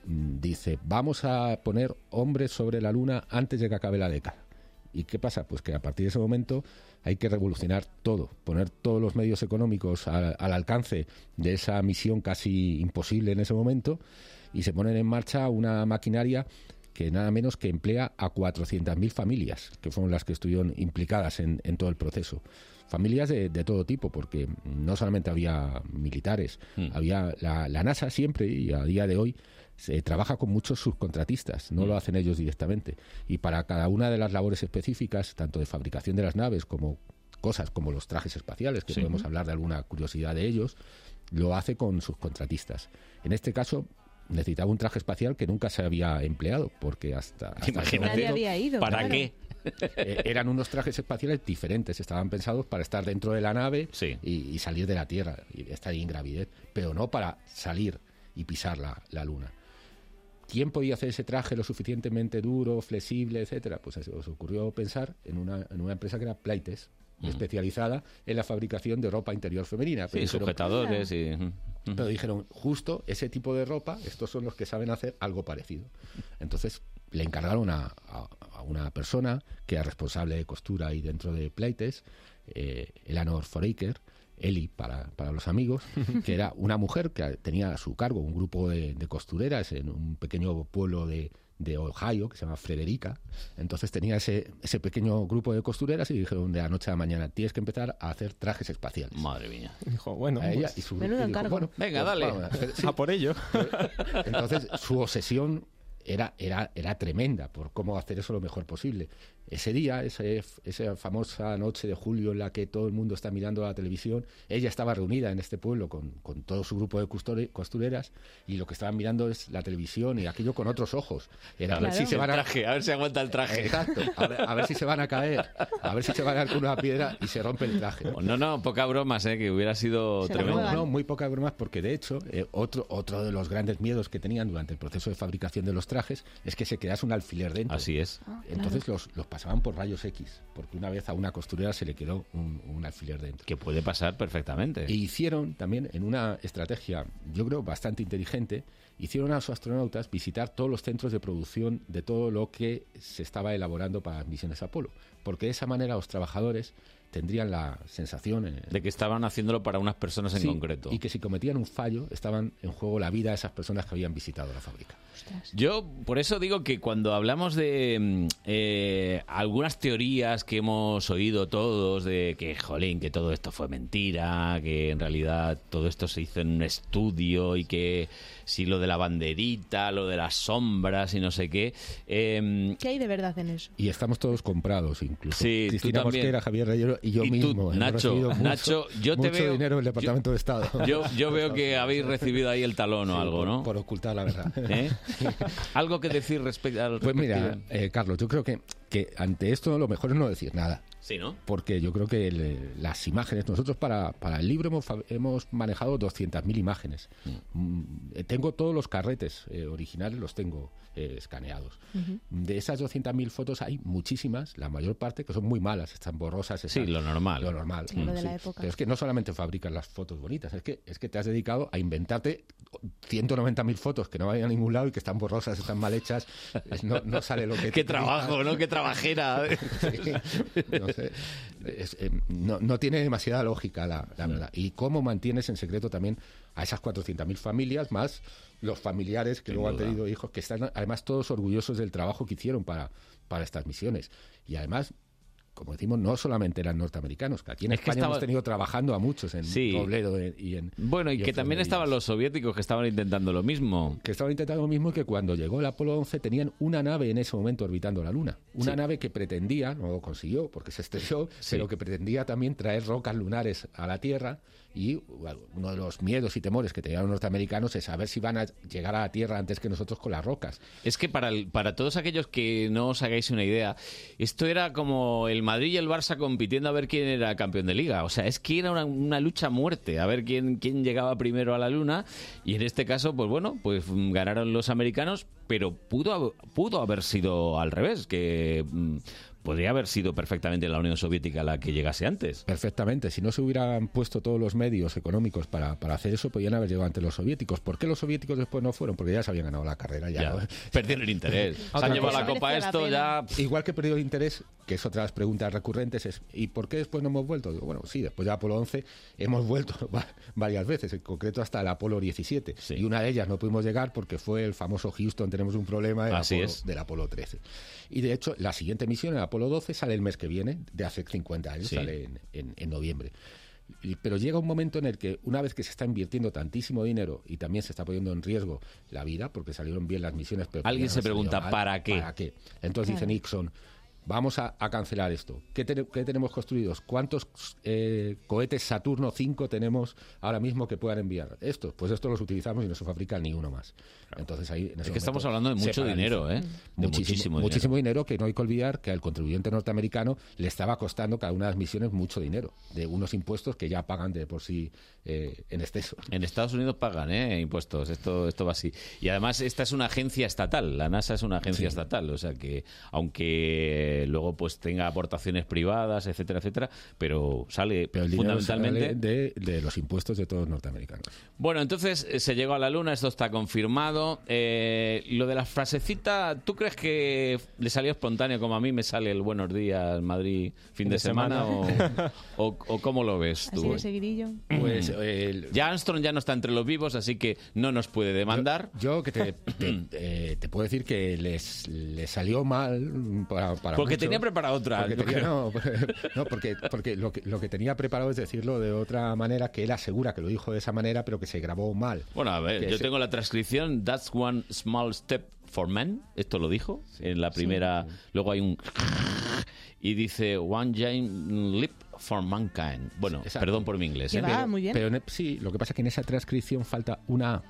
dice, vamos a poner hombres sobre la Luna antes de que acabe la década. ¿Y qué pasa? Pues que a partir de ese momento hay que revolucionar todo, poner todos los medios económicos al, al alcance de esa misión casi imposible en ese momento y se ponen en marcha una maquinaria que nada menos que emplea a 400.000 familias, que fueron las que estuvieron implicadas en, en todo el proceso. Familias de, de todo tipo, porque no solamente había militares, había la, la NASA siempre y a día de hoy se trabaja con muchos subcontratistas, no lo hacen ellos directamente. Y para cada una de las labores específicas, tanto de fabricación de las naves como cosas como los trajes espaciales, que Sí. podemos hablar de alguna curiosidad de ellos, lo hace con sus contratistas. En este caso necesitaba un traje espacial que nunca se había empleado, porque hasta... hasta Imagínate. había ido, ¿Para claro. qué? eh, eran unos trajes espaciales diferentes, estaban pensados para estar dentro de la nave y, y salir de la Tierra y estar en gravidez, pero no para salir y pisar la, la Luna. ¿Quién podía hacer ese traje lo suficientemente duro, flexible, etcétera? Pues se os ocurrió pensar en una, en una empresa que era Playtes, especializada en la fabricación de ropa interior femenina. Sí, sujetadores y... pero dijeron, justo ese tipo de ropa, estos son los que saben hacer algo parecido. Entonces le encargaron a, a- a una persona que era responsable de costura ahí dentro de Pleites, eh, Eleanor Foraker, Eli para, para los amigos, *laughs* que era una mujer que tenía a su cargo un grupo de, de costureras en un pequeño pueblo de, de Ohio que se llama Frederica. Entonces tenía ese, ese pequeño grupo de costureras y dijeron de la noche a la mañana, tienes que empezar a hacer trajes espaciales. Madre mía. Dijo, bueno, A ella pues, y su- menudo y dijo, encargo. bueno, Venga, pues dale. vamos sí. a por ello. *laughs* Entonces, su obsesión era, era, era tremenda por cómo hacer eso lo mejor posible. Ese día, ese, esa famosa noche de julio en la que todo el mundo está mirando la televisión, ella estaba reunida en este pueblo con, con todo su grupo de costureras y lo que estaban mirando es la televisión y aquello con otros ojos. Era a ver si se van a... traje, a ver si aguanta el traje. Exacto, a ver, a ver si se van a caer, a ver si se van a dar con una piedra y se rompe el traje. No, no, poca bromas, ¿eh? que hubiera sido tremendo. No, no, muy pocas bromas porque de hecho eh, otro, otro de los grandes miedos que tenían durante el proceso de fabricación de los trajes es que se quedase un alfiler dentro. Así es. Entonces los, los pasaban por rayos X, porque una vez a una costurera se le quedó un, un alfiler dentro. Que puede pasar perfectamente. E hicieron también, en una estrategia, yo creo, bastante inteligente, hicieron a los astronautas visitar todos los centros de producción de todo lo que se estaba elaborando para las misiones Apolo. Porque de esa manera los trabajadores tendrían la sensación eh, De que estaban haciéndolo para unas personas en Sí, concreto. Y que si cometían un fallo, estaban en juego la vida de esas personas que habían visitado la fábrica. Yo por eso digo que cuando hablamos de mm, eh, algunas teorías que hemos oído todos de que, jolín, que todo esto fue mentira, que en realidad todo esto se hizo en un estudio y que si lo de la banderita, lo de las sombras y no sé qué. eh, ¿Qué hay de verdad en eso? Y estamos todos comprados, incluso. Sí, tú Cristina también. Mosquera, Javier Reyero y yo tú, mismo. Nacho, mucho- Nacho, yo te mucho veo. dinero del Departamento de Estado. Yo, yo veo que *laughs* habéis recibido ahí el talón o Sí, algo, por- ¿no? Por ocultar la verdad. *laughs* ¿Eh? Algo que decir respecto al Pues mira, eh, Carlos, yo creo que, que ante esto lo mejor es no decir nada. Sí, ¿no? Porque yo creo que el- las imágenes, nosotros para, para el libro hemos, fa- hemos manejado 200.000 imágenes. Mm, eh, tengo todos los carretes eh, originales, los tengo eh, escaneados. De esas 200.000 fotos hay muchísimas, la mayor parte, que son muy malas, están borrosas. Sí, están- lo normal. Lo normal. Claro, de la sí. época. Pero es que no solamente fabricas las fotos bonitas, es que, es que te has dedicado a inventarte 190.000 fotos que no vayan a ningún lado y que están borrosas, están mal hechas, *laughs* no, no sale lo que... Qué trabajo. ¿no? Qué trabajera. *laughs* Sí, no *laughs* Es, eh, no, no tiene demasiada lógica, la, la verdad. Y cómo mantienes en secreto también a esas 400.000 familias, más los familiares que Sin luego duda. han tenido hijos, que están además todos orgullosos del trabajo que hicieron para, para estas misiones. Y además, como decimos, no solamente eran norteamericanos, que aquí en Es que España estaba- hemos tenido trabajando a muchos en Sí. Robledo y en... Bueno, y, que también estaban los soviéticos que estaban intentando lo mismo. que estaban intentando lo mismo y que cuando llegó el Apolo 11 tenían una nave en ese momento orbitando la Luna. Una Sí. nave que pretendía, no lo consiguió porque se estrelló, Sí. pero que pretendía también traer rocas lunares a la Tierra y uno de los miedos y temores que tenían los norteamericanos es saber si van a llegar a la Tierra antes que nosotros con las rocas. Es que para, para todos aquellos que no os hagáis una idea, esto era como el Madrid y el Barça compitiendo a ver quién era campeón de liga. O sea, es que era una, una lucha a muerte, a ver quién, quién llegaba primero a la luna. Y en este caso, pues bueno, pues ganaron los americanos, pero pudo, pudo haber sido al revés, que mm, podría haber sido perfectamente la Unión Soviética la que llegase antes. Perfectamente. Si no se hubieran puesto todos los medios económicos para, para hacer eso, podían haber llegado ante los soviéticos. ¿Por qué los soviéticos después no fueron? Porque ya se habían ganado la carrera. Ya, Ya, ¿no? perdieron el interés. *laughs* Se han llevado la copa la esto, ya... Igual que perdió el interés, que es otra de las preguntas recurrentes, es ¿y por qué después no hemos vuelto? Digo, bueno, sí, después de Apolo 11 hemos vuelto *laughs* va- varias veces, en concreto hasta el Apolo 17. Y una de ellas no pudimos llegar porque fue el famoso Houston, tenemos un problema del, Así Apolo, es. del Apolo 13. Y de hecho, la siguiente misión, el Apolo 12, sale el mes que viene, de hace 50 años, Sí. sale en, en- en noviembre. Pero llega un momento en el que, una vez que se está invirtiendo tantísimo dinero y también se está poniendo en riesgo la vida, porque salieron bien las misiones, pero Alguien se pregunta, mal, ¿para qué? ¿Para qué? Entonces dice. Nixon, vamos a, a cancelar esto. ¿Qué, te- qué tenemos construidos? ¿Cuántos eh, cohetes Saturno 5 tenemos ahora mismo que puedan enviar? Estos, pues estos los utilizamos y no se fabrica ni uno más. Entonces ahí en Es que estamos hablando de mucho dinero, ¿eh? De muchísimo dinero. muchísimo dinero que no hay que olvidar que al contribuyente norteamericano le estaba costando cada una de las misiones mucho dinero, de unos impuestos que ya pagan de por sí eh, en exceso. En Estados Unidos pagan ¿eh? impuestos, esto, esto va así. Y además esta es una agencia estatal, la NASA es una agencia estatal, o sea que aunque luego pues tenga aportaciones privadas, etcétera, etcétera, pero sale Pero el dinero fundamentalmente... sale de, de los impuestos de todos los norteamericanos. Bueno, entonces eh, se llegó a la Luna, esto está confirmado. Eh, lo de la frasecita, ¿tú crees que le salió espontáneo como a mí me sale el buenos días Madrid fin de, de semana? semana. O, o- o cómo lo ves tú? Así de seguidillo. Pues ya Armstrong ya no está entre los vivos, así que no nos puede demandar. Yo que te, te, eh, te puedo decir que les, les salió mal para, para Porque tenía preparado otra, Porque tenía- no, *laughs* no, porque, porque lo, que, lo que tenía preparado es decirlo de otra manera, que él asegura que lo dijo de esa manera, pero que se grabó mal. Bueno, a ver, yo se- tengo la transcripción, That's one small step for man, esto lo dijo en la primera, luego hay un *laughs* y dice One giant leap for mankind. Bueno, Exacto. perdón por mi inglés. ¿eh? Pero- Pero en- sí, lo que pasa es que en esa transcripción falta una A.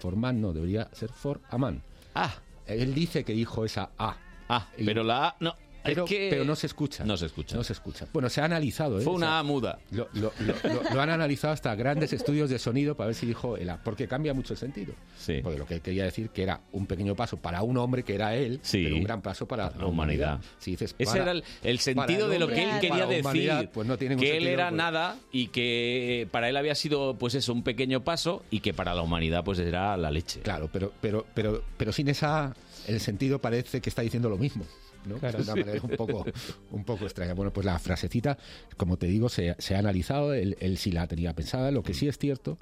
For man no, debería ser for a man. Ah. Él dice que dijo esa A. Ah, pero la A no. Pero, es que- pero no se escucha. No se escucha. No se escucha. Bueno, se ha analizado. ¿eh? Fue O una sea, A muda. Lo, lo- lo- lo- lo han analizado hasta grandes estudios de sonido para ver si dijo el A, porque cambia mucho el sentido. Sí. Porque lo que quería decir que era un pequeño paso para un hombre que era él, Sí. pero un gran paso para la humanidad. Si dices Ese era el, el sentido el de lo que él quería decir. humanidad, pues no tiene ningún que él era pues- nada y que para él había sido, pues eso, un pequeño paso y que para la humanidad, pues era la leche. Claro, pero, pero, pero, pero sin esa el sentido parece que está diciendo lo mismo. ¿No? Claro. de una Sí. manera un poco, un poco extraña. Bueno, pues la frasecita, como te digo, se, se ha analizado, él, él sí la tenía pensada. Lo que sí es cierto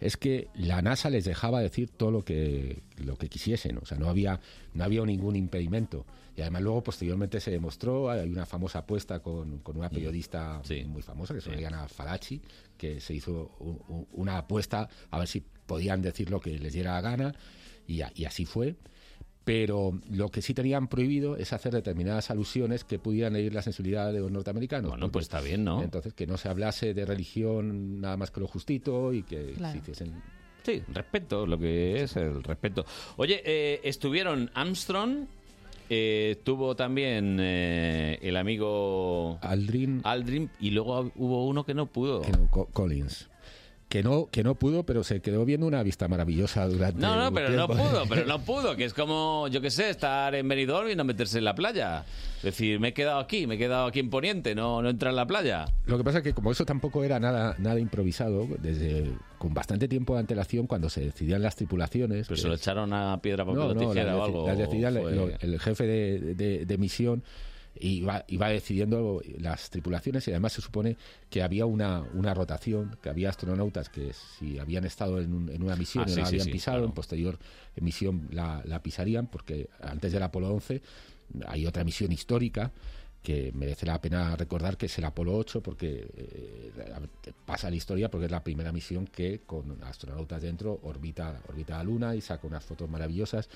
es que la NASA les dejaba decir todo lo que, lo que quisiesen, o sea, no había, no había ningún impedimento. Y además luego posteriormente se demostró, hay una famosa apuesta con, con una periodista muy famosa, que es Oriana Falachi, que se hizo u- u- una apuesta a ver si podían decir lo que les diera la gana, y, a- y así fue. Pero lo que sí tenían prohibido es hacer determinadas alusiones que pudieran herir la sensibilidad de los norteamericanos. Bueno, pues está bien, ¿no? Entonces, que no se hablase de religión nada más que lo justito y que Claro. se hiciesen... Sí, respeto, lo que es el respeto. Oye, eh, estuvieron Armstrong, eh, tuvo también eh, el amigo Aldrin. Aldrin y luego hubo uno que no pudo. que no, Co- Collins. Que no, que no pudo, pero se quedó viendo una vista maravillosa durante No, no, pero no tiempo. pudo, *laughs* pero no pudo, que es como, yo qué sé, estar en Benidorm y no meterse en la playa. Es decir, me he quedado aquí, me he quedado aquí en Poniente, no, no entra en la playa. Lo que pasa es que como eso tampoco era nada, nada improvisado, desde con bastante tiempo de antelación, cuando se decidían las tripulaciones... Pero se lo echaron a piedra, papel no, o no, o algo. las decidían fue- el jefe de, de- de misión iba, iba decidiendo las tripulaciones y además se supone que había una, una rotación, que había astronautas que si habían estado en, un- en una misión Ah, y sí, la habían sí, pisado, claro. en posterior misión la, la pisarían, porque antes del Apolo 11 hay otra misión histórica que merece la pena recordar que es el Apolo 8 porque eh, pasa la historia porque es la primera misión que con astronautas dentro orbita orbita la Luna y saca unas fotos maravillosas.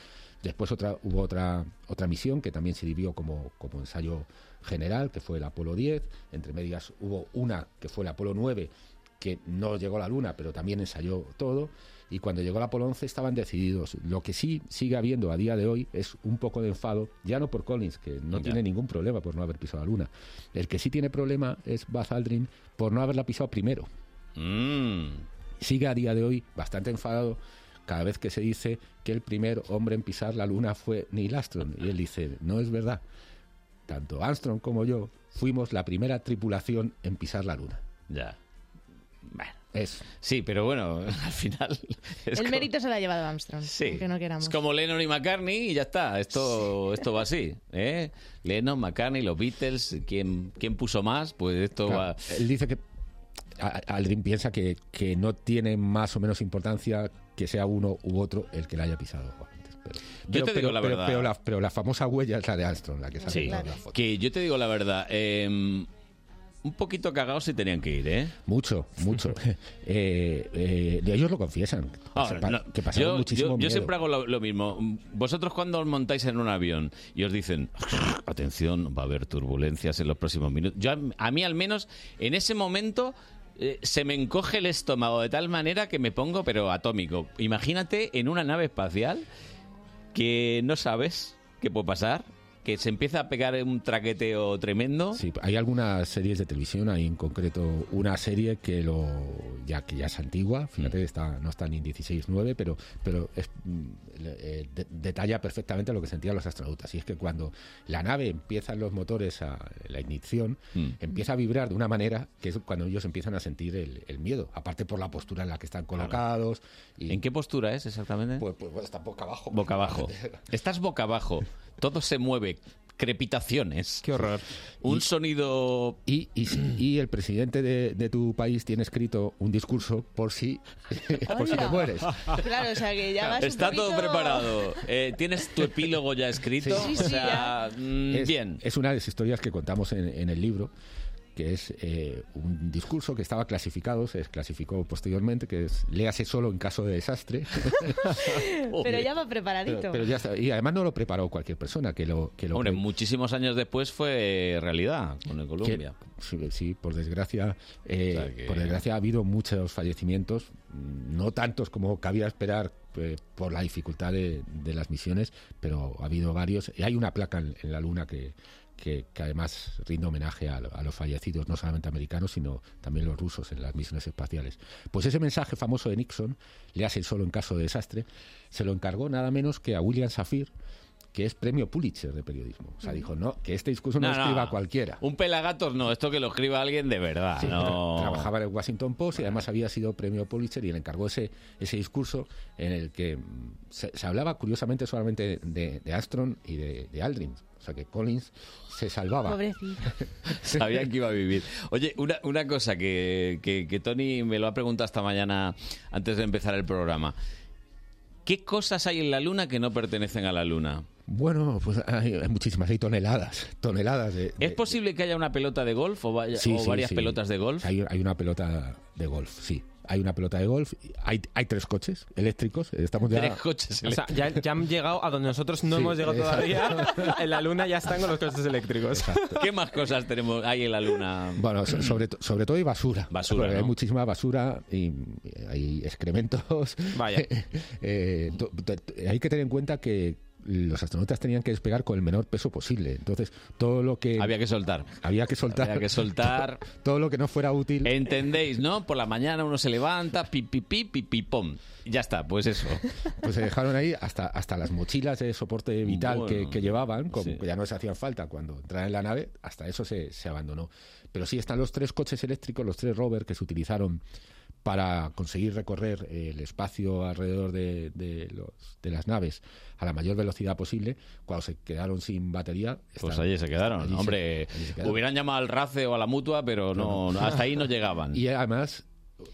Después otra hubo otra otra misión que también se vivió como como ensayo general que fue el Apolo 10. Entre medias hubo una que fue el Apolo 9 que no llegó a la Luna pero también ensayó todo y cuando llegó el Apolo 11 estaban decididos. Lo que sí sigue habiendo a día de hoy es un poco de enfado, ya no por Collins, que no Ya. tiene ningún problema por no haber pisado la Luna. El que sí tiene problema es Buzz Aldrin por no haberla pisado primero. Mm. Sigue a día de hoy bastante enfadado cada vez que se dice que el primer hombre en pisar la Luna fue Neil Armstrong. Y él dice, no es verdad. Tanto Armstrong como yo fuimos la primera tripulación en pisar la Luna. Ya. Bueno. Es. Sí, pero bueno, *laughs* al final... es El mérito se lo ha llevado Armstrong, Sí. aunque no queramos. Es como Lennon y McCartney y ya está. Esto, esto va así. ¿eh? Lennon, McCartney, los Beatles, ¿quién, quién puso más? Pues esto Claro, va... Él dice que Aldrin piensa que, que no tiene más o menos importancia que sea uno u otro el que la haya pisado antes. Pero, Yo te digo la pero- verdad. pero la, pero la famosa huella es la de Armstrong, la que sale Sí, en la foto. que yo te digo la verdad. eh, un poquito cagados si tenían que ir, ¿eh? Mucho, mucho. *laughs* *laughs* eh, eh, ellos lo confiesan. Ahora, Pa- no, que pasaron yo, muchísimo yo- yo miedo. siempre hago lo, lo mismo. Vosotros cuando os montáis en un avión y os dicen, atención, va a haber turbulencias en los próximos minutos. Yo, a, a mí al menos, en ese momento... eh, se me encoge el estómago de tal manera que me pongo pero atómico. Imagínate en una nave espacial que no sabes qué puede pasar, que se empieza a pegar un traqueteo tremendo. Sí, hay algunas series de televisión, hay en concreto una serie que lo ya que ya es antigua, fíjate, está no está ni en 16.9, pero pero es, mm, eh, de- detalla perfectamente lo que sentían los astronautas. Y es que cuando la nave empiezan los motores a la ignición, empieza a vibrar de una manera que es cuando ellos empiezan a sentir el, el miedo, aparte por la postura en la que están colocados. Y, ¿En qué postura es exactamente? Pues, pues, está boca abajo. Boca abajo. *laughs* Estás boca abajo. Todo se mueve. Crepitaciones. Qué horror. Un sonido. Y, y, el presidente de, de tu país tiene escrito un discurso por si, *laughs* por si te mueres. Claro, o sea que ya vas un Está todo preparado. *laughs* Eh, ¿Tienes tu epílogo ya escrito? Sí, sí, o sea, mm, es, bien. Es una de las historias que contamos en, en el libro, que es eh, un discurso que estaba clasificado, se desclasificó posteriormente, que es léase solo en caso de desastre. *laughs* Pero ya va preparadito. Pero, pero ya está. Y además no lo preparó cualquier persona, que lo... Que lo Hombre, pre- muchísimos años después fue realidad con el Columbia. que- sí, sí, por desgracia, eh, O sea que- por desgracia ha habido muchos fallecimientos, no tantos como cabía esperar eh, por la dificultad de, de las misiones, pero ha habido varios. Y hay una placa en, en la Luna que, que, que además rinde homenaje a, a los fallecidos, no solamente americanos, sino también los rusos en las misiones espaciales. Pues ese mensaje famoso de Nixon, le hace solo en caso de desastre, se lo encargó nada menos que a William Safir, que es premio Pulitzer de periodismo. O sea, dijo, no, que este discurso no, No, lo no. escriba cualquiera. Un pelagatos no, esto que lo escriba alguien de verdad. Sí, no. tra- Trabajaba en el Washington Post y además había sido premio Pulitzer y le encargó ese, ese discurso en el que mm, se, se hablaba curiosamente solamente de, de Armstrong y de, de Aldrin. O sea que Collins se salvaba. Pobrecito. *laughs* Sabían que iba a vivir. Oye, una, una cosa que, que, que Tony me lo ha preguntado esta mañana antes de empezar el programa. ¿Qué cosas hay en la Luna que no pertenecen a la Luna? Bueno, pues hay, hay muchísimas, hay toneladas, toneladas de... ¿Es posible que haya una pelota de golf o, vaya- Sí, o sí, varias sí. pelotas de golf? Hay, hay una pelota de golf, sí. hay una pelota de golf, hay, hay tres coches eléctricos. Estamos ya... Tres coches O sea, ya, ya han llegado a donde nosotros no Sí, hemos llegado todavía. En la luna ya están con los coches eléctricos. ¿Qué más cosas tenemos hay en la luna? Bueno, so- sobre, to- sobre todo hay basura. Basura, Hay muchísima basura y hay excrementos. Vaya. *laughs* Eh, hay que tener en cuenta que los astronautas tenían que despegar con el menor peso posible. Entonces, todo lo que... Había que soltar. Había que soltar. Había que soltar. *laughs* todo lo que no fuera útil. ¿Entendéis, no? Por la mañana uno se levanta, pi, pi, pi, pi, pi, pom. Ya está, pues eso. *laughs* Pues se dejaron ahí hasta, hasta las mochilas de soporte vital que, Bueno, que llevaban, como sí. que ya no se hacían falta cuando entraron en la nave, hasta eso se, se abandonó. Pero sí están los tres coches eléctricos, los tres rover que se utilizaron para conseguir recorrer el espacio alrededor de, de los, de las naves a la mayor velocidad posible. Cuando se quedaron sin batería, Pues allí se quedaron. allí se- Hombre, allí se quedaron. hubieran llamado al RACE o a la mutua, pero no, no, hasta ahí no llegaban. *laughs* Y además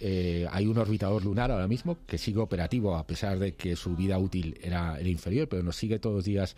eh, hay un orbitador lunar ahora mismo que sigue operativo a pesar de que su vida útil era, era inferior, pero nos sigue todos los días.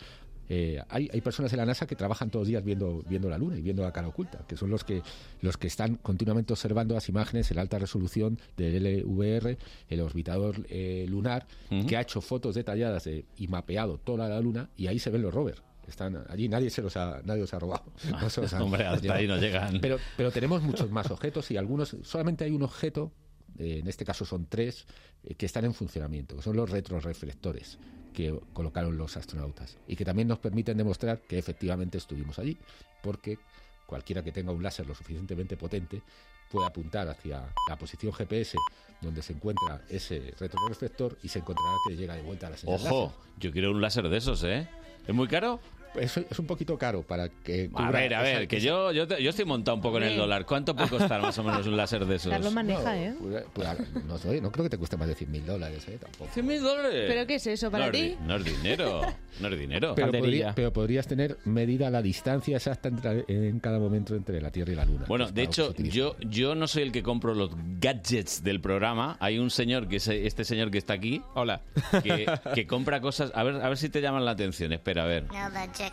Eh, hay, hay personas en la NASA que trabajan todos los días viendo, viendo la Luna y viendo la cara oculta, que son los que, los que están continuamente observando las imágenes en alta resolución del LVR, el orbitador eh, lunar, que ha hecho fotos detalladas de- y mapeado toda la Luna y ahí se ven los rovers. Están allí, nadie se los ha, nadie los ha robado. *laughs* No se los han- *laughs* Hombre, hasta ahí no llegan. Pero, pero tenemos muchos más objetos y algunos, solamente hay un objeto, eh, en este caso son tres, eh, que están en funcionamiento, que son los retroreflectores que colocaron los astronautas y que también nos permiten demostrar que efectivamente estuvimos allí, porque cualquiera que tenga un láser lo suficientemente potente puede apuntar hacia la posición GPS donde se encuentra ese retroreflector y se encontrará que llega de vuelta a la señal Ojo, yo quiero un láser de esos, ¿eh? ¿Es muy caro? Es, es un poquito caro para que... A cubra ver, a esa- ver, que yo, yo, te- yo estoy montado un poco en el dólar. ¿Cuánto puede costar más o menos un láser de esos? Carlos maneja, ¿eh? Pues, pues, no, sé, no creo que te cueste más de 100.000 dólares, ¿eh? Tampoco. ¿100.000 dólares? ¿Pero qué es eso para no, es ti? di- no es dinero. No es dinero. Pero, podría- pero podrías tener medida la distancia exacta entre- en cada momento entre la Tierra y la Luna. Bueno, de hecho, yo, yo no soy el que compro los gadgets del programa. Hay un señor, que es este señor que está aquí. Hola. Que, que compra cosas. A ver, a ver si te llaman la atención. Espera, a ver. Technologic. Technologic.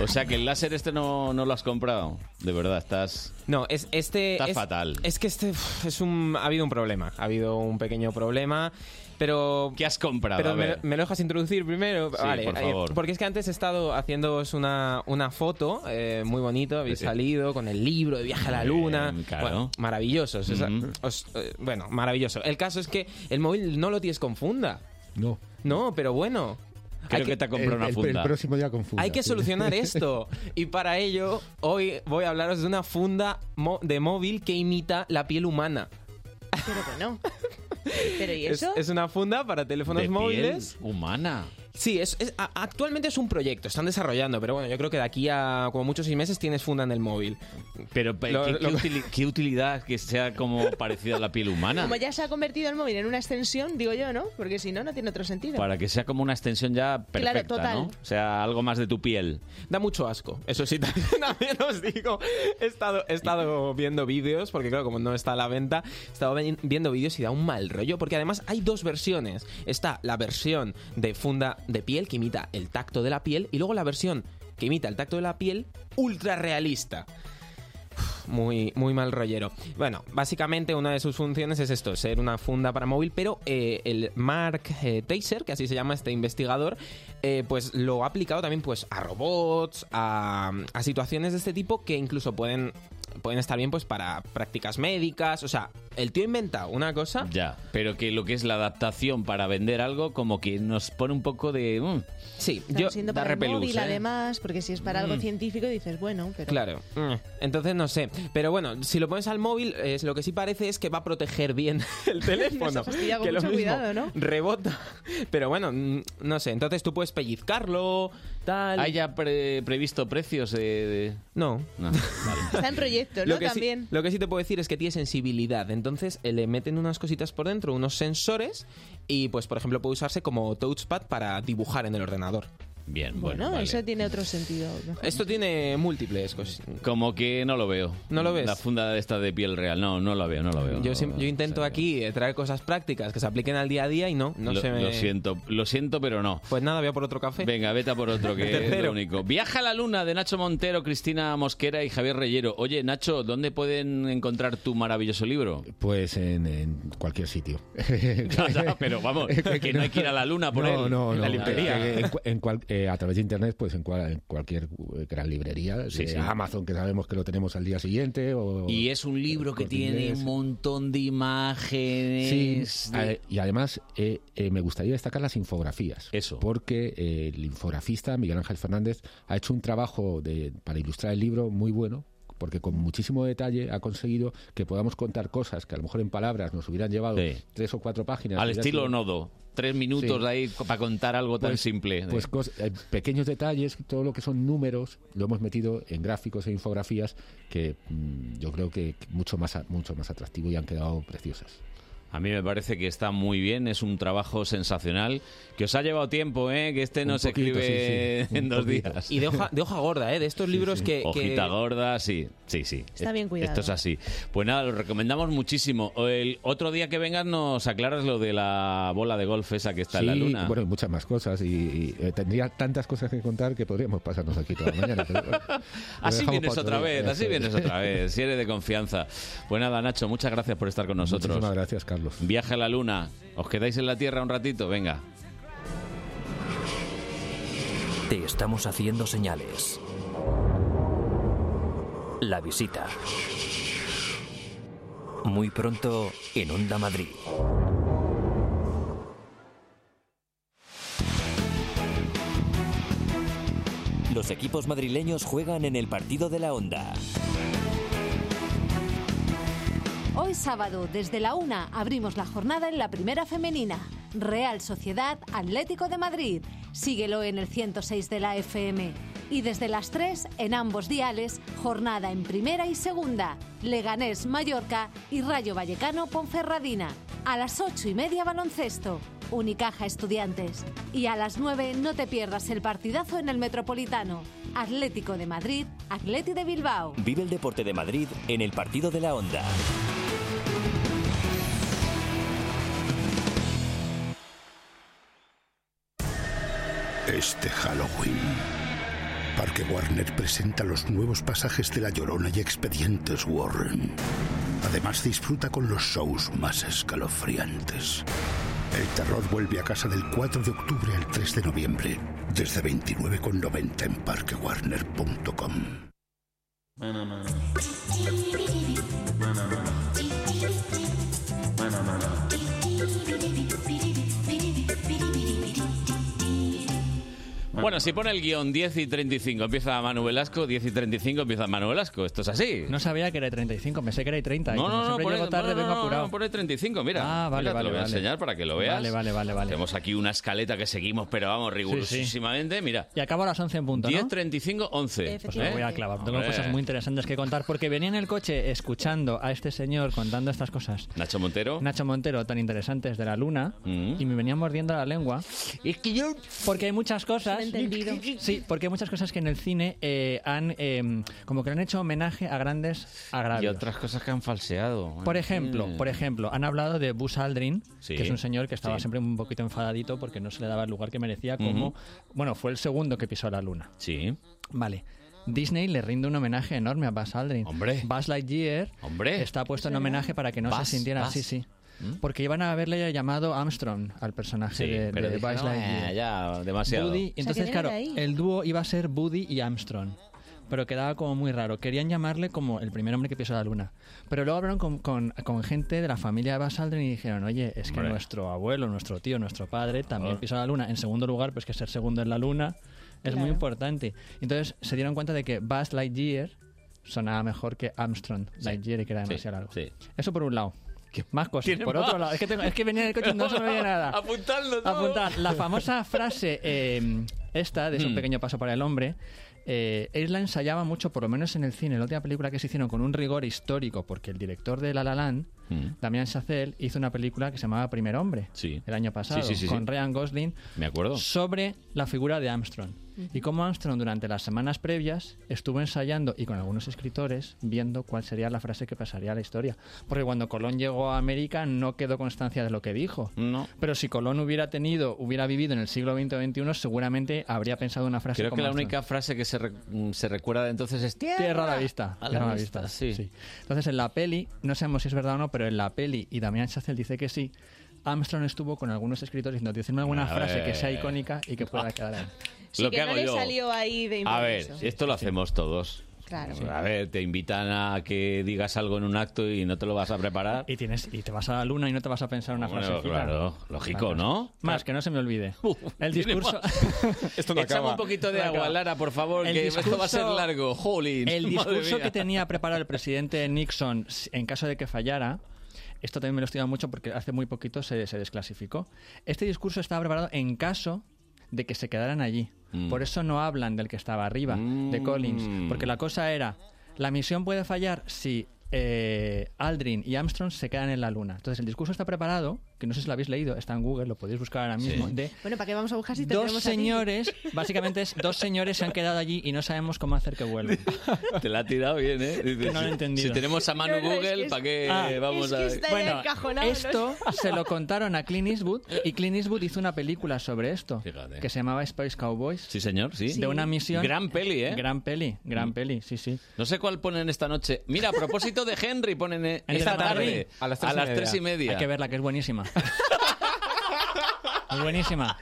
O sea que el láser este no, no lo has comprado. De verdad, estás. No, es este. Está es- fatal. Es que este uf, es un. Ha habido un problema. Ha habido un pequeño problema. Pero. ¿Qué has comprado? Pero A me, ver. me lo dejas introducir primero. Sí, vale, por eh, favor. porque es que antes he estado haciéndoos una, una foto eh, muy bonito. Habéis Sí. salido con el libro de Viaje a la Luna. bien, claro. Bueno, maravillosos. o sea, Ujú. os- eh, bueno, maravilloso. El caso es que el móvil no lo tienes con funda. No. No, pero bueno. Creo Hay que te ha comprado El- una el- funda. El próximo día con funda. hay que solucionar *laughs* esto. Y para ello, hoy voy a hablaros de una funda de móvil que imita la piel humana. Pero que no. *laughs* ¿Pero y Es, eso? es una funda para teléfonos De piel móviles. humana. Sí, es, actualmente es un proyecto, están desarrollando, pero bueno, yo creo que de aquí a como muchos seis meses tienes funda en el móvil. Pero, Lo- ¿qué, lo- qué utili- qué utilidad que sea como parecida a la piel humana? Como ya se ha convertido el móvil en una extensión, digo yo, ¿no? Porque si no, no tiene otro sentido. Para que sea como una extensión ya perfecta, total. ¿no? O sea, algo más de tu piel. Da mucho asco, eso sí, *laughs* también, también os digo. He estado, he estado viendo vídeos, porque claro, como no está a la venta, he estado vi- viendo vídeos y da un mal rollo, porque además hay dos versiones. Está la versión de funda de piel que imita el tacto de la piel y luego la versión que imita el tacto de la piel ultra realista. Muy, muy mal rollero. Bueno, básicamente una de sus funciones es esto, ser una funda para móvil, pero eh, el Mark eh, Taser, que así se llama este investigador, eh, pues lo ha aplicado también pues a robots, a, a situaciones de este tipo que incluso pueden, pueden estar bien pues para prácticas médicas. O sea, el tío ha inventado una cosa Ya, pero que lo que es la adaptación para vender algo, como que nos pone un poco de. mm, Sí, yo siendo da para el repelús, móvil, ¿eh? además, porque si es para algo Mm. científico dices, bueno, pero... Claro. Mm. Entonces no sé. Pero bueno, si lo pones al móvil, es, lo que sí parece es que va a proteger bien *laughs* el *laughs* teléfono. Nos ha fastidiado con que lo mucho mismo cuidado, ¿no? Rebota. Pero bueno, mm, no sé. Entonces tú puedes pellizcarlo, tal. ¿Hay ya pre- previsto precios de.? de- No. No, vale. *laughs* Está en proyecto, ¿no? Lo que, sí, También. lo que sí te puedo decir es que tiene sensibilidad. Entonces eh, le meten unas cositas por dentro, unos sensores. Y pues, por ejemplo, puede usarse como touchpad para dibujar en el ordenador. Bien, Bueno, bueno, vale. eso tiene otro sentido. Esto tiene múltiples cosas. Como que no lo veo. ¿No lo ves? La funda de esta de piel real. No, no lo veo, no lo veo. Yo, no intento aquí eh, traer cosas prácticas que se apliquen al día a día y no, no lo, se me... lo siento, lo siento, pero no. Pues nada, voy a por otro café. Venga, vete a por otro, que *laughs* es Tercero. lo único. Viaja a la Luna de Nacho Montero, Cristina Mosquera y Javier Reyero. Oye, Nacho, ¿dónde pueden encontrar tu maravilloso libro? Pues en, en cualquier sitio. *laughs* Ya, pero vamos, *laughs* que no hay que ir a la Luna por no, él. No, En no, la librería. en en cual- eh, a través de internet, pues en, cual- en cualquier eh, gran librería, Sí. Amazon, que sabemos que lo tenemos al día siguiente. O, Y es un libro que tiene Inglés. un montón de imágenes. Sí, de- y además eh, eh, me gustaría destacar las infografías. Eso. Porque eh, el infografista Miguel Ángel Fernández ha hecho un trabajo de, para ilustrar el libro muy bueno. Porque con muchísimo detalle ha conseguido que podamos contar cosas que a lo mejor en palabras nos hubieran llevado Sí. tres o cuatro páginas. Al estilo sido- nodo. Tres minutos Sí. ahí para contar algo tan Pues- simple. Pues eh, pequeños detalles, todo lo que son números, lo hemos metido en gráficos e infografías que mm, yo creo que mucho más, mucho más atractivo y han quedado preciosas. A mí me parece que está muy bien, es un trabajo sensacional, que os ha llevado tiempo, ¿eh? que este no Un se poquito, escribe sí, sí, *laughs* en dos poquito. días. Y de hoja, de hoja gorda, ¿eh? De estos libros que... que- Hojita gorda, sí, sí, sí. Está bien cuidado. Esto es así. Pues nada, lo recomendamos muchísimo. El otro día que vengas nos aclaras lo de la bola de golf esa que está en la Sí, luna. Bueno, muchas más cosas. Y, y, eh, tendría tantas cosas que contar que podríamos pasarnos aquí toda la mañana. pero Así vienes otra vez, así vienes otra vez, si eres de confianza. Pues nada, Nacho, muchas gracias por estar con nosotros. Muchísimas gracias, Carlos. Viaje a la luna. ¿Os quedáis en la Tierra un ratito? Venga. Te estamos haciendo señales. La visita. Muy pronto en Onda Madrid. Los equipos madrileños juegan en el partido de la Onda. Hoy sábado, desde la una, abrimos la jornada en la primera femenina. Real Sociedad Atlético de Madrid. Síguelo en el 106 de la FM. Y desde las 3, en ambos diales, jornada en primera y segunda. Leganés Mallorca y Rayo Vallecano Ponferradina. A las 8 y media baloncesto. Unicaja Estudiantes. Y a las 9 no te pierdas el partidazo en el Metropolitano. Atlético de Madrid, Atleti de Bilbao. Vive el deporte de Madrid en el partido de la Onda. Este Halloween, Parque Warner presenta los nuevos pasajes de La Llorona y Expedientes Warren. Además disfruta con los shows más escalofriantes. El terror vuelve a casa del 4 de octubre al 3 de noviembre, desde 29,90 en parquewarner.com. Bueno, si pone el guion 10 y 35 empieza Manu Velasco, 10 y 35 empieza Manu Velasco. Esto es así. No sabía que era 35, pensé que era 30. y No, como no, no, siempre pone, llego tarde, no, no, vengo no, apurado. no, pone 35, mira. Ah, vale, Mira, te vale, lo voy a vale. enseñar para que lo veas. Vale, vale, vale, vale. Tenemos aquí una escaleta que seguimos, pero vamos, rigurosísimamente. Mira, Y acabo a las 11 en punto, ¿no? 10, 35, 11. Pues me voy a clavar. Tengo Hombre. cosas muy interesantes que contar porque venía en el coche escuchando a este señor contando estas cosas. Nacho Montero. Nacho Montero, tan interesantes de la luna, y me venía mordiendo la lengua. Es que yo. Porque hay muchas cosas. Entendido. Sí, porque hay muchas cosas que en el cine eh, han. eh, como que le han hecho homenaje a grandes Y agravios. otras cosas que han falseado. Por ejemplo, Mm. por ejemplo, han hablado de Buzz Aldrin, Sí, que es un señor que estaba sí. siempre un poquito enfadadito porque no se le daba el lugar que merecía como, bueno, fue el segundo que pisó la luna. Sí. Vale. Disney le rinde un homenaje enorme a Buzz Aldrin. Hombre. Buzz Lightyear Hombre. está puesto en homenaje para que no Buzz, se sintiera así, sí. ¿Mm? Porque iban a haberle llamado Armstrong al personaje Sí, de, pero de Lightyear. "Eh, ya, demasiado". O sea, entonces, claro, el dúo iba a ser Buddy y Armstrong. Pero quedaba como muy raro. Querían llamarle como el primer hombre que pisó la luna. Pero luego hablaron con, con- con gente de la familia de Buzz Aldrin y dijeron, oye, es que nuestro abuelo, nuestro tío, nuestro padre también Ah. pisó la luna. En segundo lugar, pues que ser segundo en la luna es muy importante. Entonces se dieron cuenta de que Buzz Lightyear sonaba mejor que Armstrong Lightyear y que era Sí, demasiado largo. sí. Eso por un lado. Más cosas. ¿Tiene Por más? otro lado, es que, tengo- es que venía en el coche y no se me veía nada. *laughs* Apuntadlo todo. Apuntar. La famosa frase eh, esta, de es un Hmm. pequeño paso para el hombre, eh, él la ensayaba mucho, por lo menos en el cine, la última película que se hicieron con un rigor histórico, porque el director de La La Land Damien Chazelle hizo una película que se llamaba Primer Hombre, Sí. el año pasado, sí, sí. con Ryan Gosling, Me acuerdo. sobre la figura de Armstrong. Y cómo Armstrong durante las semanas previas estuvo ensayando y con algunos escritores viendo cuál sería la frase que pasaría a la historia. Porque cuando Colón llegó a América no quedó constancia de lo que dijo. No. Pero si Colón hubiera tenido, hubiera vivido en el siglo XX o XXI, seguramente habría pensado una frase Creo como que la Armstrong. única frase que se, re- mm, se recuerda de entonces es tierra, Tierra a la vista. A la vista, vista, sí. Entonces, en la peli, no sabemos si es verdad o no, pero en la peli, y Damián Chazelle dice que sí, Armstrong estuvo con algunos escritores diciendo, decirme alguna frase que sea icónica y que pueda quedar ahí. Sí, Lo que, que no hago le yo. salió ahí de A ver, esto lo hacemos todos. Claro. A ver, te invitan a que digas algo en un acto y no te lo vas a preparar. Y tienes y te vas a la luna y no te vas a pensar una Bueno, frase. claro, lógico, ¿no? Más, que no se me olvide. *laughs* El tiene discurso... *laughs* Esto no Échame un poquito de No agua, acaba. Lara, por favor, El que esto va a ser discurso- largo. Jolín, El madre discurso mía. que tenía preparado el presidente Nixon en caso de que fallara, esto también me lo he estudiado mucho porque hace muy poquito se, se desclasificó. Este discurso estaba preparado en caso de que se quedaran allí. Mm. Por eso no hablan del que estaba arriba, de Collins. Porque la cosa era, la misión puede fallar si eh, Aldrin y Armstrong se quedan en la Luna. Entonces el discurso está preparado, que no sé si lo habéis leído, está en Google, lo podéis buscar ahora mismo, Sí. de Bueno, ¿para qué vamos a buscar si te dos tenemos a ti? señores, básicamente es dos señores se han quedado allí y no sabemos cómo hacer que vuelvan. *laughs* Te la ha tirado bien, ¿eh? Dices, no lo he entendido. Si tenemos a Manu No, no, es Google, es- ¿para qué Ah, vamos a...? bueno, esto se lo contaron a Clint Eastwood y Clint Eastwood hizo una película sobre esto Fíjate. que se llamaba Space Cowboys. Sí, señor, sí. De una misión. Gran peli, ¿eh? Gran peli, gran Mm. peli, sí, sí. No sé cuál ponen esta noche. Mira, a propósito de Henry, ponen eh, esta tarde, a las tres, y, media. Hay que verla, que es buenísima. Es buenísima.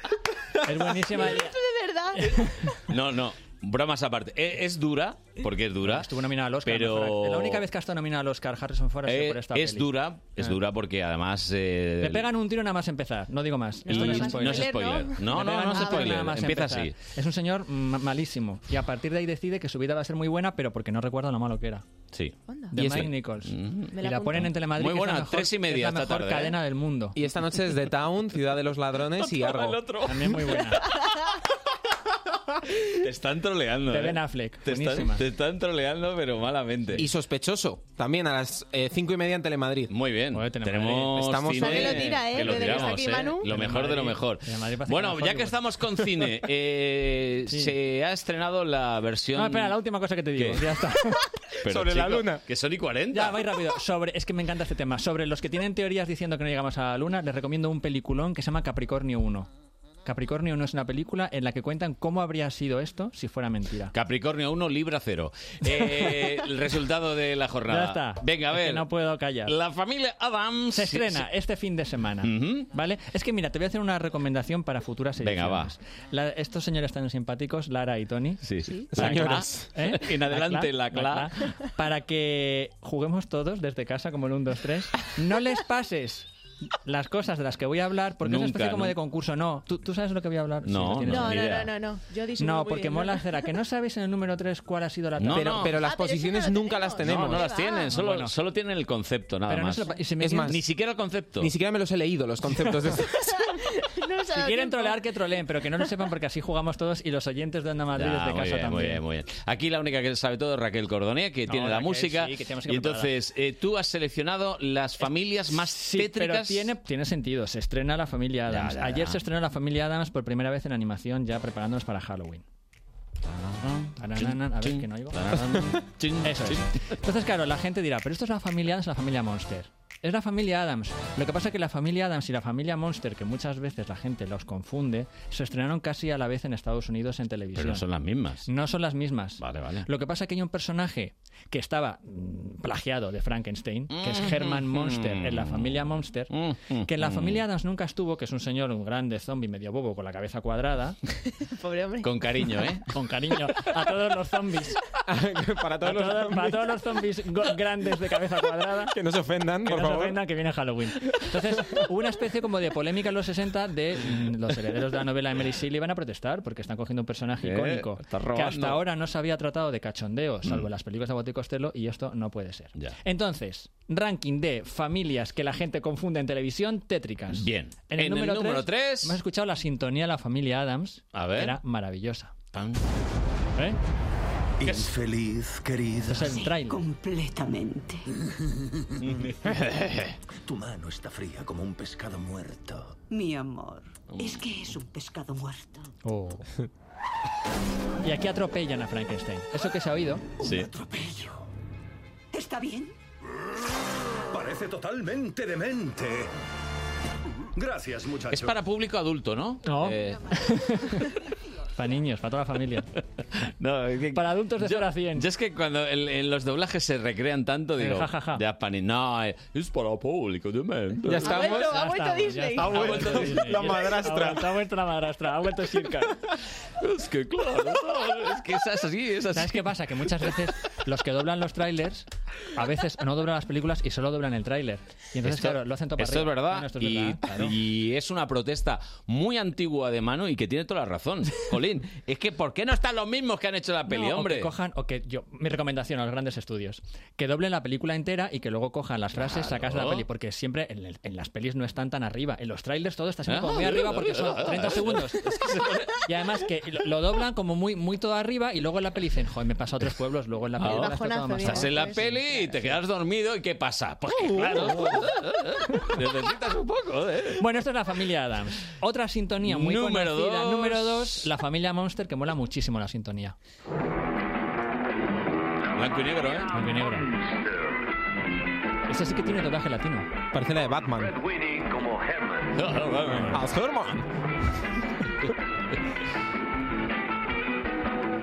Es buenísima. *laughs* de verdad. *laughs* No, no, bromas aparte. Eh, Es, dura, porque es dura. Estuvo nominada al Oscar. Pero- La única vez que ha estado nominada al Oscar Harrison Ford ha sido Eh, por esta es peli. dura, es Ah. dura porque además... eh, Le pegan un tiro nada más empezar, no digo más. Esto Y no es no spoiler. es spoiler. No, no, no un es spoiler. Empieza empezar. así. Es un señor ma- malísimo y a partir de ahí decide que su vida va a ser muy buena, pero porque no recuerda lo malo que era. Sí. De Y Mike este- Nichols. Me y la la apunto. ponen en Telemadrid. Muy que es la buena, mejor- tres y media es la esta mejor tarde, ¿eh? cadena del mundo. Y esta noche es The Town, Ciudad de los Ladrones y *laughs* Argo. También muy buena. *laughs* *laughs* Te están troleando. De ¿eh? Ben Affleck, Te están, buenísima. te están troleando, pero malamente. Y sospechoso, también a las eh, cinco y media en Telemadrid. Muy bien. Tenemos Estamos cine lo tira, ¿eh? que lo que tiramos, aquí ¿eh? Manu. Lo mejor de lo mejor. Bueno, ya que estamos con cine, *laughs* eh, Sí. se ha estrenado la versión... No, espera, la última cosa que te digo. ¿Qué? Ya está. *laughs* Pero, Sobre la chico, luna. Que son y 40. Ya, voy rápido. Sobre, es que me encanta este tema. Sobre los que tienen teorías diciendo que no llegamos a la luna, les recomiendo un peliculón que se llama Capricornio 1. Capricornio 1 es una película en la que cuentan cómo habría sido esto si fuera mentira. Capricornio 1, Libra 0. *laughs* Eh, el resultado de la jornada. Ya está. Venga, a Es que ver. no puedo callar. La familia Adams... Se estrena este fin de semana, ¿vale? Es que mira, te voy a hacer una recomendación para futuras ediciones. Venga, va. La- estos señores tan simpáticos, Lara y Tony. Sí. La Señoras. cla, ¿eh? En adelante, la cla. Para que juguemos todos desde casa como el 1, 2, 3. No les pases las cosas de las que voy a hablar porque es una especie como nunca. de concurso. No, ¿tú, tú sabes lo que voy a hablar? No. No, no, no, no, no. Yo No, porque bien, mola ¿no? hacer a que no sabéis en el número 3 cuál ha sido la No, tabla. no. Pero las Ah, pero eso posiciones nunca las tenemos. No, las tienen, solo, Bueno. solo tienen el concepto, nada Pero no más. se lo- si Es más, Ni siquiera el concepto. Ni siquiera me los he leído, los conceptos de *laughs* ha Si quieren tiempo. trolear, que troleen, pero que no lo sepan porque así jugamos todos y los oyentes de Onda Madrid Ya, desde muy casa bien, también. muy bien, muy bien. Aquí la única que sabe todo es Raquel Cordoné, que No, tiene la música. sí, que y entonces, eh, tú has seleccionado las familias más Sí, tiene, tiene sentido. Se estrena la familia Ya, Adams. ya, Ayer se estrenó la familia Adams por primera vez en animación, ya preparándonos para Halloween. A ver, que no oigo. *laughs* Eso es. Entonces, claro, la gente dirá, pero esto es la familia Adams, la familia Monster. Es la familia Adams. Lo que pasa es que la familia Adams y la familia Monster, que muchas veces la gente los confunde, se estrenaron casi a la vez en Estados Unidos en televisión. Pero no son las mismas. No son las mismas. Vale, vale. Lo que pasa es que hay un personaje que estaba mm, plagiado de Frankenstein, que es Herman Monster en la familia Monster, que en la familia Adams nunca estuvo, que es un señor, un grande zombie medio bobo con la cabeza cuadrada. *laughs* Pobre hombre. Con cariño, ¿eh? *laughs* Con cariño a todos los zombies. *laughs* para, todos a los todos- zombies. para todos los zombies grandes de cabeza cuadrada. Que no se ofendan, Que por no ofendan, que viene Halloween. Entonces, hubo una especie como de polémica en los 60 de mm, los herederos de la novela de Mary Shelley van a protestar porque están cogiendo un personaje ¿Qué? icónico que hasta ahora no se había tratado de cachondeo, salvo Mm. las películas de Abbott y Costello, y esto no puede ser. Ya. Entonces, ranking de familias que la gente confunde en televisión, tétricas. Bien. En el En el número número 3, tres- hemos escuchado la sintonía de la familia Adams. A ver. Era maravillosa. Tan. ¿Eh? Infeliz, querida. Es el trailer. Completamente. *laughs* Tu mano está fría como un pescado muerto. Mi amor, es que es un pescado muerto. Oh. Y aquí atropellan a Frankenstein. ¿Eso que se ha oído? Sí. ¿Está bien? Parece totalmente demente. Gracias, muchachos. Es para público adulto, ¿no? No. Eh, *laughs* Para niños, para toda la familia. *laughs* no, es que- Para adultos de yo, 0 a 100. yo es que cuando en, en los doblajes se recrean tanto, digo, ja, ja, ja. ya pani- no, eh, es para público demente. Ya estamos. vuelto, ha Ya vuelto Disney. Ha vuelto Disney. la madrastra. Ha vuelto, ha vuelto la madrastra, ha vuelto Shirka. Es que claro, no, es que es así, es así. ¿Sabes qué pasa? Que muchas veces los que doblan los trailers, a veces no doblan las películas y solo doblan el tráiler. Y entonces, Esto- claro, lo hacen todo para esto es arriba. verdad, Bueno, esto es y, verdad, claro. y es una protesta muy antigua de mano y que tiene toda la razón. Jolín, *laughs* es que ¿por qué no están los mismos que han hecho la peli, No, hombre? O que cojan, o que yo, mi recomendación a los grandes estudios, que doblen la película entera y que luego cojan las frases, Claro. sacas de la peli, porque siempre en, el- en las pelis no están tan arriba. En los trailers todo está siempre como Ah, muy arriba porque ah, son ah, 30 ah, segundos. Y además que lo, lo doblan como muy, muy todo arriba y luego en la peli dicen, joder, me he pasado tres pueblos, luego en la Ah, película está todo bajonazo, más. Estás en la peli y te quedas dormido y ¿qué pasa? Pues que claro, *laughs* necesitas un poco, ¿eh? Bueno, esto es la familia Adams. Otra sintonía muy Número conocida. dos. Número dos, la familia Monster, que mola muchísimo la sintonía. Blanco y negro, ¿eh? Blanco y negro. Este sí que tiene doblaje latino. Parece la de Batman. Als Herman.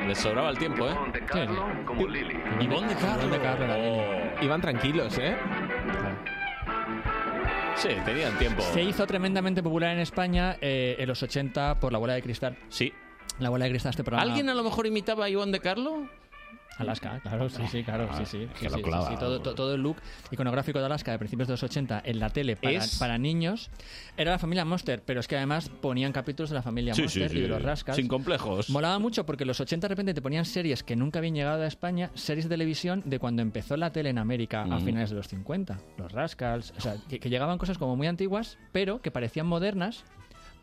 *laughs* Les sobraba el tiempo, ¿eh? Sí, sí. Ivonne de Carlo. De Carlo Oh. Iban tranquilos, ¿eh? Sí, tenían tiempo. Se hizo tremendamente popular en España eh, en los 80 por La Bola de Cristal. Sí. La Bola de Cristal, este programa. ¿Alguien a lo mejor imitaba a Ivonne de Carlo? Alaska, claro, sí, sí, claro, sí, sí. que sí, lo sí, clava. sí, todo, to- todo el look iconográfico de Alaska de principios de los 80 en la tele para, Es- para niños era la familia Monster, pero es que además ponían capítulos de la familia Monster y de los Rascals. Sin complejos. Molaba mucho porque en los 80 de repente te ponían series que nunca habían llegado a España, series de televisión de cuando empezó la tele en América a Ujú. finales de los 50. Los Rascals, o sea, que, que llegaban cosas como muy antiguas, pero que parecían modernas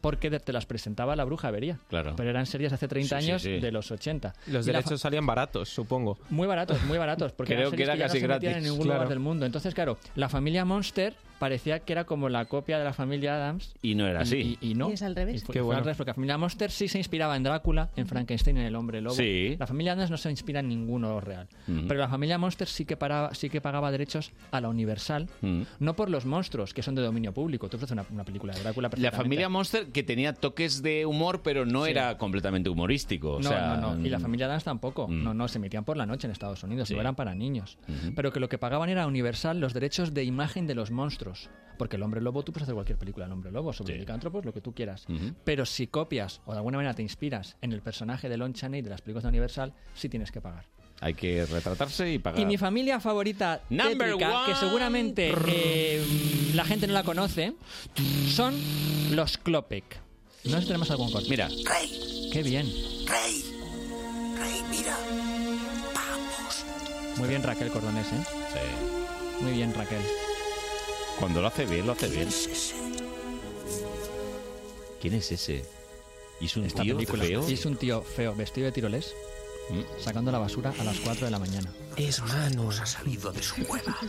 porque te las presentaba la bruja Avería. Claro. Pero eran series hace 30 Sí, sí, años sí. de los 80. Los Y la derechos salían baratos, supongo. muy baratos, muy baratos, porque *laughs* Creo eran que era ya casi no se gratis, en ningún claro. lugar del mundo. Entonces, claro, la familia Monster parecía que era como la copia de la familia Adams. Y no era así. Y, y no. Y es al revés. Y fue, Qué fue bueno. al revés, porque la familia Monster sí se inspiraba en Drácula, en Frankenstein, en el hombre lobo. Sí. La familia Adams no se inspira en ninguno real. Pero la familia Monster sí que, paraba, sí que pagaba derechos a la Universal, no por los monstruos, que son de dominio público. Tú ofreces una, una película de Drácula La familia Monster que tenía toques de humor, pero no Sí. era completamente humorístico. O no, sea, no, no. Y la mm, familia Adams tampoco. Mm. No, no, se emitían por la noche en Estados Unidos, Sí. no eran para niños. Pero que lo que pagaban era Universal los derechos de imagen de los monstruos. Porque el hombre lobo, tú puedes hacer cualquier película del hombre lobo, sobre licántropos, lo que tú quieras. Pero si copias o de alguna manera te inspiras en el personaje de Lon Chaney de las películas de Universal, sí tienes que pagar. Hay que retratarse y pagar. Y mi familia favorita, Number tétrica, que seguramente eh, la gente no la conoce, son los Klopek. No sé si tenemos algún corte. Mira. Rey, Qué bien. rey, rey, mira. Vamos. Muy bien Raquel Cordonés, ¿eh? Sí. Muy bien Raquel. Cuando lo hace bien, lo hace bien. ¿Quién es ese? ¿Y es un esta tío película. feo? Y es un tío feo, vestido de tirolés, Mm. sacando la basura a las 4 de la mañana. Es Manos ha salido de su cueva. *laughs*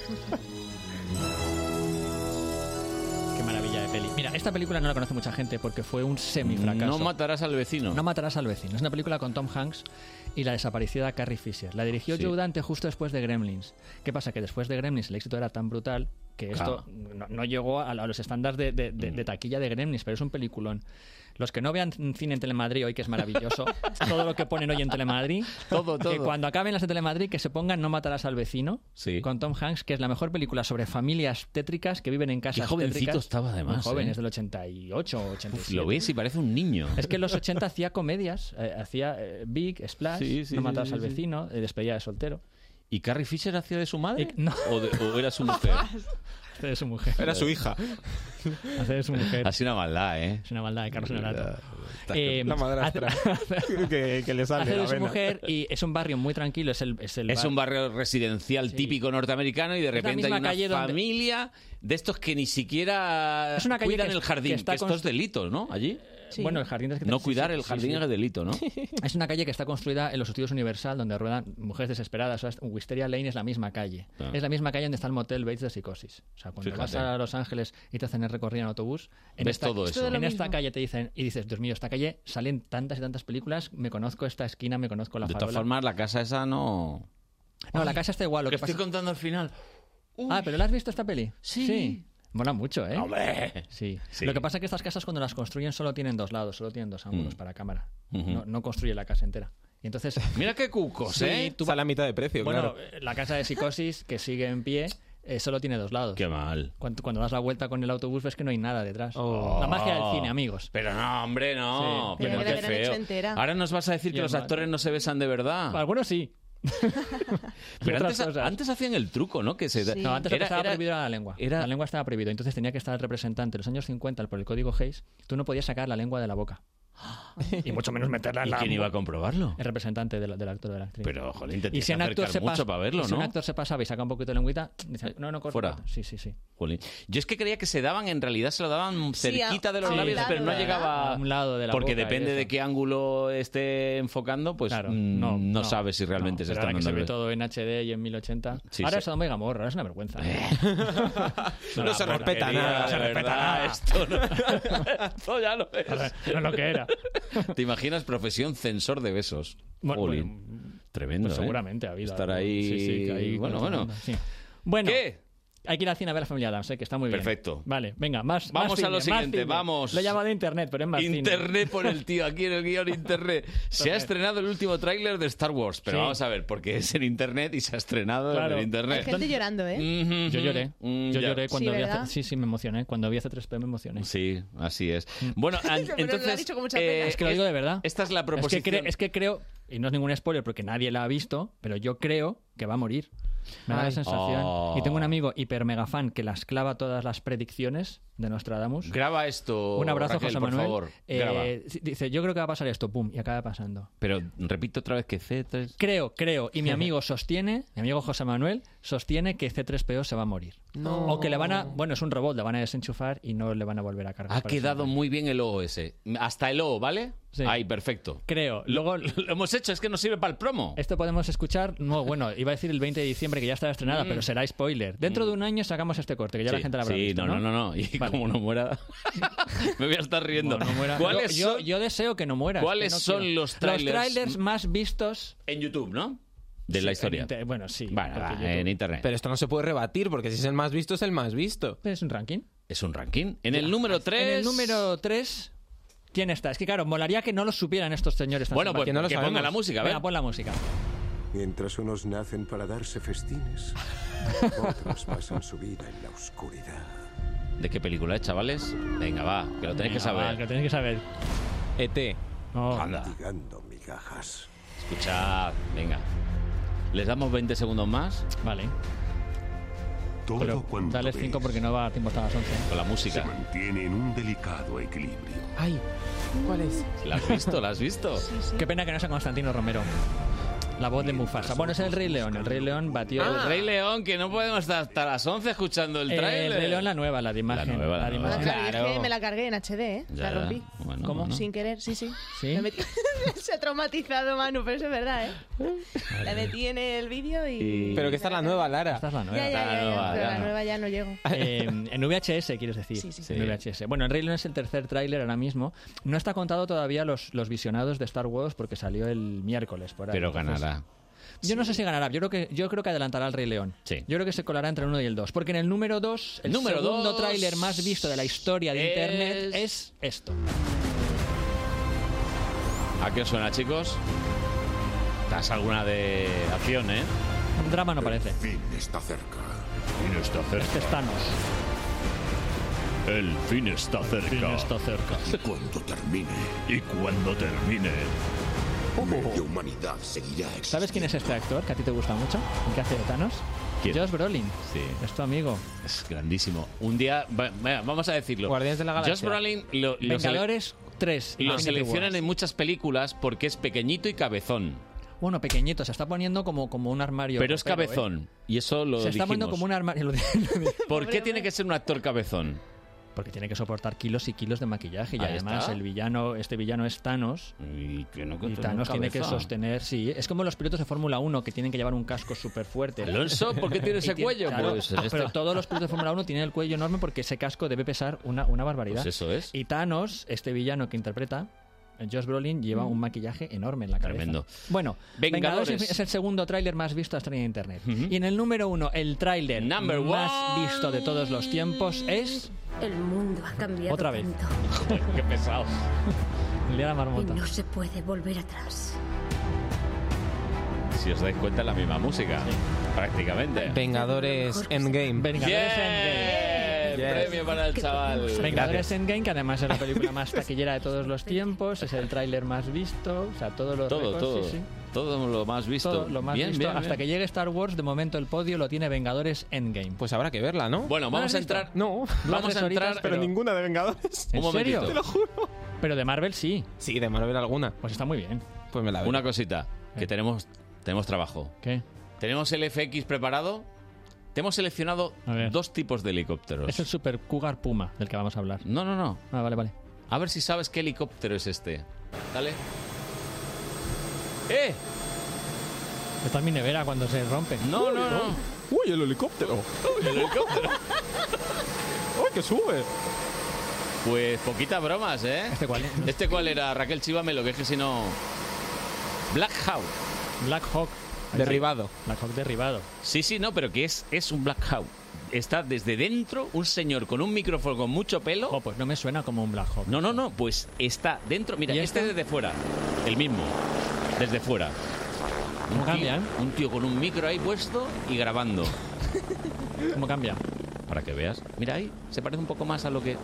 Qué maravilla de peli. Mira, esta película no la conoce mucha gente porque fue un semifracaso. No matarás al vecino. No matarás al vecino. Es una película con Tom Hanks y la desaparecida Carrie Fisher. La dirigió Sí. Joe Dante justo después de Gremlins. ¿Qué pasa? Que después de Gremlins el éxito era tan brutal que esto no, no llegó a, a los estándares de, de- Mm. de- de taquilla de Gremlins, pero es un peliculón. Los que no vean cine en Telemadrid hoy, que es maravilloso, *laughs* todo lo que ponen hoy en Telemadrid, Todo, que todo. cuando acaben las de Telemadrid, que se pongan No matarás al vecino, Sí. con Tom Hanks, que es la mejor película sobre familias tétricas que viven en casas Qué jovencito tétricas. estaba, además, Muy joven, ¿eh? es del 88 o 87. Lo ves y parece un niño. Es que en los 80 hacía comedias, eh, hacía eh, Big, Splash, Sí, sí, No sí, al vecino, eh, Despedida de soltero. ¿Y Carrie Fisher hacía de su madre? Y- no. ¿O, de- o era su mujer? *laughs* Hace de su mujer. Era su hija. Hace de su mujer. Ha sido una maldad, ¿eh? Es una maldad de Carlos Honorato. Está- Eh, La madrastra. *laughs* que, que le sale Hace la su vena. mujer y es un barrio muy tranquilo. Es el, es el Es bar- un barrio residencial típico norteamericano y de repente hay una calle donde- familia de estos que ni siquiera Es una calle cuidan que el jardín, que que, está esto const- es delito, ¿no? Allí. Sí. Bueno, el jardín de No cuidar el jardín es delito, ¿no? *laughs* Es una calle que está construida en los estudios Universal, donde ruedan mujeres desesperadas. O sea, Wisteria Lane es la misma calle. Ah. Es la misma calle donde está el motel Bates de Psicosis. O sea, cuando Fíjate. vas a Los Ángeles y te hacen el recorrido en autobús, en Ves esta, todo eso. Es todo lo En esta mismo. calle te dicen, y dices, Dios mío, esta calle salen tantas y tantas películas, me conozco esta esquina, me conozco la De todas formas, la casa esa no... No, la casa está igual. Lo que que estoy pasa- contando al final. Ah, pero ¿la has visto esta peli? Sí. Mola mucho, ¿eh? ¡Hombre! Sí. Sí. Lo que pasa es que estas casas cuando las construyen solo tienen dos lados, solo tienen dos ángulos Mm. para cámara. No, no construye la casa entera. Y entonces... *laughs* Mira qué cucos, Sí, ¿eh? tú Está a la mitad de precio, Bueno, claro. eh, la casa de psicosis que sigue en pie eh, solo tiene dos lados. Qué mal. Cuando, cuando das la vuelta con el autobús ves que no hay nada detrás. Oh. La magia del cine, amigos. Pero no, hombre, no. Sí. Pero Pero qué feo. Ahora nos vas a decir Y que los actores no se besan de verdad. Algunos sí. *laughs* Pero antes, hacían el truco, ¿no? Que se, No, antes era- estaba era- prohibido era la lengua. La lengua estaba prohibido. Entonces tenía que estar el representante. En los años 50, por el código Hayes, tú no podías sacar la lengua de la boca. Y mucho menos meterla en ¿Y la quién iba a comprobarlo? El representante del, del actor o de la actriz. Pero, jolín, te y tienes si un actor acercar se mucho pasa, para verlo, y si un ¿no? actor se pasaba y saca un poquito de lengüita, dice, no, no, corta, Fuera. Sí, sí, sí. Jolín. Yo es que creía que se daban, en realidad se lo daban Sí, cerquita a- de los labios, pero no llegaba A un lado de la Porque boca depende de qué ángulo esté enfocando, pues mm, no, no, sabes si realmente no, se está dando se ve todo en HD y en 1080. Sí, ahora sí. es Sodoma y es una vergüenza. *laughs* No se respeta nada. No se respeta nada. Esto, no- *laughs* esto ya lo es. No es lo que era. *laughs* ¿Te imaginas profesión censor de besos? Bueno, Jolín. Tremendo, Pues ¿eh? seguramente ha habido Estar algo. ahí... Sí, sí, que ahí bueno, bueno. sí. Bueno, ¿Qué? Hay que ir al cine a ver la familia Adams, ¿eh? que está muy bien. Perfecto. Vale, venga, más. Vamos más a lo siguiente, cine. vamos. Lo he llamado internet, pero es más cine. Internet por el tío, aquí en el guion internet. *laughs* Se ha estrenado el último tráiler de Star Wars, pero Sí. vamos a ver, porque es en internet y se ha estrenado Claro. en internet. Hay gente llorando, ¿eh? Yo lloré. Mm, Yo ya. lloré cuando Sí, vi hace- Sí, sí, me emocioné. Cuando vi hace 3P me emocioné. Sí, así es. Bueno, *laughs* lo ha entonces... dicho con mucha eh. Es que lo digo de verdad. Esta es la Es proposición. que, cre- es que creo, y no es ningún spoiler porque nadie la ha visto, pero yo creo que va a morir. Me da la sensación. Oh. Y tengo un amigo hiper mega fan que las clava todas las predicciones de Nostradamus. Graba esto, Un abrazo, Raquel, José por Manuel. favor. Eh, Graba. dice, yo creo que va a pasar esto, pum, y acaba pasando. Pero repito otra vez que C3... Creo, creo, y mi *laughs* amigo sostiene, mi amigo José Manuel, sostiene que C3PO se va a morir. No. O que le van a, bueno, es un robot, le van a desenchufar y no le van a volver a cargar. Ha quedado muy bien el O ese. Hasta el O, ¿vale? Sí. Ahí, perfecto. Creo. Luego *laughs* lo hemos hecho, es que nos sirve para el promo. Esto podemos escuchar, no, bueno, iba a decir el 20 de diciembre que ya estará estrenada, Mm. pero será spoiler. Dentro de un año sacamos este corte, que ya la Sí, gente la habrá sí, visto. no, no, no, no. Y Vale. como no muera, *laughs* me voy a estar riendo. No muera- ¿Cuáles yo, son yo deseo que no muera. ¿Cuáles no son quiero. los trailers? Los trailers más vistos en YouTube, ¿no? De Sí, la en historia. inter- bueno, sí. Bueno, va, YouTube- en internet. Pero esto no se puede rebatir, porque si es el más visto, es el más visto. Pero es un ranking. Es un ranking. En el número 3. En el número 3, ¿quién está? Es que claro, molaría que no lo supieran estos señores. tan Bueno, pues simpáticos. que ponga la música, a ver. Venga, pon la música. Mientras unos nacen para darse festines, *laughs* otros pasan su vida en la oscuridad. ¿De qué película es, chavales? Venga, va, que lo tenéis que Venga, va, saber. que lo tenéis que saber. ET. No. Anda, migajas. escuchad, venga. ¿Les damos 20 segundos más? Vale. Todo Pero cuanto dale ves 5 porque no va a tiempo hasta las 11. Con la se música. mantiene en un delicado equilibrio. Ay, ¿cuál es? ¿La has visto? ¿La has visto? Qué pena que no sea Constantino Romero. La voz de Mufasa. Bueno, es el Rey León. El Rey León batió. El Rey León, que no podemos estar hasta las 11 escuchando el tráiler. el Rey León, la nueva, la de imagen. nueva, la de nueva. imagen. Claro, y es que me la cargué en HD, ¿eh? Ya, la rompí. Bueno, ¿Cómo? bueno. Sin querer, sí, sí. ¿Sí? La metí- *laughs* Se ha traumatizado Manu, pero eso es verdad, ¿eh? La metí en el vídeo y... Pero que esta es la nueva, Lara. Esta es la nueva. Ya, ya, Está la ya, ya, nueva, pero ya la nueva ya no llego. *laughs* Eh, en VHS, quieres decir. Sí, sí, sí. En VHS. Bueno, el Rey León es el tercer tráiler ahora mismo. No está contado todavía los, los visionados de Star Wars porque salió el miércoles por ahí. Pero Entonces, ganará. Yo no sé si ganará. Yo creo que yo creo que adelantará al Rey León. Sí. Yo creo que se colará entre el 1 y el 2. Porque en el número 2, el Número segundo dos tráiler más visto de la historia de es- Internet es esto. ¿A qué os suena, chicos? ¿Das alguna de acción, eh? Un drama no parece. Fin está cerca. fin está Este es Thanos. El fin está cerca. cerca. Y cuando termine, Y cuando termine. Media humanidad seguirá existiendo. ¿Sabes quién es este actor que a ti te gusta mucho? ¿El que hace de Thanos? ¿Quién? Josh Brolin. Sí. Es tu amigo. Es grandísimo. Un día, vamos a decirlo. Guardianes de la Galaxia. Josh Brolin lo, Vengadores 3. lo seleccionan en muchas películas porque es pequeñito y cabezón. Bueno, pequeñito, se está poniendo como, como un armario. Pero es ropero, cabezón. Y eso ¿eh? lo Se está poniendo como un armario. lo- ¿Por qué tiene que ser un actor cabezón? Porque tiene que soportar kilos y kilos de maquillaje. Y además está. el villano, este villano es Thanos. Y, que no Y Thanos tiene que sostener, sí. Es como los pilotos de Fórmula 1 que tienen que llevar un casco súper fuerte. Alonso, ¿por qué tiene *laughs* ese cuello? Claro, Pues, ah, pero todos los pilotos de Fórmula 1 tienen el cuello enorme porque ese casco debe pesar una, una barbaridad. Pues eso es. Y Thanos, este villano que interpreta, Josh Brolin, lleva un maquillaje enorme en la cabeza. Tremendo. Bueno, Vengadores. Vengadores es el segundo tráiler más visto hasta en internet. Y en el número uno, el tráiler Number más one. visto de todos los tiempos es El mundo ha cambiado Otra vez. tanto *laughs* qué pesado. la y marmota. no se puede volver atrás. Si os dais cuenta, la misma música. Prácticamente. Vengadores Endgame. Vengadores Endgame. Premio para el chaval. Vengadores Endgame, que además es la película más taquillera de todos los tiempos, es el tráiler más visto, o sea, todos los Todo, récords, todo. sí, sí. Todo lo más visto. Todo lo más bien, visto. bien, Hasta bien. que llegue Star Wars, de momento el podio lo tiene Vengadores Endgame. Pues habrá que verla, ¿no? Bueno, ¿No vamos a visto? entrar. No, Vamos a entrar. horitas, pero pero- ninguna de Vengadores. ¿En Un serio? Te lo juro. Pero de Marvel sí. Sí, de Marvel alguna. Pues está muy bien. Pues me la veo. Una cosita, que Eh. tenemos, tenemos trabajo. ¿Qué? Tenemos el FX preparado. Te hemos seleccionado dos tipos de helicópteros. Es el Super Cougar Puma del que vamos a hablar. No, no, no. Ah, vale, vale. A ver si sabes qué helicóptero es este. Dale. ¡Eh! Está en mi nevera cuando se rompe. No, no, no. Uy, el helicóptero. El helicóptero. *laughs* Uy, que sube. Pues poquitas bromas, ¿eh? ¿Este cuál es? ¿Este cuál era? Raquel Chívamelo, que es que si no... Black Hawk. Black Hawk. Derribado. Black Hawk derribado. Sí, sí, no, pero que es, es un Black Hawk. Está desde dentro un señor con un micrófono con mucho pelo. Oh, pues no me suena como un Black Hawk. No, no, no, pues está dentro. Mira, ¿Y este este? desde fuera. El mismo. Desde fuera. ¿Cómo Un tío- cambian? Un tío con un micro ahí puesto y grabando. ¿Cómo cambia? Para que veas. Mira ahí, se parece un poco más a lo que...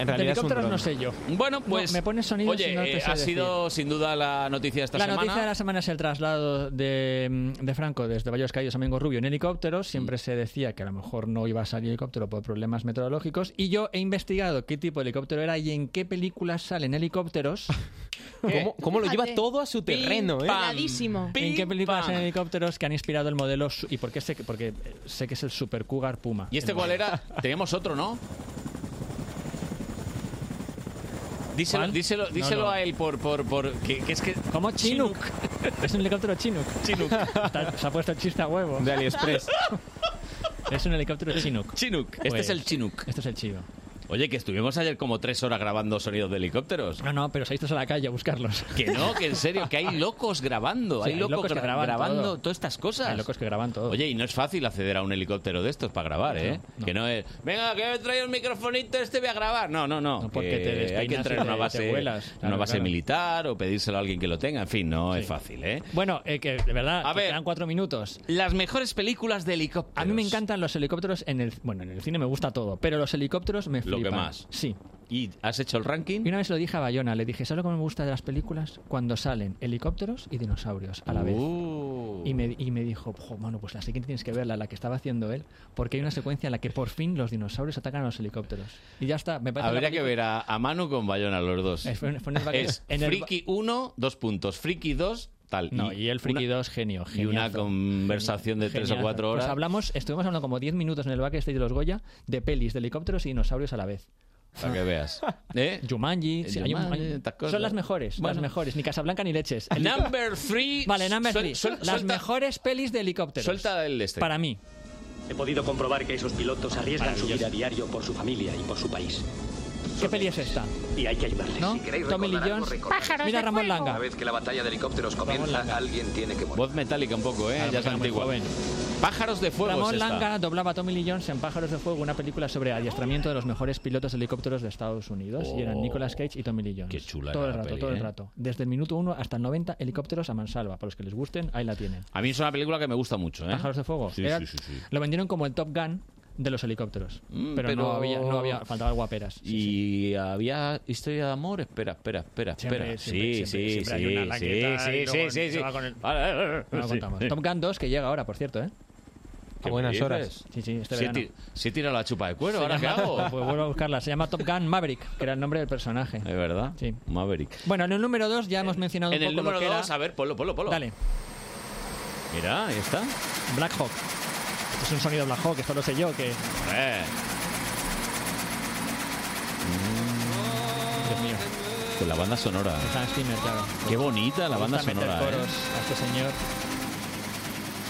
En De realidad es un helicópteros dron. no sé yo. Bueno, pues... me pones sonidos Oye, y no te eh, sé ha decir. sido sin duda la noticia de esta la semana. noticia de la semana es el traslado de, mm, de Franco desde Valles Caídos a Mengo Rubio en helicóptero. Siempre se decía que a lo mejor no iba a salir helicóptero por problemas meteorológicos. Y yo he investigado qué tipo de helicóptero era y en qué películas salen helicópteros. *laughs* ¿Cómo, cómo lo lleva todo a su terreno, eh? Peladísimo. ¿En qué películas pam. salen helicópteros que han inspirado el modelo? ¿Y por qué sé que, porque sé que es el Super Cougar Puma? ¿Y este cuál era? *laughs* Teníamos otro, ¿no? Díselo, ¿Cuál? díselo, No, díselo no. a él por, por, por que, que es que ¿Cómo? Chinook. es un helicóptero Chinook. Chinook. *laughs* Está- se ha puesto el chiste a huevo. De AliExpress. Es un helicóptero Chinook. Chinook. Este Pues, es el Chinook. Este es el chido. Oye, que estuvimos ayer como tres horas grabando sonidos de helicópteros. No, no, pero ido a la calle a buscarlos. Que no, que en serio, que hay *laughs* locos grabando. Sí, hay locos, locos que gra- graban grabando todo. todas estas cosas. Hay locos que graban todo. Oye, y no es fácil acceder a un helicóptero de estos para grabar, ¿eh? No, no. Que no es, venga, que me trae un microfonito este voy a grabar. No, no, no. No, porque que te hay que entrar en una base, vuelas. una Claro, base claro. militar o pedírselo a alguien que lo tenga. En fin, no Sí. es fácil, ¿eh? Bueno, eh, que de verdad, A que ver. quedan cuatro minutos. Las mejores películas de helicópteros. A mí me encantan los helicópteros en el... Bueno, en el cine me gusta todo, pero los helicópteros me Lo flipan. que más. Sí. ¿Y has hecho el ranking? Y una vez lo dije a Bayona, le dije, ¿sabes lo que me gusta de las películas? Cuando salen helicópteros y dinosaurios a la vez. Uh. Y me, y me dijo, jo, mano, pues la siguiente tienes que verla, la que estaba haciendo él, porque hay una secuencia en la que por fin los dinosaurios atacan a los helicópteros. Y ya está, me parece Habría que ver a, a Manu con Bayona los dos. Es- Friki 1, dos puntos. Friki 2, tal. No, y el Friki una- 2, genio, Y una geniazo. conversación de tres o cuatro horas. Pues hablamos, estuvimos hablando como 10 minutos en el backstage de los Goya de pelis, de helicópteros y dinosaurios a la vez. Para que veas. *laughs* ¿Eh? Jumanji, sí, Jumanji, hay- estas cosas. son las mejores, Bueno. las mejores, ni Casablanca ni leches. El- *laughs* Number 3. Vale, number three. las mejores pelis de helicópteros. Suelta el este. Para mí. He podido comprobar que esos pilotos arriesgan su vida a diario por su familia y por su país. ¿Qué peli es esta? Y hay que ayudarles. ¿No? Si queréis Tommy Lee algo, Jones. recordad. Mira Ramón Langa. Una vez que la batalla de helicópteros comienza, alguien tiene que morir. Voz metálica un poco, ¿eh? Claro, ya es era muy antigua. joven. Pájaros de fuego. Ramón es esta. Langa doblaba a Tommy Lee Jones en Pájaros de Fuego, una película sobre adiestramiento de los mejores pilotos de helicópteros de Estados Unidos. y eran Oh. Nicolas Cage y Tommy Lee Jones. Qué chula Todo era el la rato, peli, todo el ¿eh? rato. Desde el minuto 1 hasta el 90, helicópteros a mansalva. Para los que les gusten, ahí la tienen. A mí es una película que me gusta mucho, ¿eh? Pájaros de Fuego. Sí, Era- sí, sí, sí. Lo vendieron como el Top Gun de los helicópteros. Mm, pero, no había, no había, faltaban guaperas. Y había historia de amor. Espera, espera, espera, Siempre, espera. siempre, sí, siempre, sí, sí, una sí, sí, sí, sí, sí. el- Vale, vale, vale, No lo sí. Top Gun 2 que llega ahora, por cierto, ¿eh? ¿Qué A buenas dices? horas. Sí, sí, este Sí he verano. ti- sí he tirado la chupa de cuero, Se ¿ahora qué llama- *laughs* hago? Pues vuelvo a buscarla. Se llama Top Gun Maverick, que era el nombre del personaje. ¿Es verdad? Sí. Maverick. Bueno, en el número 2 ya hemos mencionado En un el poco número que era- 2, a ver, ponlo, ponlo, ponlo. Dale, Mira, ahí está. Black Hawk. Es un sonido Black Hawk, esto lo sé yo, que... Eh, Dios mío. Con la banda sonora. Hans Zimmer, claro. Qué bonita la banda sonora. ¿eh? a este señor.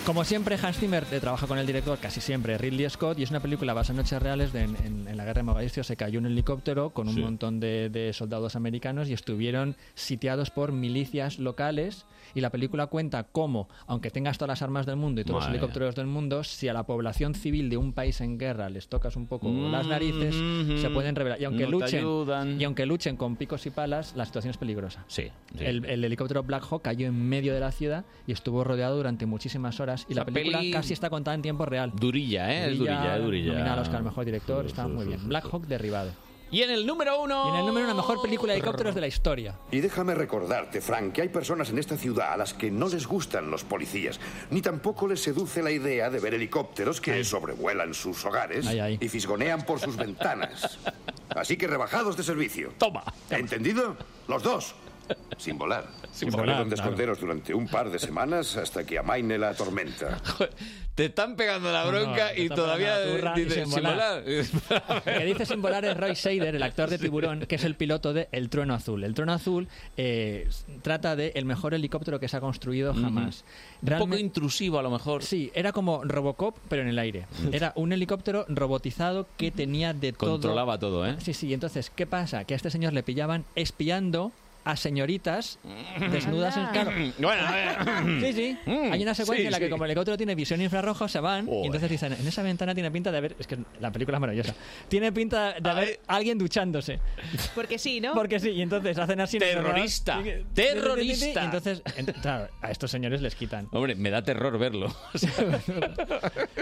Como siempre, Hans Zimmer eh, trabaja con el director, casi siempre, Ridley Scott, y es una película basada en hechos reales. De, en, en- en la guerra de Mogadiscio se cayó un helicóptero con un Sí. montón de, de soldados americanos y estuvieron sitiados por milicias locales. Y la película cuenta cómo, aunque tengas todas las armas del mundo y todos Madre. los helicópteros del mundo, si a la población civil de un país en guerra les tocas un poco las narices, se pueden revelar. Y aunque, No luchen, y aunque luchen con picos y palas, la situación es peligrosa. Sí. sí. El, el helicóptero Black Hawk cayó en medio de la ciudad y estuvo rodeado durante muchísimas horas. Y la película peli- casi está contada en tiempo real. Durilla, ¿eh? Es durilla, es durilla. Nominada al Oscar Mejor Director, está muy bien. Black Hawk derribado. Y en el número uno. Y en el número uno, la mejor película de helicópteros de la historia. Y déjame recordarte, Frank, que hay personas en esta ciudad a las que no les gustan los policías, ni tampoco les seduce la idea de ver helicópteros que sobrevuelan sus hogares Ay, ay. y fisgonean por sus ventanas. *laughs* Así que rebajados de servicio. Toma. ¿Entendido? Los dos. Sin volar. Sin volar, claro. esconderos durante un par de semanas hasta que amaine la tormenta. *laughs* Te están pegando la No, no, bronca y todavía dices, sin sin volar". El *laughs* que dice sin volar es Roy Scheider, el actor de Tiburón, que es el piloto de El Trueno Azul. El Trueno Azul eh, trata de el mejor helicóptero que se ha construido jamás. Un poco intrusivo a lo mejor. Sí, era como Robocop, pero en el aire. *laughs* Era un helicóptero robotizado que tenía de todo. Controlaba todo, ¿eh? Sí, sí. Entonces, ¿qué pasa? Que a este señor le pillaban espiando a señoritas desnudas en claro. Bueno, a ver. Sí, sí. Hay una secuencia Sí, en la que como el helicóptero tiene visión infrarrojo, se van y entonces dicen, en esa ventana tiene pinta de haber... Es que la película es maravillosa. Tiene pinta de haber alguien duchándose. Porque sí, ¿no? Porque sí, y entonces hacen así... Terrorista. Y Terrorista. entonces, en- claro, a estos señores les quitan. Hombre, me da terror verlo.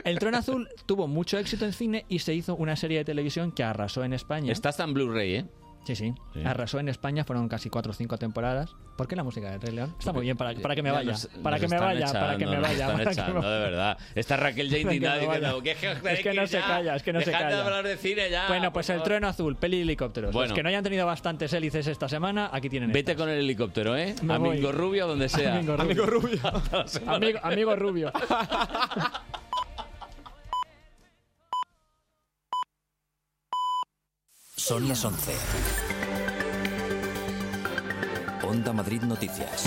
El Trono Azul tuvo mucho éxito en cine y se hizo una serie de televisión que arrasó en España. Está hasta en Blu-ray, ¿eh? Sí, sí, Sí. Arrasó en España, fueron casi cuatro o cinco temporadas. ¿Por qué la música de Rey León? Está muy bien para, para que me Ya vaya. nos- para nos que me vaya, para que me vaya. para que me echando, vaya. de verdad. *laughs* Está Raquel ya indignada diciendo que, que, Es que no se calla, es que no se de calla. hablar de cine ya. Bueno, pues el trueno azul, peli de helicópteros. Bueno. Los que no hayan tenido bastantes hélices esta semana, aquí tienen Vete estas. con el helicóptero, ¿eh? Me A voy. Mingo Rubio, donde sea. Amigo Rubio. Amigo Rubio. Amigo, amigo rubio. *laughs* Son las 11. Onda Madrid Noticias.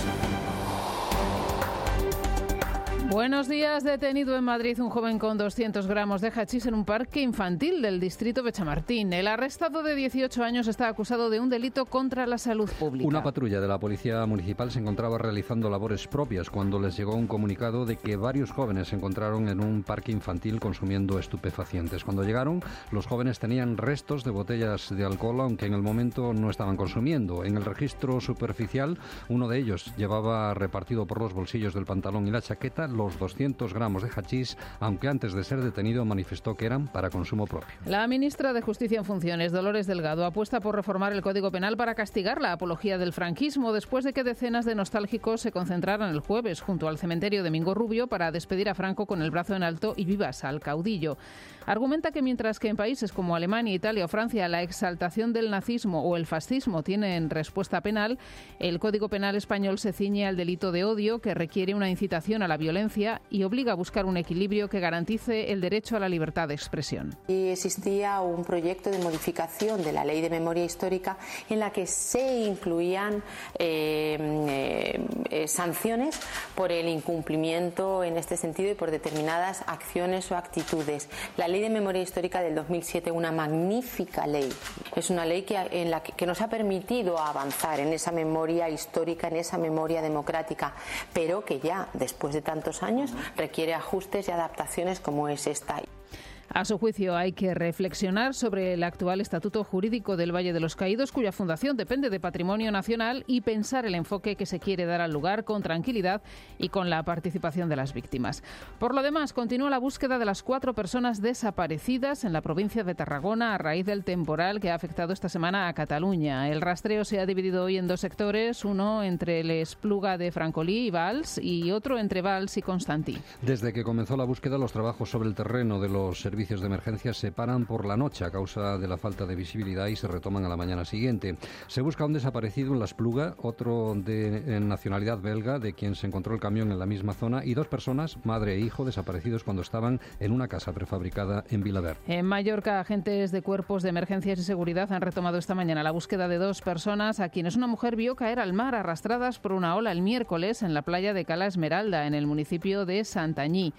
Buenos días. Detenido en Madrid un joven con 200 gramos de hachís en un parque infantil del distrito de Chamartín. El arrestado de 18 años está acusado de un delito contra la salud pública. Una patrulla de la Policía Municipal se encontraba realizando labores propias cuando les llegó un comunicado de que varios jóvenes se encontraron en un parque infantil consumiendo estupefacientes. Cuando llegaron, los jóvenes tenían restos de botellas de alcohol, aunque en el momento no estaban consumiendo. En el registro superficial, uno de ellos llevaba repartido por los bolsillos del pantalón y la chaqueta los 200 gramos de hachís, aunque antes de ser detenido manifestó que eran para consumo propio. La ministra de Justicia en funciones, Dolores Delgado, apuesta por reformar el Código Penal para castigar la apología del franquismo después de que decenas de nostálgicos se concentraran el jueves junto al cementerio de Mingo Rubio para despedir a Franco con el brazo en alto y vivas al caudillo. Argumenta que mientras que en países como Alemania, Italia o Francia la exaltación del nazismo o el fascismo tienen respuesta penal, el Código Penal español se ciñe al delito de odio que requiere una incitación a la violencia y obliga a buscar un equilibrio que garantice el derecho a la libertad de expresión. Y existía un proyecto de modificación de la ley de memoria histórica en la que se incluían eh, eh, eh, sanciones por el incumplimiento en este sentido y por determinadas acciones o actitudes. La ley de memoria histórica del 2007, una magnífica ley, es una ley que, en la que, que nos ha permitido avanzar en esa memoria histórica, en esa memoria democrática, pero que ya después de años requiere ajustes y adaptaciones como es esta. A su juicio, hay que reflexionar sobre el actual estatuto jurídico del Valle de los Caídos, cuya fundación depende de patrimonio nacional, y pensar el enfoque que se quiere dar al lugar con tranquilidad y con la participación de las víctimas. Por lo demás, continúa la búsqueda de las cuatro personas desaparecidas en la provincia de Tarragona a raíz del temporal que ha afectado esta semana a Cataluña. El rastreo se ha dividido hoy en dos sectores, uno entre el Espluga de Francolí y Valls y otro entre Valls y Constantí. Desde que comenzó la búsqueda, los trabajos sobre el terreno de los servicios servicios de emergencia se paran por la noche a causa de la falta de visibilidad y se retoman a la mañana siguiente. Se busca un desaparecido en La Espluga, otro de nacionalidad belga, de quien se encontró el camión en la misma zona, y dos personas, madre e hijo, desaparecidos cuando estaban en una casa prefabricada en Vilaverde. En Mallorca, agentes de cuerpos de emergencias y seguridad han retomado esta mañana la búsqueda de dos personas a quienes una mujer vio caer al mar arrastradas por una ola el miércoles en la playa de Cala Esmeralda, en el municipio de Santañí.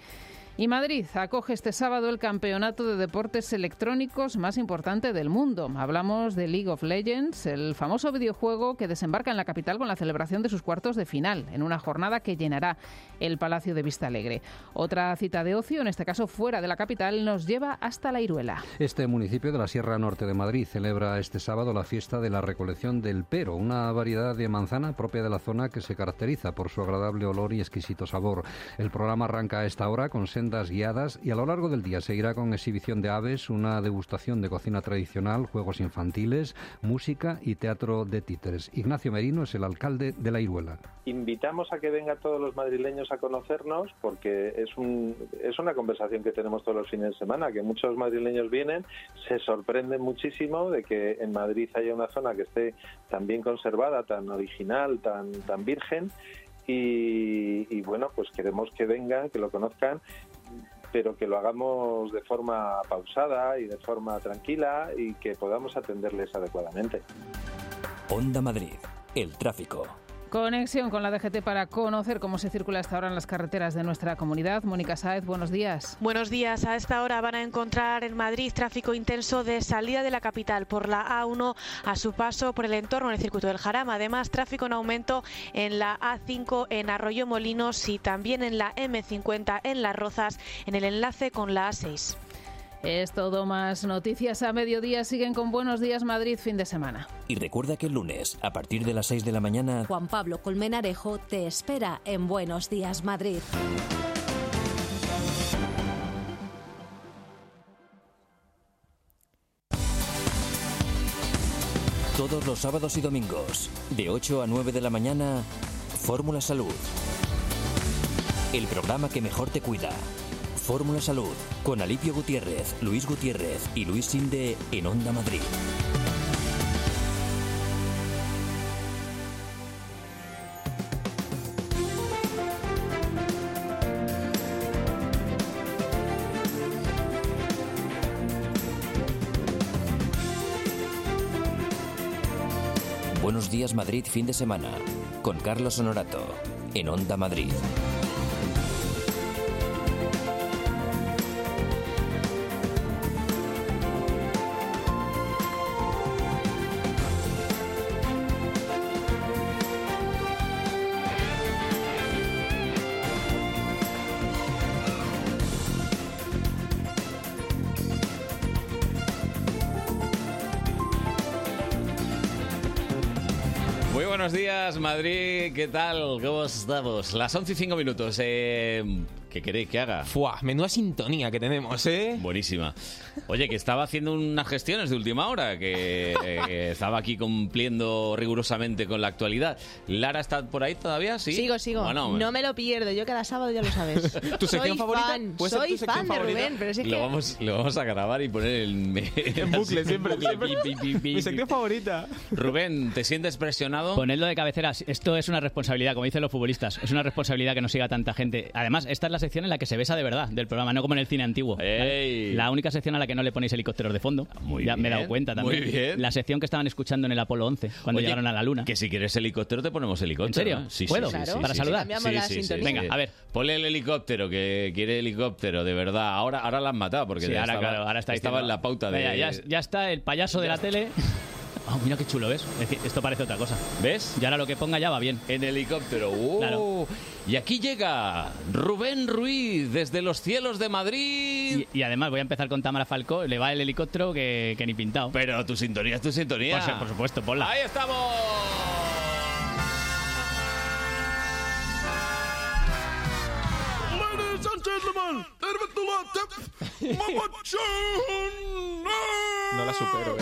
Y Madrid acoge este sábado el campeonato de deportes electrónicos más importante del mundo. Hablamos de League of Legends, el famoso videojuego que desembarca en la capital con la celebración de sus cuartos de final, en una jornada que llenará el Palacio de Vista Alegre. Otra cita de ocio, en este caso fuera de la capital, nos lleva hasta la Iruela. Este municipio de la Sierra Norte de Madrid celebra este sábado la fiesta de la recolección del pero, una variedad de manzana propia de la zona que se caracteriza por su agradable olor y exquisito sabor. El programa arranca a esta hora con sendas guiadas y a lo largo del día seguirá con exhibición de aves, una degustación de cocina tradicional, juegos infantiles, música y teatro de títeres. Ignacio Merino es el alcalde de la Iruela. Invitamos a que vengan todos los madrileños a conocernos porque es, un, es una conversación que tenemos todos los fines de semana, que muchos madrileños vienen, se sorprenden muchísimo de que en Madrid haya una zona que esté tan bien conservada, tan original, tan, tan virgen y, bueno, pues queremos que vengan, que lo conozcan, pero que lo hagamos de forma pausada y de forma tranquila y que podamos atenderles adecuadamente. Onda Madrid, el tráfico. Conexión con la DGT para conocer cómo se circula hasta ahora en las carreteras de nuestra comunidad. Mónica Sáez, buenos días. Buenos días. A esta hora van a encontrar en Madrid tráfico intenso de salida de la capital por la A1 a su paso por el entorno del circuito del Jarama. Además, tráfico en aumento en la A5 en Arroyo Molinos y también en la M50 en Las Rozas en el enlace con la A6. Es todo más noticias a mediodía. Siguen con Buenos Días Madrid fin de semana. Y recuerda que el lunes, a partir de las 6 de la mañana, Juan Pablo Colmenarejo te espera en Buenos Días Madrid. todos los sábados y domingos, de 8 a 9 de la mañana, Fórmula Salud. El programa que mejor te cuida. Fórmula Salud, con Alipio Gutiérrez, Luis Gutiérrez y Luis Sinde en Onda Madrid. Buenos días Madrid fin de semana, con Carlos Honorato, en Onda Madrid. Madrid. ¿Qué tal? ¿Cómo estamos? Las 11 y 5 minutos. Eh, ¿Qué queréis que haga? Fuah, menuda sintonía que tenemos, ¿eh? Buenísima. Oye, que estaba haciendo unas gestiones de última hora, que eh, estaba aquí cumpliendo rigurosamente con la actualidad. ¿Lara está por ahí todavía? ¿Sí? Sigo, sigo. Bueno, no me lo pierdo. Yo cada sábado ya lo sabes. *laughs* ¿Tu sección soy favorita? Fan, ¿Puede ser tu soy sección fan de favorita? Rubén, pero lo, que... vamos, lo vamos a grabar y poner *laughs* en, En bucle, siempre, siempre. Pi, pi, pi, pi, Mi sección favorita. Rubén, ¿te sientes presionado? Ponedlo de cabecera. Esto es una responsabilidad, como dicen los futbolistas. Es una responsabilidad que nos siga tanta gente. Además, esta es la sección en la que se besa de verdad del programa, no como en el cine antiguo. Ey. La única sección a la que no le ponéis helicópteros de fondo. Muy ya me he bien, dado cuenta también. muy bien. La sección que estaban escuchando en el Apolo 11, cuando Oye, llegaron a la Luna. Que si quieres helicóptero te ponemos helicóptero. ¿En serio? ¿eh? Sí, ¿Puedo? sí, sí, Claro. sí, Para sí, saludar. Venga, a ver. Ponle el helicóptero, que quiere helicóptero, de verdad. Ahora, ahora la han matado porque Sí, ya ahora, estaba, claro, ahora está estaba diciendo, en la pauta de... "Venga, ya, ya está el payaso de la tele. Oh, mira qué chulo, ¿ves? Es decir, esto parece otra cosa. ¿Ves? Y ahora lo que ponga ya va bien. En helicóptero. ¡Uh! Claro. Y aquí llega Rubén Ruiz desde los cielos de Madrid. Y, y además voy a empezar con Tamara Falcó. Le va el helicóptero que, que ni pintado. Pero tu sintonía es tu sintonía. Por, su- por supuesto, ponla. ¡Ahí estamos! Ladies and gentlemen, tervetuloa *laughs* No la supero, ¿eh?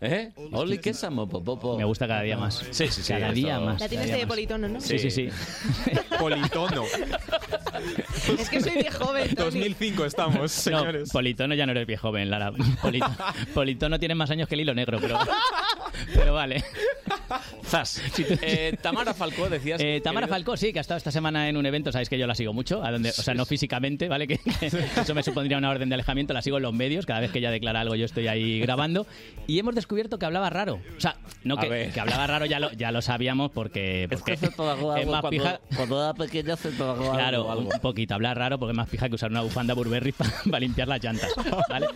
¿Eh? Oli queso, mopopopo. Me gusta cada día más. Sí, sí, sí. Cada esto- día más. La tienes de politono, ¿no? Sí, sí, sí. *laughs* Politono. Es que soy viejo joven, Tony. 2005 estamos, señores. No, Politono ya no eres viejo joven, Lara. Polito- *laughs* Politono tiene más años que el hilo negro, pero, pero vale. Zas. Eh, Tamara Falcó, decías. Eh, Tamara querido. Falcó, sí, que ha estado esta semana en un evento, sabéis que yo la sigo mucho, a donde, o sea, no físicamente, ¿vale? Que, que eso me supondría una orden de alejamiento, la sigo en los medios, cada vez que ella declara algo yo estoy ahí grabando, y hemos descubierto que hablaba raro. O sea, no que, que hablaba raro ya lo, ya lo sabíamos porque, porque se tragó es algo más cuando, pija... cuando era pequeña se tragó Claro, algo. un poquito, hablar raro porque es más fija que usar una bufanda Burberry *laughs* para limpiar las llantas, ¿vale?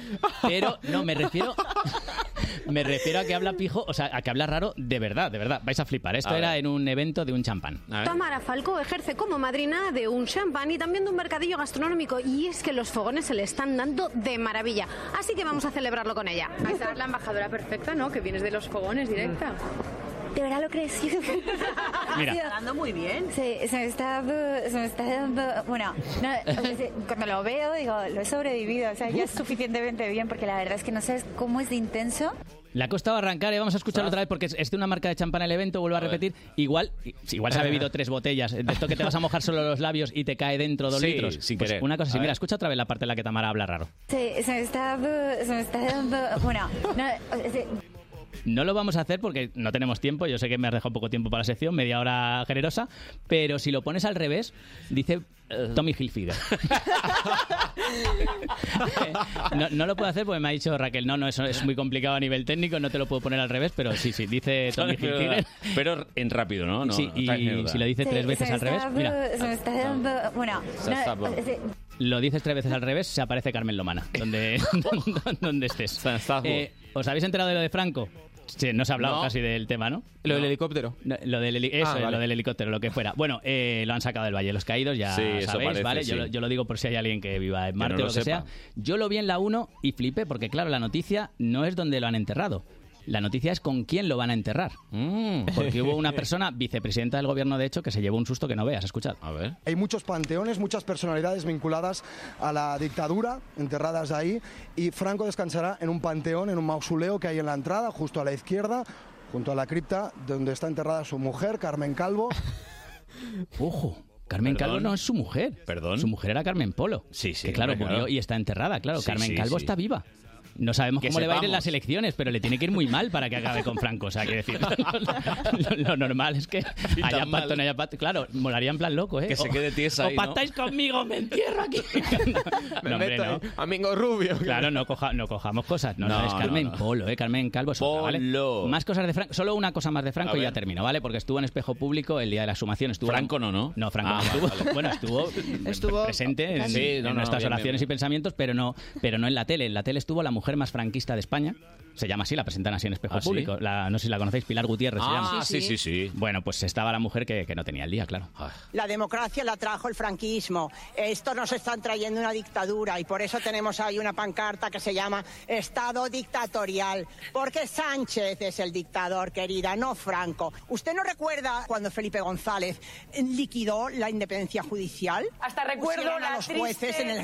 Pero no, me refiero *laughs* me refiero a que habla pijo, o sea, a que habla raro de verdad, de verdad. Vais a flipar. Esto A era ver. en un evento de un champán. Tamara Falcó ejerce como madrina de un champán y también de un mercadillo gastronómico y es que los fogones se le están dando de maravilla. Así que vamos a celebrarlo con ella. Esta es la embajadora perfecta, ¿no? Que vienes de los fogones directa. ¿De verdad lo crees? *laughs* Mira. Se está dando muy bien. Se, se me está, se me está dando, bueno, no, cuando lo veo digo, lo he sobrevivido, o sea, ya es suficientemente bien porque la verdad es que no sabes cómo es de intenso. Le ha costado arrancar, ¿eh? vamos a escucharlo otra vez porque es, de una marca de champán el evento, vuelvo a, repetir. Igual, igual se ha bebido tres botellas. De esto que te vas a mojar solo los labios y te cae dentro dos Sí, litros. sin Pues querer. una cosa así, mira, escucha otra vez la parte en la que Tamara habla raro. Se, se me está, se me está dando, bueno, no, No lo vamos a hacer porque no tenemos tiempo. Yo sé que me has dejado poco tiempo para la sección, media hora generosa. Pero si lo pones al revés, dice eh, Tommy Hilfiger. *laughs* no, no lo puedo hacer porque me ha dicho Raquel, no, no, eso es muy complicado a nivel técnico, no te lo puedo poner al revés, pero sí, sí, dice *laughs* Tommy Hilfiger. Pero en rápido, ¿no? no Sí, y si lo dice tres veces al revés, mira. se me está dando, bueno, no, Lo dices tres veces al revés, se aparece Carmen Lomana, donde, *laughs* donde estés. Eh, ¿Os habéis enterado de lo de Franco? Sí, no se ha hablado No. casi del tema, ¿no? ¿Lo del helicóptero? No, lo del, heli- eso, Ah, es, vale. lo del helicóptero, lo que fuera. Bueno, eh, lo han sacado del Valle de los Caídos, ya Sí, eso sabéis, parece, ¿vale? Yo, sí. lo- yo lo digo por si hay alguien que viva en Que Marte no o lo lo que sepa. sea. Yo lo vi en la 1 y flipé, porque claro, la noticia no es donde lo han enterrado. La noticia es con quién lo van a enterrar. Mm. Porque hubo una *laughs* persona, vicepresidenta del gobierno, de hecho, que se llevó un susto que no veas. Escuchad. A ver. Hay muchos panteones, muchas personalidades vinculadas a la dictadura, enterradas ahí, y Franco descansará en un panteón, en un mausoleo que hay en la entrada, justo a la izquierda, junto a la cripta donde está enterrada su mujer, Carmen Calvo. *laughs* Ojo. Carmen Perdón. Calvo no es su mujer. Perdón. Su mujer era Carmen Polo. Sí, sí, Que claro, murió claro. y está enterrada, claro. Sí, Carmen sí, Calvo sí. está viva. No sabemos Que cómo le va a ir en las elecciones, pero le tiene que ir muy mal para que acabe con Franco. O sea, quiero decir, *laughs* lo, lo normal es que Y haya pacto, no haya pacto. Claro, molaría en plan loco, ¿eh? Que se O- quede tiesa O ahí, ¿no? pactáis conmigo, me entierro aquí. *laughs* Me No, hombre, no. Amigo rubio. Claro, no, coja- no cojamos cosas. No, no, No, es Carmen no. Polo, ¿eh? Carmen Calvo es otra, ¿vale? Polo. Más cosas de Franco. Solo una cosa más de Franco y ya termino, ¿vale? Porque estuvo en Espejo Público el día de la sumación. Estuvo Franco no, ¿no? No, Franco Ah, no estuvo. vale. Bueno, estuvo, Estuvo- presente en, Sí, en no, no, nuestras bien, oraciones bien, y pensamientos, pero no, pero no en la tele. En la tele estuvo la mujer más franquista de España. Se llama así, la presentan así en Espejo ¿Ah, sí? Público. La- no sé si la conocéis, Pilar Gutiérrez se Ah, llama. sí, sí, sí. Bueno, pues estaba la mujer que, que no tenía el día, claro. La democracia la trajo el franquismo. Esto nos están trayendo una dictadura y por eso tenemos ahí una pancarta que se llama Estado dictatorial. Porque Sánchez es el dictador, querida, no Franco. ¿Usted no recuerda cuando Felipe González liquidó la independencia judicial? Hasta recuerdo Pusieron a la los triste, jueces en el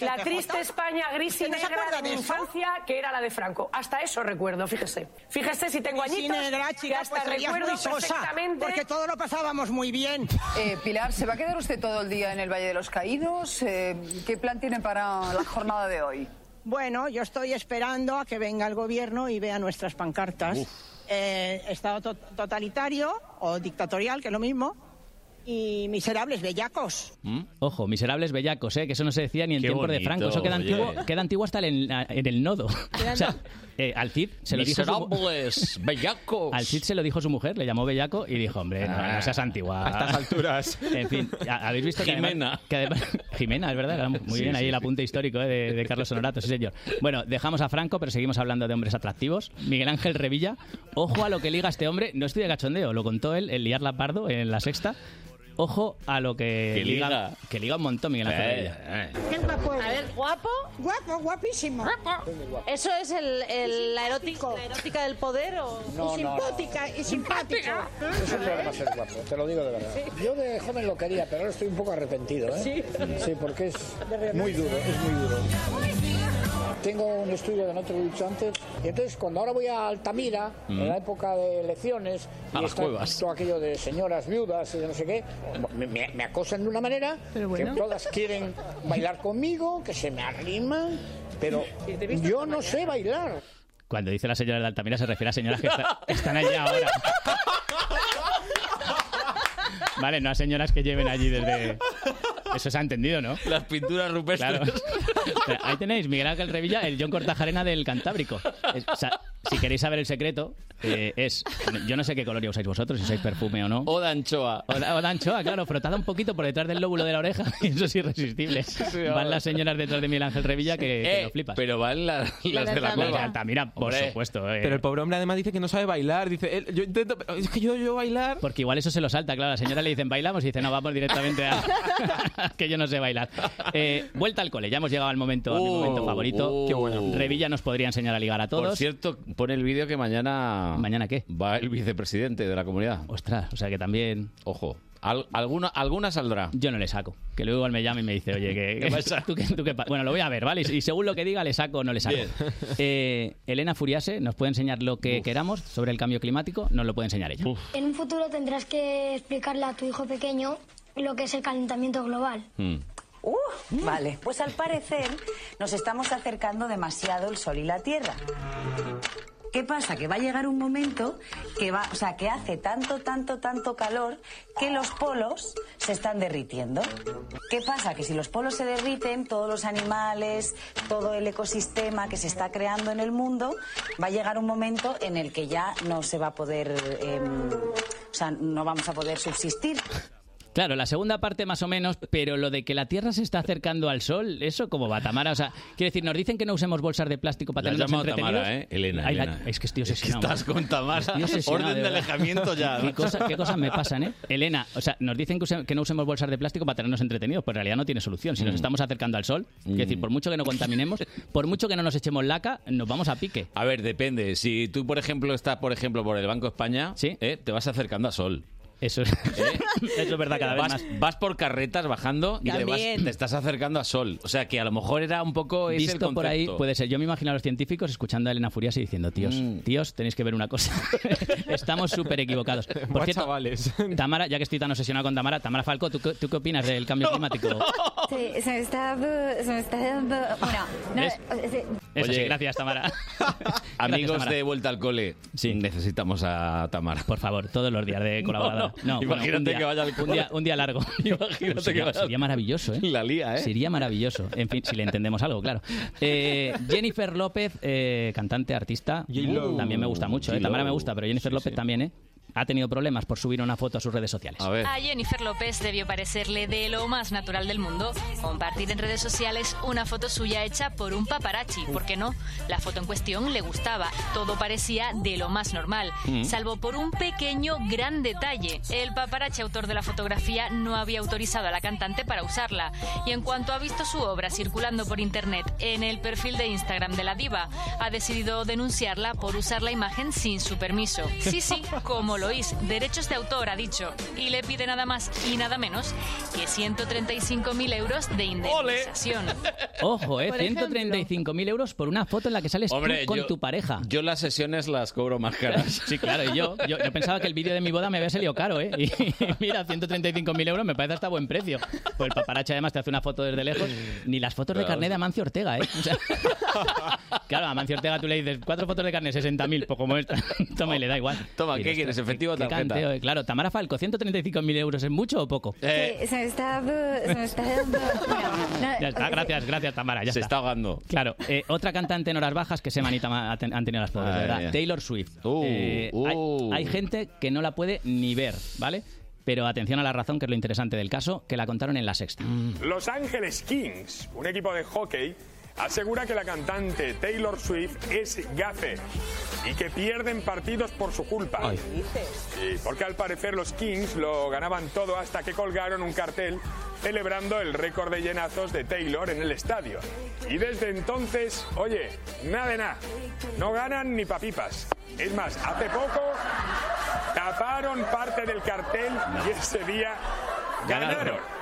la triste España gris y ¿Usted no se negra acuerda de mi de eso? Infancia, que era la de Franco. Hasta eso recuerdo, fíjese. Fíjese si tengo añitos, negra, chica, hasta pues recuerdo muy sosa, perfectamente... porque todo lo pasábamos muy bien. Eh, Pilar, ¿se va a quedar usted todo el día en el Valle de los Caídos? Eh, ¿Qué plan tiene para la jornada de hoy? Bueno, yo estoy esperando a que venga el gobierno y vea nuestras pancartas. Eh, estado to- totalitario o dictatorial, que es lo mismo, y miserables bellacos. Ojo, miserables bellacos, ¿eh? que eso no se decía ni en tiempo de Franco. Eso queda oye. antiguo, queda antiguo hasta en, en el nodo. *laughs* O sea, eh, al Cid se lo dijo su, Miserables, *laughs* bellacos. al Cid se lo dijo su mujer, le llamó bellaco y dijo, hombre, no, no seas antigua. A estas alturas. *laughs* En fin, ¿ha- habéis visto que además- Jimena. que además- Jimena, es verdad, muy Sí, bien ahí sí, el sí. apunte histórico eh, de, de Carlos Honorato, sí señor. Bueno, dejamos a Franco, pero seguimos hablando de hombres atractivos. Miguel Ángel Revilla, ojo a lo que liga este hombre, no estoy de cachondeo, lo contó él, el liar la pardo en la sexta. Ojo a lo que, Que liga. que liga un montón Miguel Ángel Eh, eh. Qué guapo A ver, ¿guapo? Guapo, guapísimo. ¿Eso es el, el- la, erótica, la erótica del poder o...? No, y no, simpática, y simpática. Es un problema ser guapo, te lo digo de verdad. Yo de joven lo quería, pero ahora estoy un poco arrepentido, ¿eh? Sí. Sí, porque es muy duro, es muy duro. Tengo un estudio que no te lo he dicho antes, y entonces cuando ahora voy a Altamira, Mm. en la época de elecciones, A y las está cuevas. todo aquello de señoras viudas y no sé qué, me, me- me acosan de una manera bueno. que todas quieren bailar conmigo, que se me arriman, pero yo no sé bailar. Cuando dice la señora de Altamira se refiere a señoras que está- *laughs* están allí ahora. Vale, no a señoras que lleven allí desde... Eso se ha entendido, ¿no? Las pinturas rupestres. Claro. Ahí tenéis, Miguel Ángel Revilla, el John Cortajarena del Cantábrico. Es- o sea, si queréis saber el secreto, eh, es... Yo no sé qué colonia usáis vosotros, si usáis perfume o no. O de anchoa. O, o de anchoa, claro, frotada un poquito por detrás del lóbulo de la oreja. y *laughs* Eso es irresistible. Van las señoras detrás de Miguel Ángel Revilla que, que Eh, lo flipas. pero van la- las de la cueva. Altamira, por Hombre. supuesto. eh. Pero el pobre hombre además dice que no sabe bailar. Dice, él, yo intento, pero es que yo, yo bailar. Porque igual eso se lo salta, claro. La señora le dicen bailamos y dice no, vamos directamente a *laughs* que yo no sé bailar. Eh, vuelta al cole, ya hemos llegado al momento, a mi momento favorito. uh. Qué bueno. Revilla nos podría enseñar a ligar a todos. Por cierto, pone el vídeo que mañana... ¿Mañana qué? Va el vicepresidente de la comunidad. Ostras, o sea que también... Ojo. Al- alguna, alguna saldrá. Yo no le saco. Que luego igual me llama y me dice, oye, que, ¿Qué *laughs* pasa? ¿tú qué- tú qué pa-? Bueno, lo voy a ver, ¿vale? Y según lo que diga, le saco o no le saco. Bien. *laughs* Eh, Elena Furiase nos puede enseñar lo que queramos sobre el cambio climático. Nos lo puede enseñar ella. En un futuro tendrás que explicarle a tu hijo pequeño lo que es el calentamiento global. Uh, vale, pues al parecer nos estamos acercando demasiado el Sol y la Tierra. ¿Qué pasa? Que va a llegar un momento que va, o sea, que hace tanto, tanto, tanto calor que los polos se están derritiendo. ¿Qué pasa? Que si los polos se derriten, todos los animales, todo el ecosistema que se está creando en el mundo, va a llegar un momento en el que ya no se va a poder, em, o sea, no vamos a poder subsistir. Claro, la segunda parte más o menos, pero lo de que la Tierra se está acercando al Sol, ¿eso cómo va, Tamara? O sea, quiero decir, nos dicen que no usemos bolsas de plástico para tenernos entretenidos. Tamara, ¿eh? Elena, Ay, la- Elena. es que estoy Es que obsesionado. estás con Tamara. Obsesionado, Orden de alejamiento ya. ¿Qué, cosa- qué cosas me pasan, eh? Elena, o sea, nos dicen que, use- que no usemos bolsas de plástico para tenernos entretenidos, pero en realidad no tiene solución. Si nos Mm. estamos acercando al Sol, es decir, por mucho que no contaminemos, por mucho que no nos echemos laca, nos vamos a pique. A ver, depende. Si tú, por ejemplo, estás, por ejemplo, por el Banco España, ¿eh? te vas acercando a Sol. Eso es, *laughs* eso es verdad cada vez vas, más. Vas por carretas bajando y te, vas- También. te estás acercando a Sol. O sea que a lo mejor era un poco ese el Visto por ahí, puede ser. Yo me imagino a los científicos escuchando a Elena Furias y diciendo, tíos, Mm. tíos, tenéis que ver una cosa. *laughs* Estamos súper equivocados. *laughs* Por cierto, chavales. Tamara, ya que estoy tan obsesionado con Tamara, Tamara Falco, ¿tú, qué- tú qué opinas del cambio climático? Sí, se me está, se me está dando... Bueno. Eso Oye. sí, gracias, Tamara. Amigos de Vuelta al Cole, necesitamos a Tamara. Por favor, todos los días de *laughs* colaboradora. No, no. bueno, Imagínate un día- que vaya al un cole. día, un día largo. *laughs* Imagínate sería, que vaya- sería maravilloso, ¿eh? La lía, ¿eh? Sería maravilloso. En fin, si le entendemos algo, claro. Eh, Jennifer López, eh, cantante, artista, también me gusta mucho. ¿eh? Tamara me gusta, pero Jennifer López también, ¿eh? Ha tenido problemas por subir una foto a sus redes sociales. A ver. A Jennifer López debió parecerle de lo más natural del mundo compartir en redes sociales una foto suya hecha por un paparazzi. ¿Por qué no? La foto en cuestión le gustaba. Todo parecía de lo más normal, Mm. salvo por un pequeño gran detalle. El paparazzi autor de la fotografía no había autorizado a la cantante para usarla. Y en cuanto ha visto su obra circulando por internet en el perfil de Instagram de la diva, ha decidido denunciarla por usar la imagen sin su permiso. Sí, sí, como lo oís, derechos de autor, ha dicho. Y le pide nada más y nada menos que 135.000 euros de indemnización. *laughs* Ojo, ¿eh? Por ejemplo. 135.000 euros por una foto en la que sales Hombre, tú con yo- tu pareja. Yo las sesiones las cobro más caras. *laughs* Sí, claro, y yo, yo, yo pensaba que el vídeo de mi boda me había salido caro, ¿eh? Y *laughs* mira, 135.000 euros me parece hasta buen precio. Pues el paparazzi además te hace una foto desde lejos. Ni las fotos de carnet de Amancio Ortega, ¿eh? O sea, claro, a Amancio Ortega tú le dices, cuatro fotos de carnet, 60.000, pues como esta. Toma, y le da igual. Toma, Y ¿qué quieres, efectivo o qué tarjeta? canteo, eh. Claro, Tamara Falco, 135.000 euros, ¿es mucho o poco? Sí, se me está, se me está dando... No, *laughs* Ya está, gracias, gracias Tamara, ya Se está. está ahogando. Claro, eh, otra cantante en horas bajas que se manita han tenido las pobres, Ay, verdad. ay. Taylor Swift. Uh, Eh, hay- uh. hay, gente que no la puede ni ver, ¿vale? Pero atención a la razón, que es lo interesante del caso, que la contaron en la sexta. Los Ángeles Kings, un equipo de hockey, asegura que la cantante Taylor Swift es gafe y que pierden partidos por su culpa. Sí, porque al parecer los Kings lo ganaban todo hasta que colgaron un cartel celebrando el récord de llenazos de Taylor en el estadio. Y desde entonces, oye, nada de nada. No ganan ni papipas. Es más, hace poco taparon parte del cartel y ese día ganaron.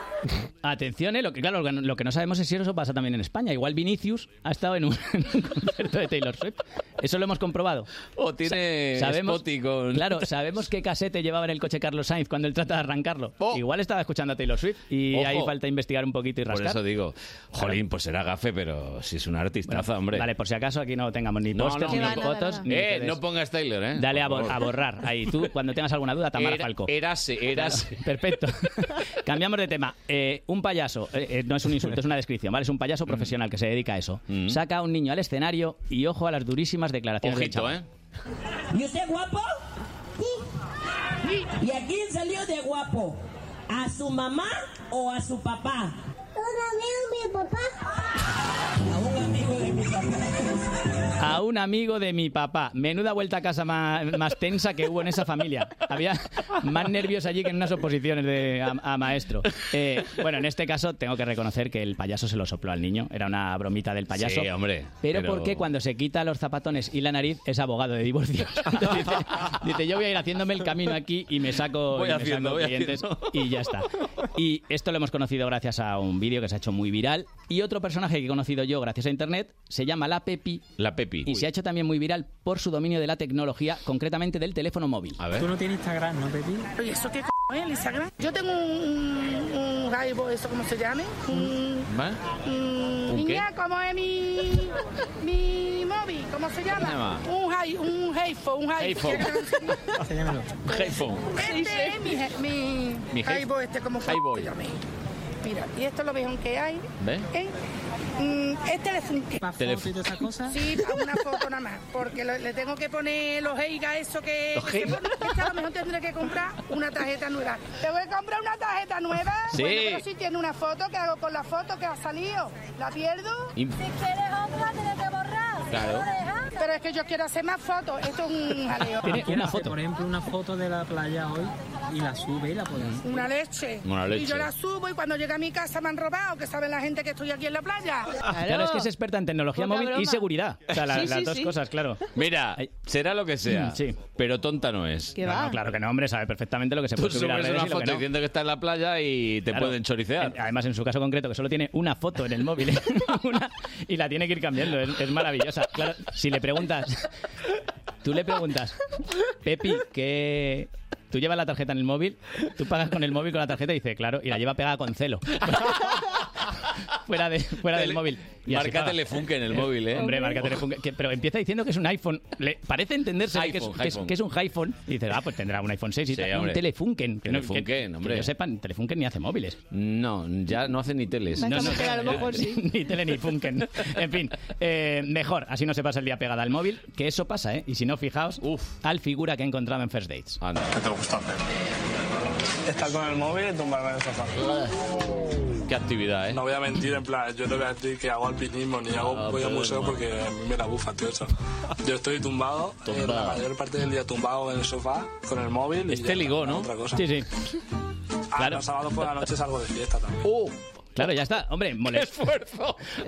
Atención, eh, lo que, claro, lo que- no sabemos es si eso pasa también en España. Igual Vinicius ha estado en un, *laughs* en un concierto de Taylor Swift. Eso lo hemos comprobado. O tiene Sa- sabemos, con- Claro, sabemos qué casete llevaba en el coche Carlos Sainz cuando él trata de arrancarlo. Igual estaba escuchando a Taylor Swift y Ojo. ahí falta investigar un poquito y Por rascar. eso digo, jolín, pues será gafe, pero si es un artistazo, hombre. Vale, por si acaso aquí no tengamos ni No, pósters, no, ni no, no, fotos. no. ni Eh, no pongas Taylor, ¿eh? Dale a, Por bo- favor. a borrar. Ahí, tú, cuando tengas alguna duda, *laughs* Tamara Era- Falco. Érase, érase. Perfecto. *laughs* Cambiamos de tema. Eh, un payaso, eh, eh, no es un insulto, es una descripción, ¿vale? Es un payaso *laughs* profesional que se dedica a eso. Saca a un niño al escenario y ojo a las durísimas declaraciones del Ojito, chaval. ¿eh? ¿Y usted guapo? ¿Y a quién salió de guapo? ¿A su mamá o a su papá? mi papá. A un amigo de mi papá. A un amigo de mi papá. Menuda vuelta a casa más, más tensa que hubo en esa familia. Había más nervios allí que en unas oposiciones de, a, a maestro. Eh, bueno, en este caso tengo que reconocer que el payaso se lo sopló al niño. Era una bromita del payaso. Sí, hombre. Pero, pero- porque cuando se quita los zapatones y la nariz es abogado de divorcio. *laughs* Entonces dice, dice, yo voy a ir haciéndome el camino aquí y me saco, Voy y me haciendo, saco voy clientes haciendo. y ya está. Y esto lo hemos conocido gracias a un vídeo que se ha hecho muy viral. Y otro personaje que he conocido yo gracias a internet se llama La Pepi. La Pepi. Y se ha hecho también muy viral por su dominio de la tecnología, concretamente del teléfono móvil. A ver. Tú no tienes Instagram, ¿no, Pepi? Oye, ¿eso qué c es el Instagram? Yo tengo un, un, un Jaibo, ¿eso cómo se llame? Un, ¿Va? un- ¿Un qué? niña, ¿cómo es mi, mi móvil? ¿Cómo se llama? se llama? Un Jai, un Heifo, un Heifo. Heifo. ¿Quieres que te lo enseñe? *laughs* iPhone. Este es mi, mi, Mi Jaibo, este como se llame. Mira, y esto es lo mejor que hay. ¿Ve? ¿eh? Mm, este es un... ¿Para fotos y todas esas cosas? Sí, para una foto nada más, porque lo- le tengo que poner los Heiga, eso que... ¿Los que se Heiga? pone- es que a lo mejor tendré que comprar una tarjeta nueva. ¿Te voy a comprar una tarjeta nueva? Sí. Bueno, pero si tiene una foto, ¿qué hago con la foto que ha salido? ¿La pierdo? Y- Si quieres otra, tienes que borrar. Claro. Pero es que yo quiero hacer más fotos. Esto es un jaleo. Quiero hacer, Por ejemplo, una foto de la playa hoy y la sube y la pones. Una leche. Una leche. Y yo la subo y cuando llegue a mi casa me han robado, que saben la gente que estoy aquí en la playa. Claro, es que es experta en tecnología Poca móvil y broma. seguridad. O sea, la- Sí, las sí, dos sí. cosas, claro. Mira, será lo que sea, Mm, sí. pero tonta no es. No, no, claro que no, hombre, sabe perfectamente lo que se Tú puede subir a subes redes una y lo que foto no. diciendo que está en la playa y te Claro. pueden choricear. En- Además, en su caso concreto, que solo tiene una foto en el móvil *laughs* Una- y la tiene que ir cambiando. Es, es maravillosa. Claro, si le preguntas, tú le preguntas, Pepi, ¿qué, Tú llevas la tarjeta en el móvil, tú pagas con el móvil con la tarjeta y dice, claro, y la lleva pegada con celo. *laughs* fuera de, fuera del móvil. Y Marca paga. Telefunken en el móvil, ¿eh? Hombre, marca Telefunken. que- pero empieza diciendo que es un iPhone. Le parece entenderse que, es, iPhone, que, es, iPhone. que es un iPhone. Y dice, ah, pues tendrá un iPhone 6 y Sí, tal. Un hombre. Telefunken. Que no- que- Telefunken, que hombre. yo sepa, Telefunken ni hace móviles. No, ya no hace ni teles. No, no, *laughs* ni tele ni funken. En fin, eh, mejor, así no se pasa el día pegada al móvil, que eso pasa, ¿eh? Y si no, fijaos al figura que he encontrado en First Dates. ¿Qué te gusta hacer? Estar con el móvil y tumbarme en el sofá. Qué actividad, ¿eh? No voy a mentir, en plan, yo no voy a decir que hago alpinismo ni hago, Ah, voy al pero museo no. porque a mí me la bufa, tío, eso. Yo estoy tumbado, eh, la mayor parte del día tumbado en el sofá con el móvil. Y Este ya ligó, ¿no? Otra cosa. Sí, sí. Ah, Claro. los sábados por la noche salgo de fiesta también. Claro, ya está. Hombre, *laughs* molestar.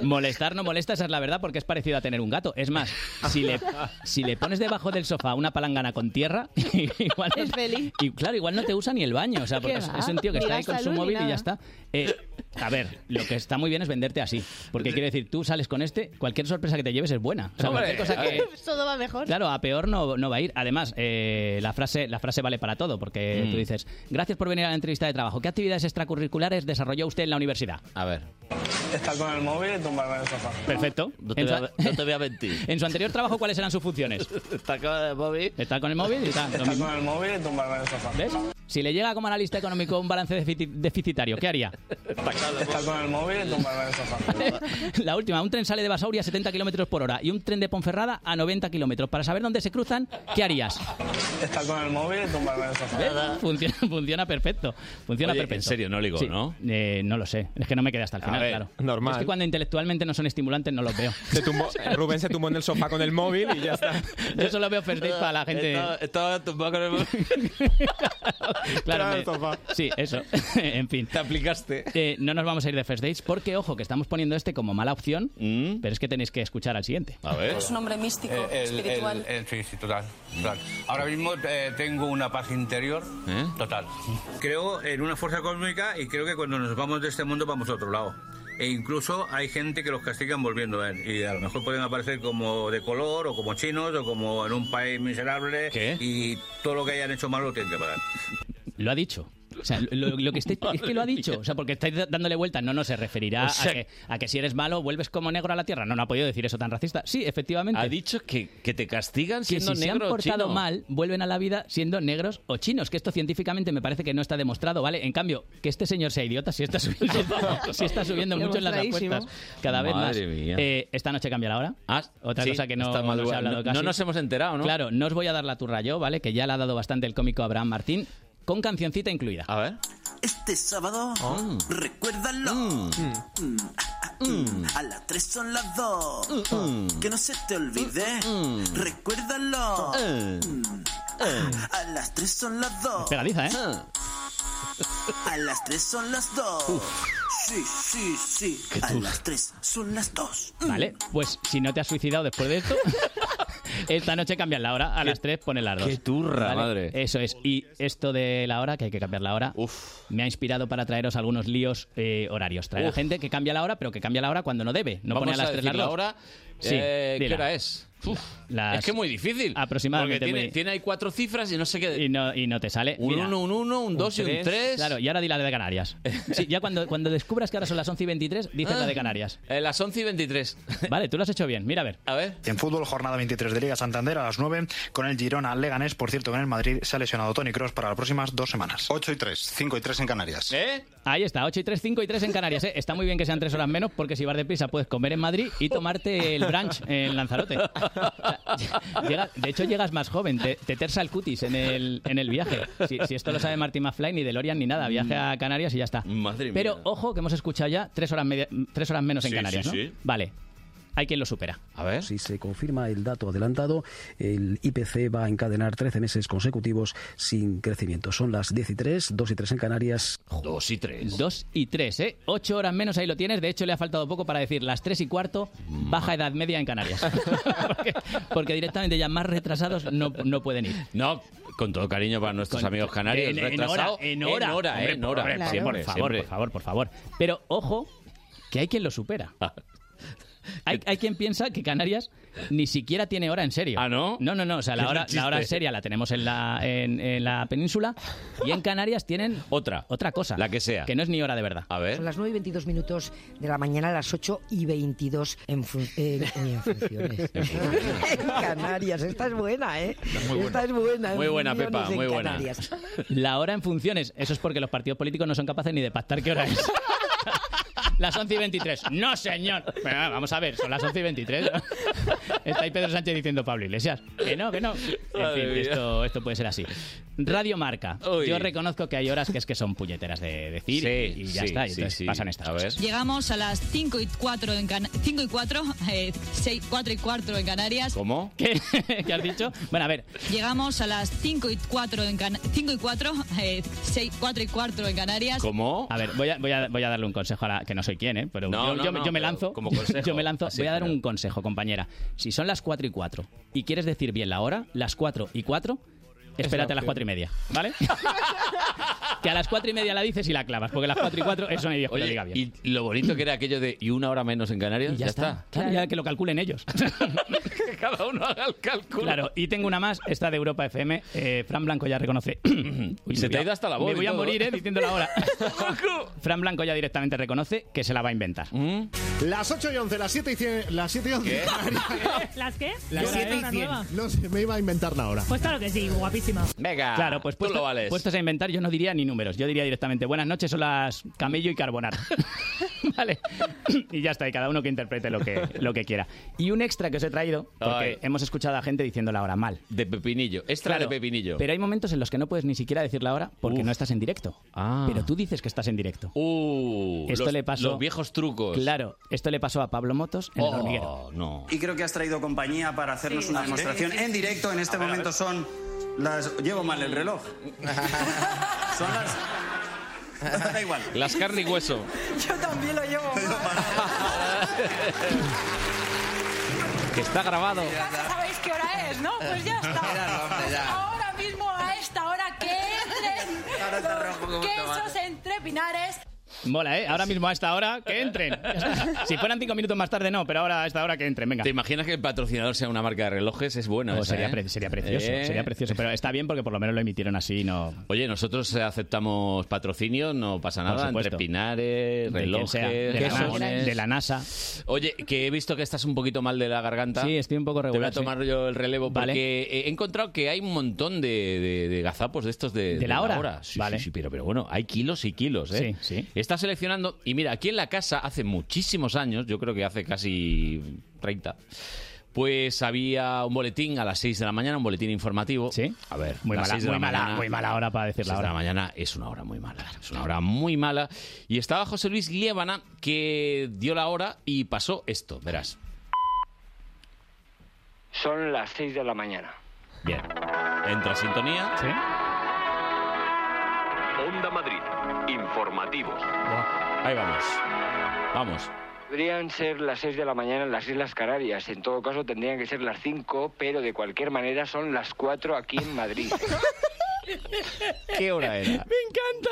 Molestar no molesta, esa es la verdad, porque es parecido a tener un gato. Es más, si le, si le pones debajo del sofá una palangana con tierra, *laughs* igual Es feliz. Y claro, igual no te usa ni el baño, o sea, porque ¿Qué es, un tío que está ahí con su móvil y ya está. Eh, a ver, lo que está muy bien es venderte así. Porque quiere decir, tú sales con este, cualquier sorpresa que te lleves es buena. O sea, Hombre, cualquier cosa que, Todo va mejor. Claro, a peor no, no va a ir. Además, eh, la, frase, la frase vale para todo, porque Mm. tú dices, gracias por venir a la entrevista de trabajo. ¿Qué actividades extracurriculares desarrolló usted en la universidad? A ver. Estar con el móvil y tumbarme en el sofá. Perfecto. No te En voy su- a- no te voy a mentir. *laughs* En su anterior trabajo, ¿cuáles eran sus funciones? *laughs* Está con el móvil. Está con el móvil y tal. lo Estar mismo. con el móvil y tumbarme en el sofá. ¿Ves? Si le llega como analista económico un balance defici- deficitario, ¿qué haría? Estar con el móvil y tumbarme en el sofá. *laughs* La última, un tren sale de Basauri a 70 kilómetros por hora y un tren de Ponferrada a 90 kilómetros. Para saber dónde se cruzan, ¿qué harías? Estar con el móvil y tumbarme en el sofá. ¿Ves? Funciona, funciona perfecto. Funciona Oye, perfecto. en serio, no ligó, Sí. ¿no? Eh, no lo sé. Es que no me quedé hasta el final. Ver, claro. normal. Es que cuando intelectualmente no son estimulantes no los veo. Se tumbó- *laughs* Rubén se tumbó en el sofá con el móvil y ya está. Yo solo veo first dates para la gente. Estaba, estaba tumbado con el móvil. *laughs* Claro, Estaba en me- el sofá. sí, eso. *laughs* en fin. Te aplicaste. Eh, no nos vamos a ir de first dates porque, ojo, que estamos poniendo este como mala opción, pero es que tenéis que escuchar al siguiente. A ver. Es un hombre místico, Eh, el- espiritual. el- el- sí, sí, total. total. Ahora mismo eh, tengo una paz interior total. Creo en una fuerza cósmica y creo que cuando nos vamos de este mundo vamos a otro lado. E incluso hay gente que los castigan volviendo a él. Y a lo mejor pueden aparecer como de color, o como chinos, o como en un país miserable. Y todo lo que hayan hecho mal lo tienen que pagar. Lo ha dicho. O sea, lo, lo que estáis, es que lo ha dicho. O sea, porque estáis dándole vueltas. No, no se referirá O sea- a, que, a que si eres malo vuelves como negro a la tierra. No, no ha podido decir eso tan racista. Sí, efectivamente. Ha dicho que, que te castigan que siendo si se han negro o portado chino. mal, vuelven a la vida siendo negros o chinos. Que esto científicamente me parece que no está demostrado, ¿vale? En cambio, que este señor sea idiota, si está subiendo, *laughs* si está subiendo mucho en las apuestas. Cada vez más. Madre mía. Eh, esta noche cambia la hora. Otra sí, cosa que no, está no se ha hablado No- casi. no nos hemos enterado, ¿no? Claro, no os voy a dar la turra yo, ¿vale? Que ya la ha dado bastante el cómico Abraham Martín, con cancioncita incluida. A ver. Este sábado, Oh. recuérdalo. Mm, ah, ah, mm. A las tres son las dos. Que no se te olvide. Recuérdalo. Mm, ah, A las tres son las dos. Pegadiza, ¿eh? A las tres son las dos. Sí, sí, sí. A las tres son las dos. Mm. Vale, pues si no te has suicidado después de esto, *laughs* esta noche cambian la hora, a las 3 ponen las 2. qué turra, madre. Eso es. Y esto de la hora, que hay que cambiar la hora, me ha inspirado para traeros algunos líos eh, horarios. Traer a Uf. gente que cambia la hora, pero que cambia la hora cuando no debe. No Vamos pone a las a 3 decir las la hora. Sí, Eh, ¿Qué hora es? Uf, Las- Es que es muy difícil. Aproximadamente Porque tiene, muy- tiene ahí cuatro cifras y no sé qué. Y no, y no te sale. Un Mira, uno, un uno, un dos y un tres. Claro, y ahora di la de Canarias. *laughs* Sí, ya cuando, cuando descubras que ahora son las 11 y 23, dices la de Canarias. Eh, las 11 y 23. *laughs* Vale, tú lo has hecho bien. Mira, a ver. A ver. En fútbol, jornada 23 de Liga Santander a las 9 con el Girona Leganés. Por cierto, que en el Madrid se ha lesionado Tony Cross para las próximas dos semanas. 8 y 3, 5 y 3 en Canarias. ¿Eh? Ahí está, 8 y 3, 5 y 3 en Canarias. ¿eh? Está muy bien que sean 3 horas menos porque si vas deprisa puedes comer en Madrid y tomarte el brunch en Lanzarote. *laughs* *laughs* Llega- de hecho, llegas más joven, te, te tersa el cutis en el, en el viaje. Si, si esto lo sabe Martin McFly, ni DeLorean ni nada. Viaje a Canarias y ya está. Madre mía. Pero ojo que hemos escuchado ya 3 horas, media- tres horas menos en Sí, Canarias, sí, ¿no? sí. Vale. Hay quien lo supera. A ver. Si se confirma el dato adelantado, el IPC va a encadenar 13 meses consecutivos sin crecimiento. Son las 10 y 3, 2 y 3 en Canarias. 2 y 3. 2 y 3, ¿eh? 8 horas menos, ahí lo tienes. De hecho, le ha faltado poco para decir las 3 y cuarto, baja edad media en Canarias. *laughs* porque, porque directamente ya más retrasados no, no pueden ir. No, con todo cariño para nuestros Con- amigos canarios. En, en hora, en hora. En hora, Hombre, eh, en hora. hombre, por- Siempre, por favor, siempre. por favor, por favor. Pero ojo, que hay quien lo supera. *laughs* Hay, hay quien piensa que Canarias ni siquiera tiene hora en serio. ¿Ah, no? No, no, no. O sea, la hora, la hora seria la tenemos en la, en, en la península y en Canarias tienen otra, otra cosa. La que sea. Que no es ni hora de verdad. A ver. Son las 9 y 22 minutos de la mañana, a las 8 y 22 en, fun- en- en funciones. *laughs* en Canarias. Esta es buena, ¿eh? muy buena. Esta es buena. Muy buena, Pepa, en muy buena. Canarias. La hora en funciones. Eso es porque los partidos políticos no son capaces ni de pactar qué hora es. *laughs* Las 11 y 23. No, señor. Bueno, vamos a ver, son las 11 y 23. *laughs* Está ahí Pedro Sánchez diciendo Pablo Iglesias. Que no, que no. En fin, esto, esto puede ser así. Radio Marca. Uy. Yo reconozco que hay horas que es que son puñeteras de decir Sí, y ya sí, está. Y sí, entonces sí. pasan estas A ver. Llegamos a las 5 y 4 en, Cana- 5 y 4, eh, 6, 4 y 4 en Canarias. ¿Cómo? *laughs* ¿Qué? ¿Qué has dicho? Bueno, a ver. Llegamos a las 5 y 4 en Cana- 5 y 4, eh, 6, 4 y 4 en Canarias. ¿Cómo? A ver, voy a, voy a, voy a darle un consejo a la, que no soy quien, ¿eh? Pero No, yo, no, yo me- no, yo me lanzo. como consejo. *laughs* yo me lanzo. Voy a dar un consejo, compañera. Si son las 4 y 4 y quieres decir bien la hora, las 4 y 4, espérate a las. 4 y media, ¿vale? *laughs* que a las 4 y media la dices y la clavas, porque las 4 y 4 eso no hay Dios que lo Oye, diga bien. y lo bonito que era aquello de y una hora menos en Canarias, Y ya, está. Claro, ya que lo calculen ellos. *laughs* que cada uno haga el cálculo. Claro, y tengo una más, esta de Europa FM. Eh, Fran Blanco ya reconoce. *coughs* *coughs* Uy, Se te ha ido hasta la voz Me voy a morir, ¿eh? Diciendo la hora. *laughs* Fran Blanco ya directamente reconoce que se la va a inventar. ¿Mm? Las 8 y 11, las 7 y 100, las 7 y 11. ¿Qué? ¿Las qué? Las ¿Qué 7 y hora 100. nueva? No sé, me iba a inventar la hora. Pues claro que sí, guapísimo. Venga, Claro, pues tú lo vales. puestos a inventar, yo no diría ni números. Yo diría directamente, buenas noches, son las camello y carbonara. *laughs* vale. y ya está, y cada uno que interprete lo que, lo que quiera. Y un extra que os he traído, porque Ay. hemos escuchado a gente diciendo la hora mal. De pepinillo. Extra Claro, de pepinillo. Pero hay momentos en los que no puedes ni siquiera decir la hora porque Uf. no estás en directo. Ah. Pero tú dices que estás en directo. Uh, esto los, le pasó. los viejos trucos. Claro, esto le pasó a Pablo Motos en el Oh, hormiguero. no. Y creo que has traído compañía para hacernos una demostración en directo. En este momento son las... Llevo mal el reloj. *laughs* Son las... *laughs* Da igual. Las carne y hueso. Yo también lo llevo Que está grabado. Ya sabéis qué hora es, ¿no? Pues ya está. Era, hombre, ya. Ahora mismo, a esta hora, que entren los quesos entre pinares. Mola, ¿eh? Ahora mismo a esta hora, que entren. *laughs* Si fueran cinco minutos más tarde, no, pero ahora a esta hora que entren, venga. ¿Te imaginas que el patrocinador sea una marca de relojes? Es bueno. Oh, esa, sería, ¿eh? pre- sería precioso, Eh. sería precioso. Pero está bien porque por lo menos lo emitieron así y no... Oye, nosotros eh, aceptamos patrocinio, no pasa nada. Entre pinares, De relojes, sea, de la. NASA, de la NASA. Oye, que he visto que estás un poquito mal de la garganta. Sí, estoy un poco Te voy a regular, sí. tomar yo el relevo Vale. porque he encontrado que hay un montón de, de- de gazapos de estos de, ¿De la hora? Sí, Vale. sí, sí, pero, pero bueno, hay kilos y kilos, ¿eh? Sí, sí. Está seleccionando, y mira, aquí en la casa hace muchísimos años, yo creo que hace casi 30, pues había un boletín a las 6 de la mañana, un boletín informativo. Sí. A ver, Muy mala, 6 de muy la mala, mañana- muy mala hora para decir la 6 de la hora. mañana es una hora muy mala. Es una hora muy mala. Y estaba José Luis Liébana que dio la hora y pasó esto, verás. Son las 6 de la mañana. Bien. Entra sintonía. Sí. Onda Madrid. Informativos. Ahí vamos. Vamos. Podrían ser las 6 de la mañana en las Islas Canarias. En todo caso, tendrían que ser las 5, pero de cualquier manera son las 4 aquí en Madrid. *laughs* ¿Qué hora era? Me encanta.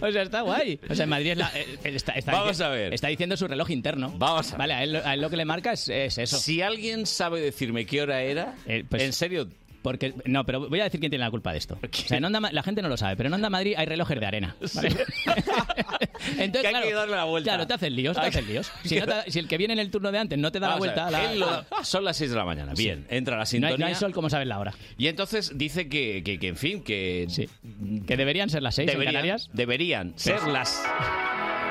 *laughs* o sea, está guay. O sea, en Madrid es la, eh, está, está Vamos a ver. Está diciendo su reloj interno. Vamos a ver. Vale, a él, a él lo que le marca es, es eso. Si alguien sabe decirme qué hora era, pues- en serio, Porque, no, pero voy a decir quién tiene la culpa de esto. O sea, en Onda Ma- la gente no lo sabe, pero en Onda Madrid hay relojes de arena. ¿vale? *laughs* Entonces, Que hay claro, que darle la vuelta. Claro, te hacen líos, te Hay hacen que- líos. Si, no te- si el que viene en el turno de antes no te da la Vamos a vuelta, ver, la- él lo- *laughs* son las 6 de la mañana. Bien, entra la no, sintonía. hay, no hay sol como sabes la hora. Y entonces dice que, que, que, en fin, que... Que deberían ser las seis en Canarias. Deberían ser las...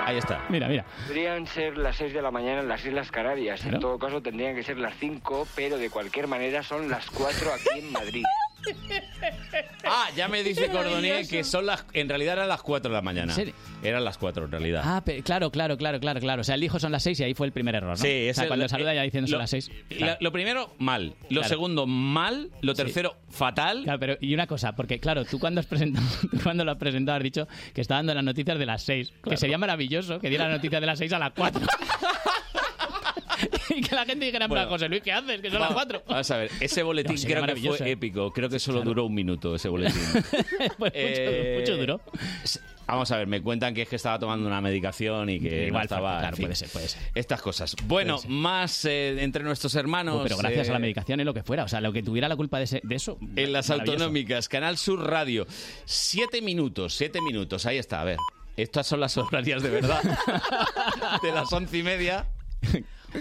Ahí está. Mira, mira. Podrían ser las 6 de la mañana en las Islas Canarias. En todo caso, tendrían que ser las 5, pero de cualquier manera son las 4 aquí en Madrid. *laughs* Ah, ya me dice Cordonier que son las... En realidad eran las 4 de la mañana. ¿En serio? Eran las 4 en realidad. Ah, pe- claro, claro, claro, claro, claro. O sea, el hijo son las seis y ahí fue el primer error, ¿no? Sí, o sea, el- cuando saluda ya diciendo son las seis. la- lo primero, mal. Lo Claro. segundo, mal. Lo tercero, fatal. Claro, pero y una cosa, porque claro, tú cuando has presentado, *laughs* tú cuando lo has presentado has dicho que está dando las noticias de las 6, que Claro. sería maravilloso que diera las noticias de las 6 a las 4. *laughs* *laughs* y que la gente dijera, Bueno. José Luis, ¿qué haces? Que son las 4. Vamos a ver, ese *laughs* boletín No, creo que fue ¿eh? épico. Creo que solo duró un minuto ese boletín. *laughs* pues Eh, mucho, mucho duró. Vamos a ver, me cuentan que es que estaba tomando una medicación y que Igual no estaba. claro, en fin, puede ser, puede ser. Estas cosas. Bueno, más eh, entre nuestros hermanos. Pero gracias eh, a la medicación y lo que fuera. O sea, lo que tuviera la culpa de, ese- de eso. En las autonómicas, Canal Sur Radio. Siete minutos, siete minutos. Ahí está, a ver. Estas son las horarias de verdad. de las once y media.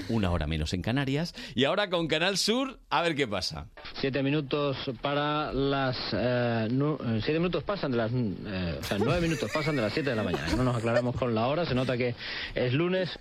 Una hora menos en Canarias. Y ahora con Canal Sur, a ver qué pasa. Siete minutos para las... eh, eh, siete minutos pasan de las... eh, o sea, nueve minutos pasan de las siete de la mañana. No nos aclaramos con la hora. Se nota que es lunes.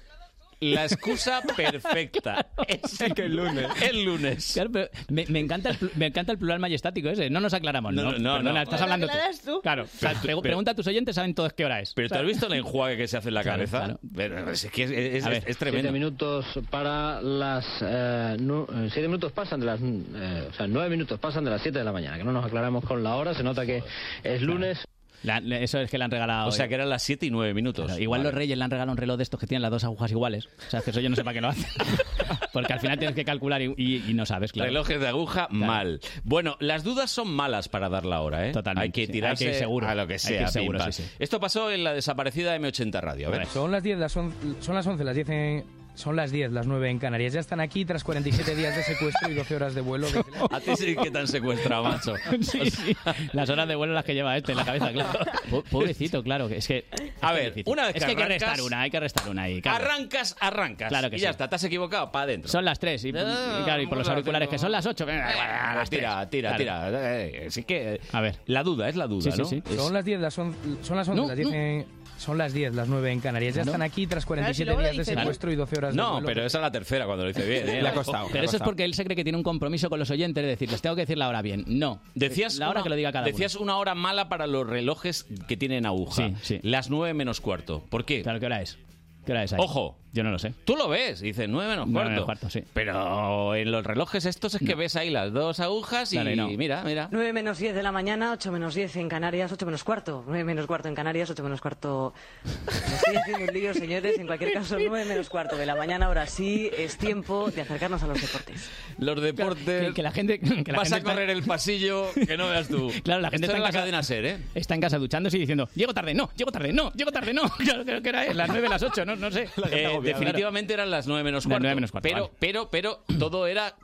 La excusa perfecta. *laughs* Es el lunes. El lunes. Claro, pero me, me encanta el, me encanta el plural majestático ese. No nos aclaramos, No, ¿no? no, no, Perdona, no. estás Lo hablando tú. aclaras tú. Claro. o sea, Pero- pre- pero- pregunta a tus oyentes, saben todos qué hora es. Pero ¿tú has visto el enjuague que se hace en la Claro, cabeza? claro. Pero es que es, es- ver, es tremendo. Siete minutos para las... eh, nu- eh, siete minutos pasan de las... eh, o sea, nueve minutos pasan de las siete de la mañana. Que no nos aclaramos con la hora. Se nota que es lunes. La- eso es que le han regalado. O sea, que eran las 7 y 9 minutos. Claro, igual Vale. los reyes le han regalado un reloj de estos que tienen las dos agujas iguales. O sea, que eso yo no sé para qué lo hacen. *laughs* Porque al final tienes que calcular y, y- y no sabes, claro. Relojes de aguja, mal. Bueno, las dudas son malas para dar la hora, ¿eh? Totalmente, Hay que sí. tirarse Hay que ir seguro. a lo que Hay que sea. seguro, sí, sí. Esto pasó en la desaparecida M80 Radio. A ver. Son las 10, las on- son las 11, las 10 en... Son las 10, las 9 en Canarias. Ya están aquí tras 47 días de secuestro y 12 horas de vuelo. *laughs* desde la- A ti sí que te han secuestrado, macho. *laughs* Sí, sí. Las horas de vuelo las que lleva este en la cabeza, claro. *laughs* Po- Pobrecito, claro. que Es que. A ver, Pobrecito. una vez Es que que hay que arrancas- restar una, hay que restar una ahí. claro. Arrancas, arrancas. Claro que y sí. ya está, te has equivocado, para adentro. Son las 3 y, y claro, y por los auriculares que son las 8. Ah, tira, tira, tira. Eh, Así que. A ver. La duda, es la duda, Sí, sí, ¿no? sí. Son las 10, las, on- son las 11, No, las 10 no. en- Son las 10, las 9 en Canarias. Ya están aquí tras 47 Claro, si luego días de bien. secuestro y 12 horas de No, vuelo. pero esa es la tercera cuando lo dice bien. ¿eh? *laughs* Le ha costado. Pero eso es porque él se cree que tiene un compromiso con los oyentes de decirles, tengo que decir la hora bien. No. Decías la hora una, que lo diga cada decías una hora mala para los relojes que tienen aguja. Sí, sí. Las nueve menos cuarto. ¿Por qué? Claro, ¿qué hora es? ¿Qué hora es ahí? Ojo. Yo no lo sé. Tú lo ves, dice nueve menos Nueve cuarto. menos cuarto, sí. Pero en los relojes estos es que ves ahí las dos agujas y Claro, y no. mira, mira. 9 menos 10 de la mañana, 8 menos 10 en Canarias, 8 menos cuarto. 9 menos cuarto en Canarias, 8 menos cuarto. Me estoy haciendo un lío, señores. En cualquier caso, 9 menos cuarto de la mañana. Ahora sí es tiempo de acercarnos a los deportes. Los deportes. Que, que la gente. Que la Vas gente a correr el pasillo que no veas tú. *laughs* Claro, la gente Esto está es en la casa- cadena ser, ¿eh? Está en casa duchándose y diciendo, llego tarde, no, llego tarde, no, llego tarde, no. *laughs* Claro, creo que era las 9, las 8, no, no sé. Eh, definitivamente eran las nueve menos Las cuarto. nueve menos cuarto, pero, vale. pero, pero todo era.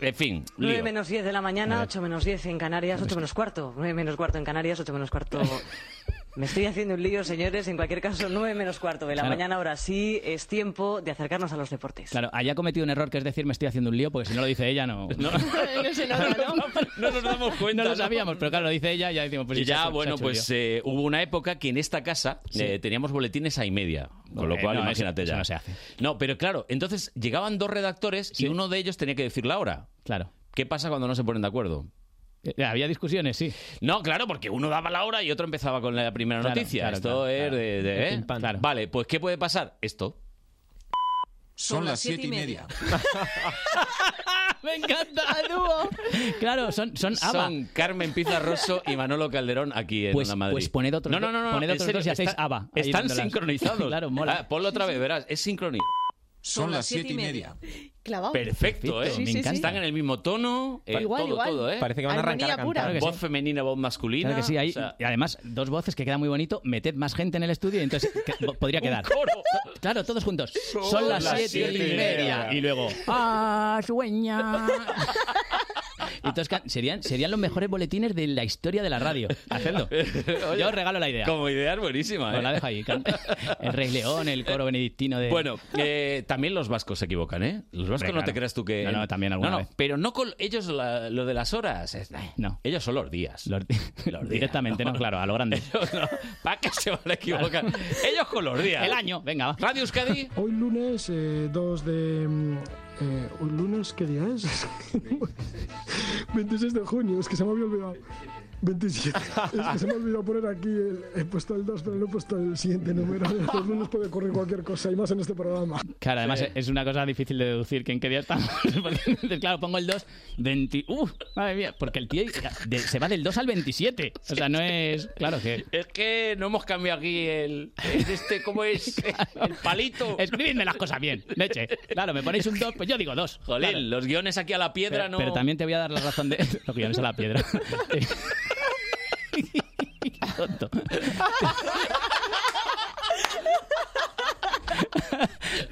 En fin, 9 lío. menos 10 de la mañana, 8 menos 10 en Canarias, 8 menos cuarto. 9 menos cuarto en Canarias, 8 menos cuarto. *laughs* Me estoy haciendo un lío, señores. En cualquier caso, 9 menos cuarto de la Claro. mañana. Ahora sí es tiempo de acercarnos a los deportes. Claro, haya cometido un error que es decir, me estoy haciendo un lío, porque si no lo dice ella, no. *laughs* No, No se nota, ¿no? *laughs* No nos damos cuenta. no lo sabíamos, pero claro, lo dice ella, ya decimos, pues y ya, se bueno, pues eh, hubo una época que en esta casa eh, teníamos boletines a y media. Con lo cual, eso- imagínate eso ya. no se hace. No, pero claro, entonces llegaban dos redactores y uno de ellos tenía que decir la hora. Claro. ¿Qué pasa cuando no se ponen de acuerdo? Eh, Había discusiones, sí. No, claro, porque uno daba la hora y otro empezaba con la primera Claro, noticia. claro, Esto claro, es claro. de... ¿eh? Vale, pues ¿qué puede pasar? Esto. Son las siete y media. *laughs* Me encanta. *laughs* dúo. Claro, son, son ABBA. Son Carmen Pizarroso y Manolo Calderón aquí en Pues- Onda Madrid. pues poned otros no, no, no, no, poned otros serio, dos y hacéis está- ABBA ahí Están *laughs* sincronizados. Claro, mola. Ah, ponlo otra vez, verás. Es sincronizado. Son las siete y media. Clavado. Perfecto, ¿eh? Sí, sí, sí. Están en el mismo tono. eh, Igual, todo, igual. todo, ¿eh? Parece que van a arrancar a cantar. Claro voz femenina, voz masculina. Claro que sí, hay, o sea, y además dos voces que quedan muy bonito. Meted más gente en el estudio y entonces que- podría quedar. Claro, todos juntos. Son, las siete, y media. Y luego, ¡ah, sueña! *laughs* Entonces serían, serían los mejores boletines de la historia de la radio. Hacedlo. *laughs* Oye, Yo os regalo la idea. Como idea es buenísima, Pues ¿eh? la dejo ahí. El Rey León, el coro benedictino de... Bueno, eh, también los vascos se equivocan, ¿eh? Los vascos Hombre, no te creas tú que... No, no, también alguna No, no, vez. pero no con ellos la- lo de las horas. es- ay, No. Ellos son los días. Los- días, Directamente, no, claro, a lo grande. *laughs* ¿Para qué se van a equivocar? Ellos con los días. El año, venga, va. Radio Euskadi. Hoy lunes eh, 2 de... Eh, ¿Hoy lunes qué día es? *laughs* 26 de junio, es que se me había olvidado. 27. Es que se me ha olvidado poner aquí, el- he puesto el 2, pero no he puesto el siguiente número. Los lunes puede ocurrir cualquier cosa, y más en este programa. Claro, además es una cosa difícil de deducir que en qué día estamos. *laughs* Porque, claro, pongo el 2, 20... ¡Uf! Madre mía, porque el tío de- se va del 2 al 27. O sea, no es... Claro que... Es que no hemos cambiado aquí el... el este, ¿cómo es? *laughs* El palito. Escribidme las cosas bien, leche. Claro, me ponéis un 2, pues yo digo 2. Jolín, los guiones aquí a la piedra pero, no... pero también te voy a dar la razón de... *laughs* Los guiones a la piedra. Tonto.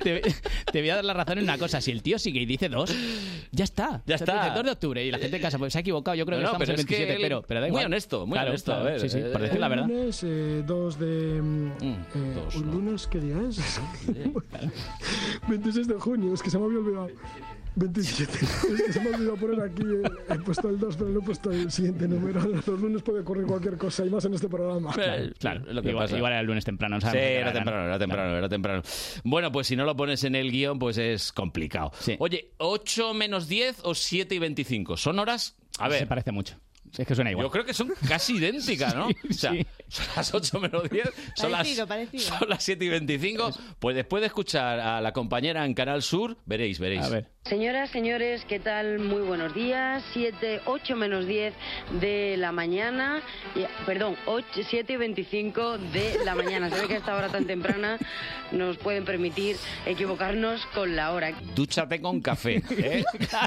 Te, te voy a dar la razón en una cosa. Si el tío sigue y dice 2, ya está. Ya O sea, tú está. dices 2 de octubre y la gente en casa pues, se ha equivocado. Yo creo que No, estamos pero en es que 27, él- pero, pero da muy honesto, muy Claro, honesto, a claro, ver, sí, sí, eh, por decir la verdad. lunes eh, 2 de... mm, eh, dos, ¿Hoy no. lunes qué día es? *laughs* 26 *laughs* de junio, es que se me había olvidado. 27. Es que se me ha olvidado poner aquí, el- he puesto el 2, pero no he puesto el siguiente número. *laughs* Los lunes puede ocurrir cualquier cosa, y más en este programa. Eh, Claro, lo que igual, pasa. igual era el lunes temprano. Sí, ¿sabes? era temprano, era temprano, era temprano. Bueno, pues si no lo pones en el guion, pues es complicado. Sí. Oye, ¿8 menos 10 o 7 y 25? ¿Son horas? A Se ver, parece mucho. Es que suena igual. yo creo que son casi idénticas, ¿no? *laughs* Sí, o sea, sí. son las 8 menos 10, son las, parecido. son las 7 y 25. Pues después de escuchar a la compañera en Canal Sur, veréis, veréis. A ver. Señoras, señores, ¿qué tal? Muy buenos días. 7, 8 menos 10 de la mañana. Perdón, 8, 7 y 25 de la mañana. Se ve que a esta hora tan temprana nos pueden permitir equivocarnos con la hora. Dúchate con café. ¿eh?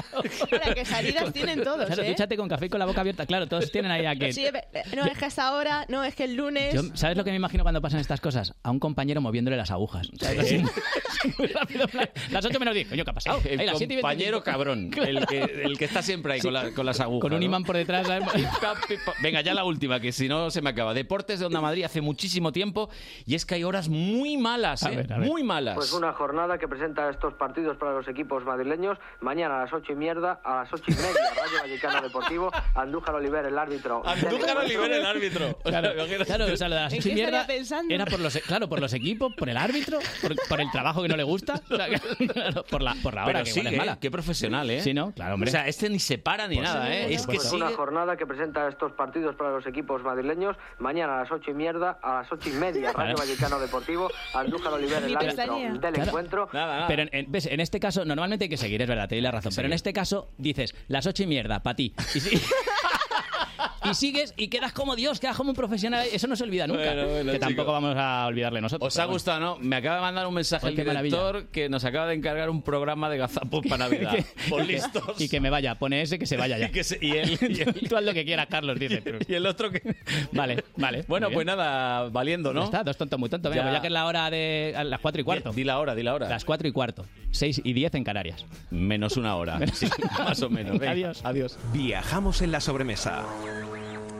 *laughs* Para que salidas tienen todos, Claro, ¿eh? dúchate con café y con la boca abierta. Claro, todos tienen ahí a que... Sí, eh, no, es que hasta ahora, no, es que el lunes... Yo- ¿Sabes lo que me imagino cuando pasan estas cosas? A un compañero moviéndole las agujas. ¿Sabes? Así, *laughs* muy rápido. en plan, Las 8 menos 10. Coño, ¿qué ha pasado? El Ahí, las 7 y 25. Compañero cabrón, *laughs* el que, el que está siempre ahí con, la- con las agujas. Con un ¿no? imán por detrás. ¿sabes? *laughs* Venga, ya la última, que si no se me acaba. Deportes de Onda Madrid hace muchísimo tiempo y es que hay horas muy malas, A ¿eh? ver, a ver. Muy malas. Pues una jornada que presenta estos partidos para los equipos madrileños. Mañana a las ocho y mierda, a las ocho y media, Rayo Vallecano Deportivo, Andújar Oliver, el árbitro. Andújar Oliver, el árbitro. Claro, *laughs* claro, o sea, lo de las ¿En ocho y qué mierda estaría pensando? era por los, claro, por los equipos, por el árbitro, por, por el trabajo que no le gusta, o sea, claro, por la, por la hora Pero que sí, igual mala. qué profesional, ¿eh? Sí, ¿no? Claro, hombre. O sea, este ni se para ni Pues nada, sí, ¿eh? Es que sigue... una jornada que presenta estos partidos para los equipos madrileños. Mañana a las ocho y mierda, a las ocho y media, Claro. Vallecano Deportivo, Andújar Oliver, el árbitro del Claro. encuentro. Pero en, en- ves, en este caso, normalmente hay que seguir, es verdad, te doy la razón. Pero en este caso dices, las ocho y mierda, para ti. Y, si- *laughs* y sigues y quedas como Dios, quedas como un profesional. Eso no se olvida nunca. Bueno, bueno, que tampoco chicos. vamos a olvidarle nosotros. ¿Os ha bueno. gustado, no? Me acaba de mandar un mensaje el maravilla. director que nos acaba de encargar un programa de gazapos para *laughs* Navidad. Por que- listos. Y que me vaya, pone ese que se vaya ya. *laughs* Y, que se- y él, y él- *laughs* Tú haz lo que quieras, Carlos, dice. y el otro que... Vale, vale. Bueno, pues nada, valiendo, Ya ¿no? está, dos tontos muy tontos. Venga, Ya. pues ya que es la hora de a las cuatro y cuarto. Di la hora, di la hora. Las cuatro y cuarto. Seis y diez en Canarias. Menos una hora. Sí, más o menos. Venga, Adiós. Adiós. Viajamos en la sobremesa.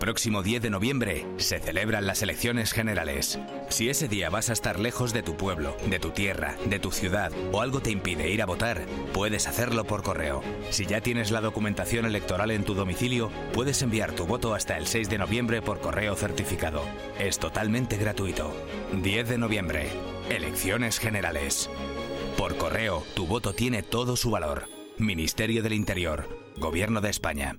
Próximo 10 de noviembre se celebran las elecciones generales. Si ese día vas a estar lejos de tu pueblo, de tu tierra, de tu ciudad o algo te impide ir a votar, puedes hacerlo por correo. Si ya tienes la documentación electoral en tu domicilio, puedes enviar tu voto hasta el 6 de noviembre por correo certificado. Es totalmente gratuito. 10 de noviembre. Elecciones generales. Por correo, tu voto tiene todo su valor. Ministerio del Interior. Gobierno de España.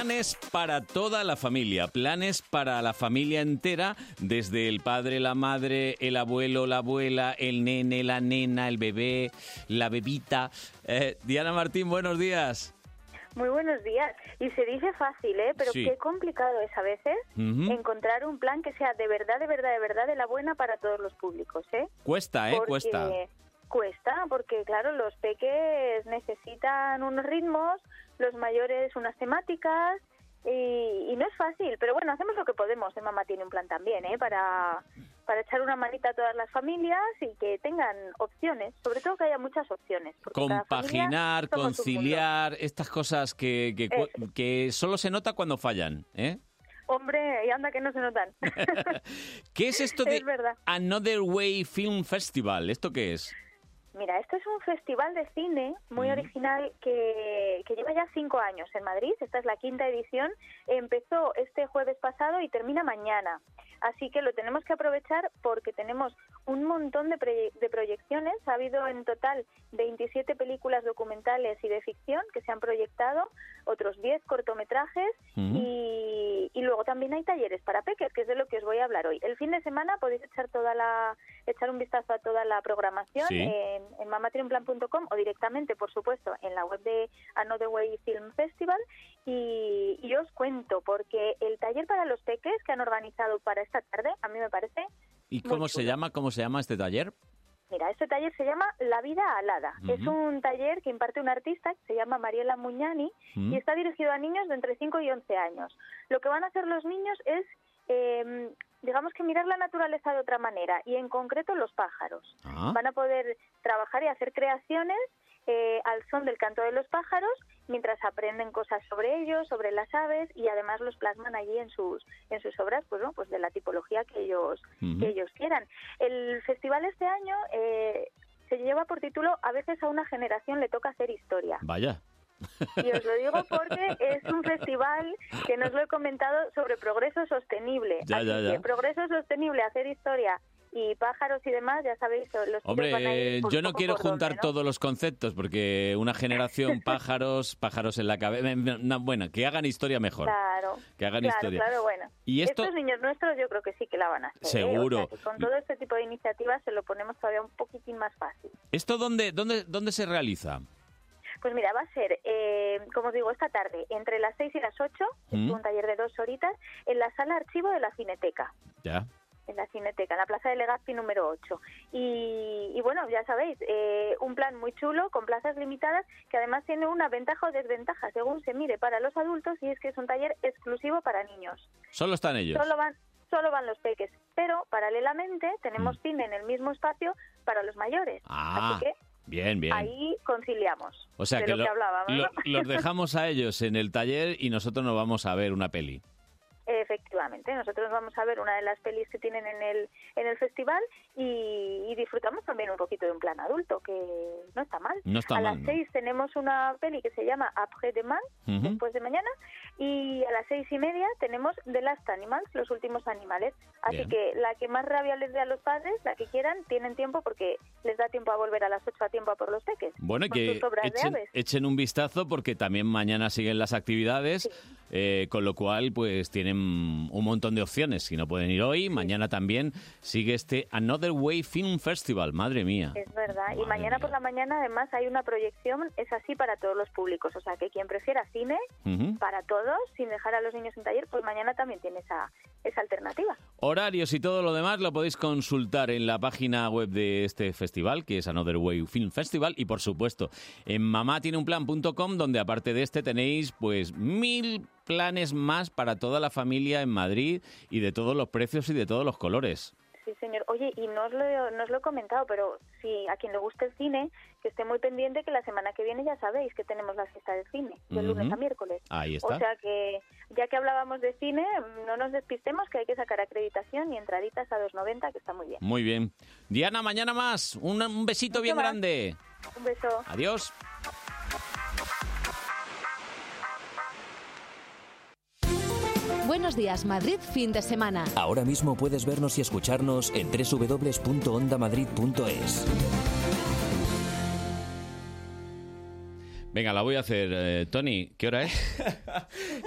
Planes para toda la familia, planes para la familia entera, desde el padre, la madre, el abuelo, la abuela, el nene, la nena, el bebé, la bebita. Eh, Diana Martín, buenos días. Muy buenos días. Y se dice fácil, ¿eh? Pero Sí. qué complicado es a veces encontrar un plan que sea de verdad, de verdad, de verdad de la buena para todos los públicos, ¿eh? Cuesta, ¿eh? Porque Cuesta. Cuesta, porque claro, los peques necesitan unos ritmos, los mayores unas temáticas y, y no es fácil. Pero bueno, hacemos lo que podemos. ¿eh? Mamá tiene un plan también, ¿eh? Para, para echar una manita a todas las familias y que tengan opciones. Sobre todo que haya muchas opciones. Compaginar, conciliar, estas cosas que, que, Eso. que solo se nota cuando fallan, ¿eh? Hombre, y anda que no se notan. *laughs* ¿Qué es esto *laughs* de Es. Another Way Film Festival? ¿Esto qué es? Mira, esto es un festival de cine muy original que, que lleva ya cinco años en Madrid. Esta es la quinta edición. Empezó este jueves pasado y termina mañana. Así que lo tenemos que aprovechar porque tenemos un montón de, proye- de proyecciones. Ha habido en total 27 películas documentales y de ficción que se han proyectado, otros 10 cortometrajes y, y luego también hay talleres para peques, que es de lo que os voy a hablar hoy. El fin de semana podéis echar toda la echar un vistazo a toda la programación Sí. en, en mamatriunplan.com o directamente, por supuesto, en la web de Another Way Film Festival y, y os cuento porque el taller para los peques que han organizado para esta tarde a mí me parece ¿Y cómo se chulo. llama? ¿Cómo se llama este taller? Mira, este taller se llama La vida alada. Es un taller que imparte un artista que se llama Mariela Muñani y está dirigido a niños de entre 5 y 11 años. Lo que van a hacer los niños es, eh, digamos que mirar la naturaleza de otra manera y en concreto los pájaros. Ah. Van a poder trabajar y hacer creaciones eh, al son del canto de los pájaros mientras aprenden cosas sobre ellos, sobre las aves y además los plasman allí en sus en sus obras, pues, ¿no? pues de la tipología que ellos que ellos quieran. El festival este año eh, se lleva por título A veces a una generación le toca hacer historia. Vaya. Y os lo digo porque es un festival que nos lo he comentado sobre progreso sostenible. Ya, Así ya, ya. que progreso sostenible, hacer historia y pájaros y demás, ya sabéis, los Hombre, van a ir, pues, yo no quiero juntar ¿no? todos los conceptos porque una generación *laughs* pájaros, pájaros en la cabeza. Bueno, que hagan historia mejor. Claro, Que hagan claro, historia. claro, bueno. Y esto- Estos niños nuestros yo creo que sí que la van a hacer. ¿eh? Seguro. O sea, que con todo este tipo de iniciativas se lo ponemos todavía un poquitín más fácil. ¿Esto dónde, dónde, dónde se realiza? Pues mira, va a ser, eh, como os digo, esta tarde, entre las 6 y las 8, es Mm. un taller de dos horitas, en la sala archivo de la Cineteca. Ya. En la Cineteca, en la Plaza de Legazpi número 8. Y, y bueno, ya sabéis, eh, un plan muy chulo, con plazas limitadas, que además tiene una ventaja o desventaja, según se mire, para los adultos, y es que es un taller exclusivo para niños. Solo están ellos. Solo van, solo van los peques. Pero, paralelamente, tenemos cine en el mismo espacio para los mayores. Mm. Ah, Así que bien, bien. ahí conciliamos. o sea de que lo, lo- que hablábamos. lo- ¿no? *laughs* los dejamos a ellos en el taller y nosotros nos vamos a ver una peli. Efectivamente, nosotros vamos a ver una de las pelis que tienen en el, en el festival y, y disfrutamos también un poquito de un plan adulto, que no está mal. No está a mal, las ¿no? seis tenemos una peli que se llama Après demain, Ujú. después de mañana, y a las seis y media tenemos The Last Animals, los últimos animales. Así Bien. que la que más rabia les dé a los padres, la que quieran, tienen tiempo porque les da tiempo a volver a las ocho a tiempo a por los peques. Bueno, que de echen un vistazo porque también mañana siguen las actividades, eh, con lo cual pues tienen un montón de opciones. Si no pueden ir hoy, mañana también sigue este Another Way Film Festival. Madre mía. Es verdad. y mañana por la mañana además hay una proyección, es así para todos los públicos. O sea, que quien prefiera cine, para todos, sin dejar a los niños en taller, pues mañana también tiene esa, esa alternativa. Horarios y todo lo demás lo podéis consultar en la página web de este festival, que es Another Way Film Festival, y por supuesto en mamatieneunplan.com, donde aparte de este tenéis pues mil planes más para toda la familia en Madrid y de todos los precios y de todos los colores. Sí, señor. Oye, y no os, lo, no os lo he comentado, pero si a quien le guste el cine, que esté muy pendiente que la semana que viene ya sabéis que tenemos la fiesta del cine, de lunes a miércoles. Ahí está. O sea que, ya que hablábamos de cine, no nos despistemos que hay que sacar acreditación y entraditas a 2.90, que está muy bien. Muy bien. Diana, mañana más. Un, un besito bien más. grande. Un beso. Adiós. Buenos días, Madrid, fin de semana. Ahora mismo puedes vernos y escucharnos en www.ondamadrid.es. Venga, la voy a hacer. eh, Tony, ¿qué hora es?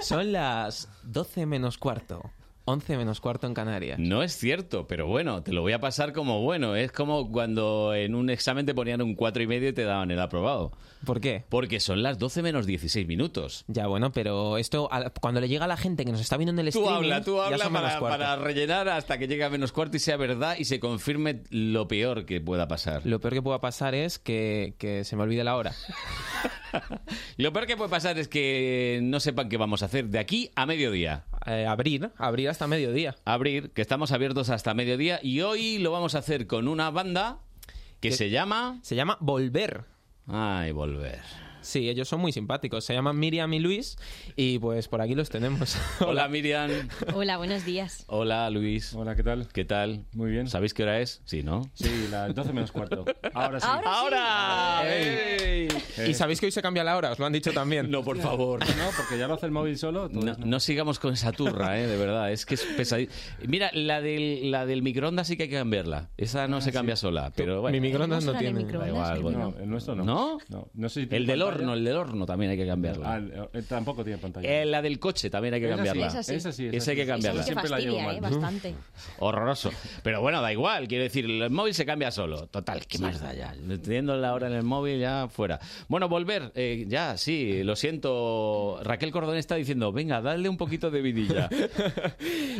*laughs* Son las 12 menos cuarto. 11 menos cuarto en Canarias. No es cierto, pero bueno, te lo voy a pasar como bueno. Es como cuando en un examen te ponían un cuatro y medio y te daban el aprobado. ¿Por qué? Porque son las 12 menos 16 minutos. Ya, bueno, pero esto, a- cuando le llega a la gente que nos está viendo en el Tú streaming... habla, tú ya habla son menos para, cuarto. para rellenar hasta que llegue a menos cuarto y sea verdad y se confirme lo peor que pueda pasar. Lo peor que pueda pasar es que, que se me olvide la hora. *laughs* Lo peor que puede pasar es que no sepan qué vamos a hacer de aquí a mediodía. Eh, abrir, abrir hasta mediodía. Abrir, que estamos abiertos hasta mediodía y hoy lo vamos a hacer con una banda que Que- se llama... Se llama Volver. Ay, volver. Sí, ellos son muy simpáticos. Se llaman Miriam y Luis y pues por aquí los tenemos. *laughs* Hola Miriam. Hola, buenos días. Hola Luis. Hola, ¿qué tal? ¿Qué tal? Muy bien. ¿Sabéis qué hora es? Sí, ¿no? Sí, las 12 menos cuarto. Ahora sí. ¡Ahora! ¡Ey! ¿Y sabéis que hoy se cambia la hora? ¿Os lo han dicho también? *laughs* No, por favor. No, porque ya lo hace el móvil solo. No, no sigamos con esa turra, ¿eh? de verdad. Es que es pesadito. Mira, la del, la del microondas sí que hay que cambiarla. Esa no se cambia sola, pero bueno. Mi microondas no tiene. Da microondas, igual, que bueno. No, el nuestro no. ¿No? No, no sé si El del pantalla. Horno, el del horno también hay que cambiarla. Ah, el- eh, tampoco tiene pantalla. Eh, la del coche también hay que Esa sí, cambiarla. esa sí. Esa sí, esa Esa hay que cambiarla. Eso sí que Siempre la llevo fastidia, ¿eh? Bastante. *laughs* Horroroso. Pero bueno, da igual. Quiero decir, el móvil se cambia solo. Total, ¿qué más da ya? Teniendo la hora en el móvil, ya fuera. Bueno, volver. eh, ya, sí, lo siento. Raquel Cordón está diciendo, venga, dale un poquito de vidilla. *laughs*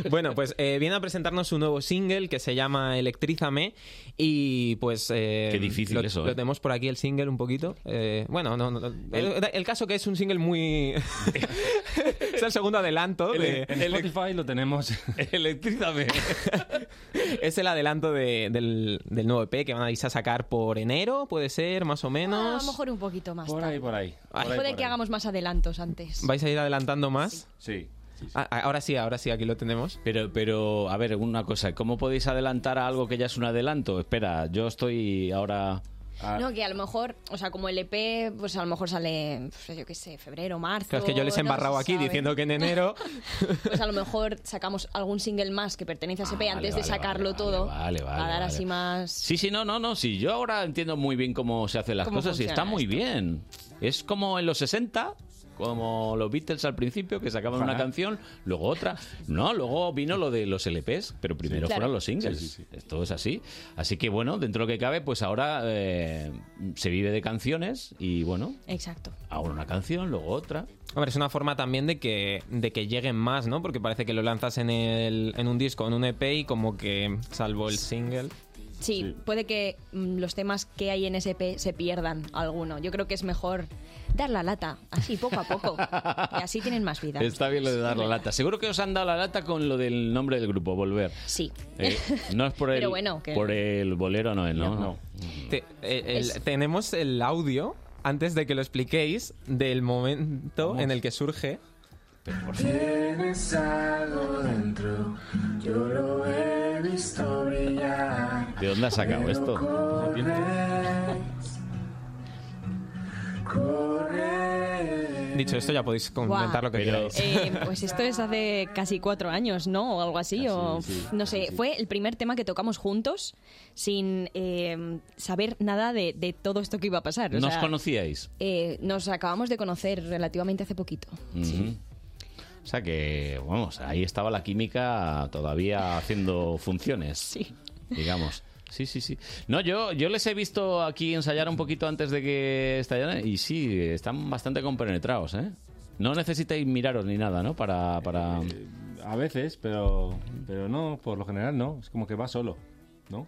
Bueno, pues eh, viene a presentarnos su nuevo single que se llama Electrízame y pues... eh, Qué difícil lo, eso, Lo ¿eh? tenemos por aquí el single un poquito. Eh, bueno, no, no, el, el caso que es un single muy... *laughs* es el segundo adelanto de... En Spotify lo tenemos. *laughs* Electrízame. *laughs* es el adelanto de- del, del nuevo EP que van a ir a sacar por enero, puede ser, más o Ah, a menos. lo mejor un poquito más. Por tarde. ahí, por ahí. Por ahí, Puede por que ahí. hagamos más adelantos antes. ¿Vais a ir adelantando más? Sí. sí, sí. Ah, ah, ahora sí, ahora sí, aquí lo tenemos. Pero, pero, a ver, una cosa. ¿Cómo podéis adelantar a algo que ya es un adelanto? Espera, yo estoy ahora... Ah, No, que a lo mejor, o sea, como el EP, pues a lo mejor sale, pues, yo qué sé, febrero, marzo. Claro, es que yo les he embarrado aquí sabe. diciendo que en enero... *laughs* Pues a lo mejor sacamos algún single más que pertenece a ese EP Ah, antes vale, de sacarlo vale, todo. vale, vale, a dar así más. Sí, sí, no, no, no. Sí, yo ahora entiendo muy bien cómo se hacen las ¿Cómo cosas y está muy esto? bien. Es como en los 60, como los Beatles al principio, que sacaban una canción, luego otra. No, luego vino lo de los LPs, pero primero Claro. fueron los singles. Sí, sí, sí. Esto es así. Así que bueno, dentro de lo que cabe, pues ahora eh, se vive de canciones y bueno, Exacto. ahora una canción, luego otra. Hombre, es una forma también de que, de que lleguen más, ¿no? Porque parece que lo lanzas en, el, en un disco, en un EP y como que, salvo el single... Sí, puede que mm, los temas que hay en EP se pierdan alguno. Yo creo que es mejor dar la lata, así poco a poco. *laughs* y así tienen más vida. Está bien lo de dar la lata. Seguro que os han dado la lata con lo del nombre del grupo, Volver. Sí. Eh, no es por *laughs* el, Pero bueno, que- por el bolero, no es, ¿no? No. Te- eh, el- Es- Tenemos el audio, antes de que lo expliquéis, del momento en el que surge... Tienes algo dentro, yo lo he visto brillar. ¿De dónde has sacado esto? Corres, corres. Dicho esto, ya podéis comentar lo que Pero- queráis. Eh, pues esto es hace casi cuatro años, ¿no? O algo así. o, sí, no sé, fue el primer tema que tocamos juntos sin eh, saber nada de, de todo esto que iba a pasar. O ¿No os sea, conocíais? eh, nos acabamos de conocer relativamente hace poquito. Ujú. O sea que, vamos, ahí estaba la química todavía haciendo funciones. Sí. Digamos. Sí, sí, sí. No, yo, yo les he visto aquí ensayar un poquito antes de que estallaran y sí, están bastante compenetrados, ¿eh? No necesitáis miraros ni nada, ¿no? Para... para... A veces, pero, pero no, por lo general no. Es como que va solo, ¿no?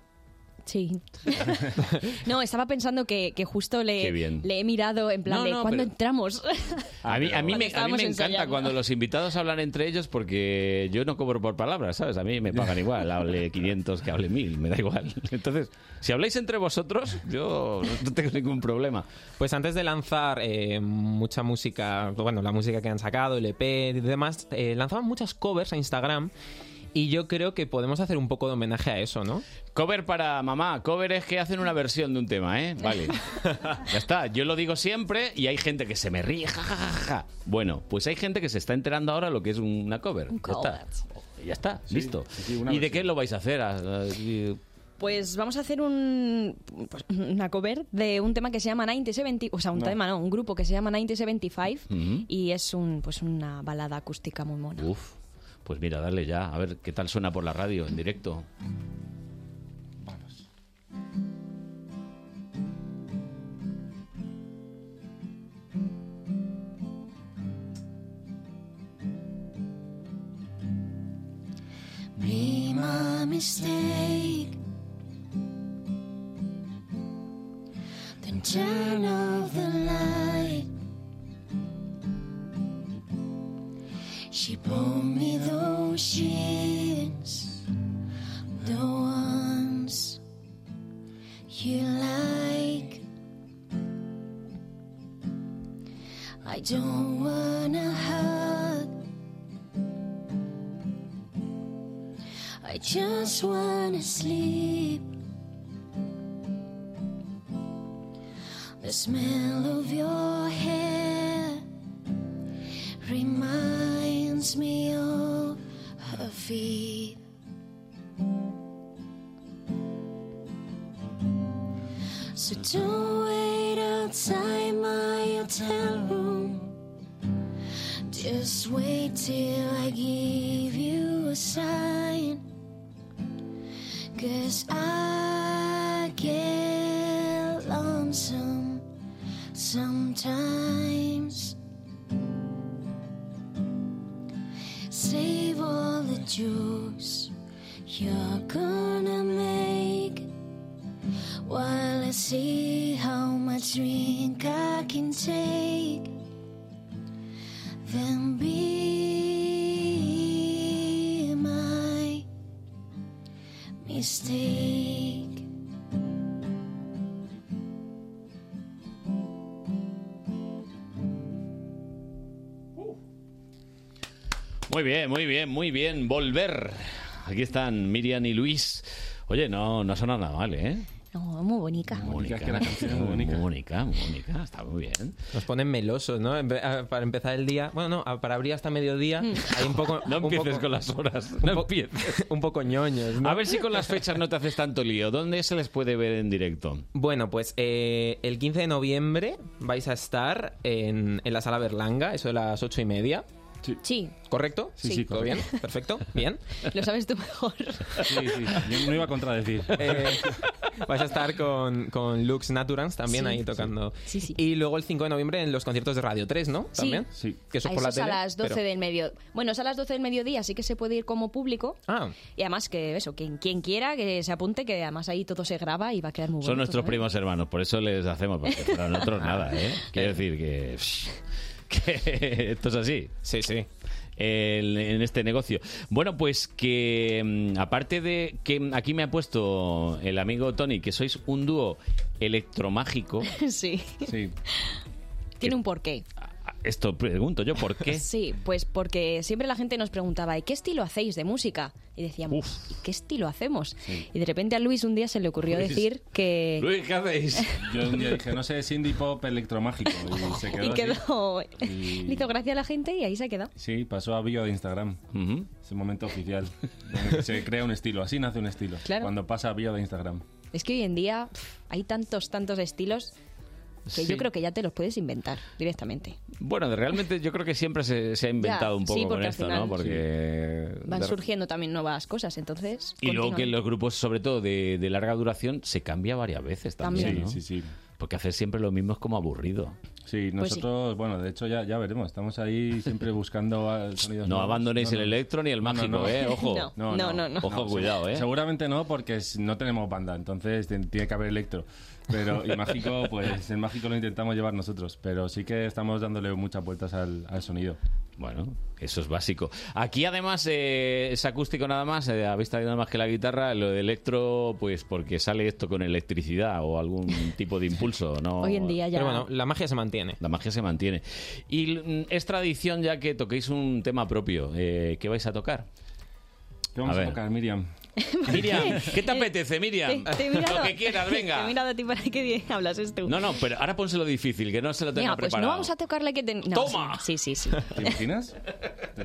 Sí. *laughs* no, estaba pensando que, que justo le, bien. le he mirado en plan No, de no, ¿cuándo pero- entramos? *laughs* A mí, a mí Cuando me, a mí estábamos me encanta ensayando. cuando los invitados hablan entre ellos porque yo no cobro por palabras, ¿sabes? A mí me pagan igual, hable *laughs* 500 que hable 1000, me da igual. Entonces, si habláis entre vosotros, yo no tengo ningún problema. Pues antes de lanzar eh, mucha música, bueno, la música que han sacado, el EP y demás, eh, lanzaban muchas covers a Instagram y yo creo que podemos hacer un poco de homenaje a eso, ¿no? Cover para mamá, cover es que hacen una versión de un tema, ¿eh? Vale. *laughs* ya está, yo lo digo siempre y hay gente que se me ríe, ja, ja, ja, ja. Bueno, pues hay gente que se está enterando ahora lo que es una cover. Un ya está. Ya está, listo. ¿Y de qué lo vais a hacer? Ah, ah, Pues vamos a hacer un, pues, una cover de un tema que se llama 9070, o sea, un No. tema, no, un grupo que se llama 9075 Ujú. y es un, pues una balada acústica muy mona. Uf, pues mira, dale ya, a ver qué tal suena por la radio en directo. Light. She bought me those jeans, the ones you like. I don't wanna hug. I just wanna sleep. The smell of your hair reminds me of her feet. So don't wait outside my hotel room. Just wait till I give you a sign. Cause I get lonesome sometimes. Save all the jokes you're gonna make while I see how much drink I can take. Then be my mistake. Muy bien, muy bien, muy bien. Volver. Aquí están Miriam y Luis. Oye, no, no suena nada mal, ¿eh? No, muy bonita. Mónica, es que la canción es muy bonita. Mónica, Mónica, está muy bien. Nos ponen melosos, ¿no? Para empezar el día. Bueno, no, para abrir hasta mediodía. Hay un poco. No un empieces poco- con las horas. un No po- empieces. Un poco ñoños, ¿no? A ver si con las fechas no te haces tanto lío. ¿Dónde se les puede ver en directo? Bueno, pues eh, el 15 de noviembre vais a estar en, en la sala Berlanga, eso de las ocho y media. Sí. ¿Correcto? Sí, sí, ¿Todo bien? Perfecto. Bien. *laughs* Lo sabes tú mejor. Sí, sí, yo no iba a contradecir. *laughs* Eh, vais a estar con, con Lux Naturans también Sí. ahí tocando. Sí, sí. Y luego el 5 de noviembre en los conciertos de Radio 3, ¿no? Sí. También. Sí. Que eso A por la tele. a las 12 pero- del medio. Bueno, es a las 12 del mediodía, así que se puede ir como público. Ah, Y además que eso, quien, quien quiera que se apunte, que además ahí todo se graba y va a quedar muy bueno. Son nuestros primos hermanos, por eso les hacemos, porque para nosotros *laughs* nada, ¿eh? Quiero decir que, *laughs* que esto es así. sí, sí. el- en este negocio. Bueno, pues que mm, aparte de que aquí me ha puesto el amigo Tony que sois un dúo electromágico, *laughs* sí. Sí. Tiene un porqué. Esto pregunto yo, ¿por qué? *laughs* Sí, pues porque siempre la gente nos preguntaba, ¿y qué estilo hacéis de música? Y decíamos, ¿y qué estilo hacemos? Y de repente a Luis un día se le ocurrió Luis. decir que... Luis, ¿qué hacéis? *laughs* Yo un día dije, no sé, es indie pop electromágico. Y se *laughs* quedó. Y así. quedó... Y- Le hizo gracia a la gente y ahí se ha quedado. Sí, pasó a bio de Instagram. Es el momento oficial. donde se crea un estilo. Así nace un estilo. Claro. Cuando pasa a bio de Instagram. Es que hoy en día hay tantos, tantos estilos que Sí. yo creo que ya te los puedes inventar directamente. Bueno, realmente yo creo que siempre se, se ha inventado Ya, un poco sí, con esto, final- ¿no? Porque... Van surgiendo también nuevas cosas, entonces... Y luego que los grupos, sobre todo de, de larga duración, se cambia varias veces también, También. ¿no? Sí, sí, sí. Porque hacer siempre lo mismo es como aburrido. Sí, Pues sí. nosotros, bueno, de hecho ya, ya veremos. Estamos ahí siempre buscando sonidos No nuevos. abandonéis No, el no. electro ni el No, no, mágico, no. ¿eh? *laughs* Ojo. No, no, no, no. Ojo, cuidado, ¿eh? Seguramente no, porque no tenemos banda, entonces tiene que haber electro. Pero, y mágico, pues el mágico lo intentamos llevar nosotros, pero sí que estamos dándole muchas vueltas al, al sonido. Bueno, eso es básico. Aquí además eh, es acústico nada más, eh, habéis traído nada más que la guitarra, lo de electro, pues porque sale esto con electricidad o algún tipo de impulso, ¿no? Hoy en día ya... Pero bueno, la magia se mantiene. La magia se mantiene. Y mm, es tradición ya que toquéis un tema propio. Eh, ¿Qué vais a tocar? ¿Qué vamos A tocar, Miriam? *laughs* Miriam, ¿qué te apetece, Miriam? Te- te he mirado- Lo que quieras, *laughs* Te he venga. mirado a ti para que bien hablas tú. No, no, pero ahora pónselo difícil, que no se lo tenga Venga, pues preparado. no vamos a tocarle que... ten- no, ¡Toma! Sí, sí, sí. ¿Te imaginas?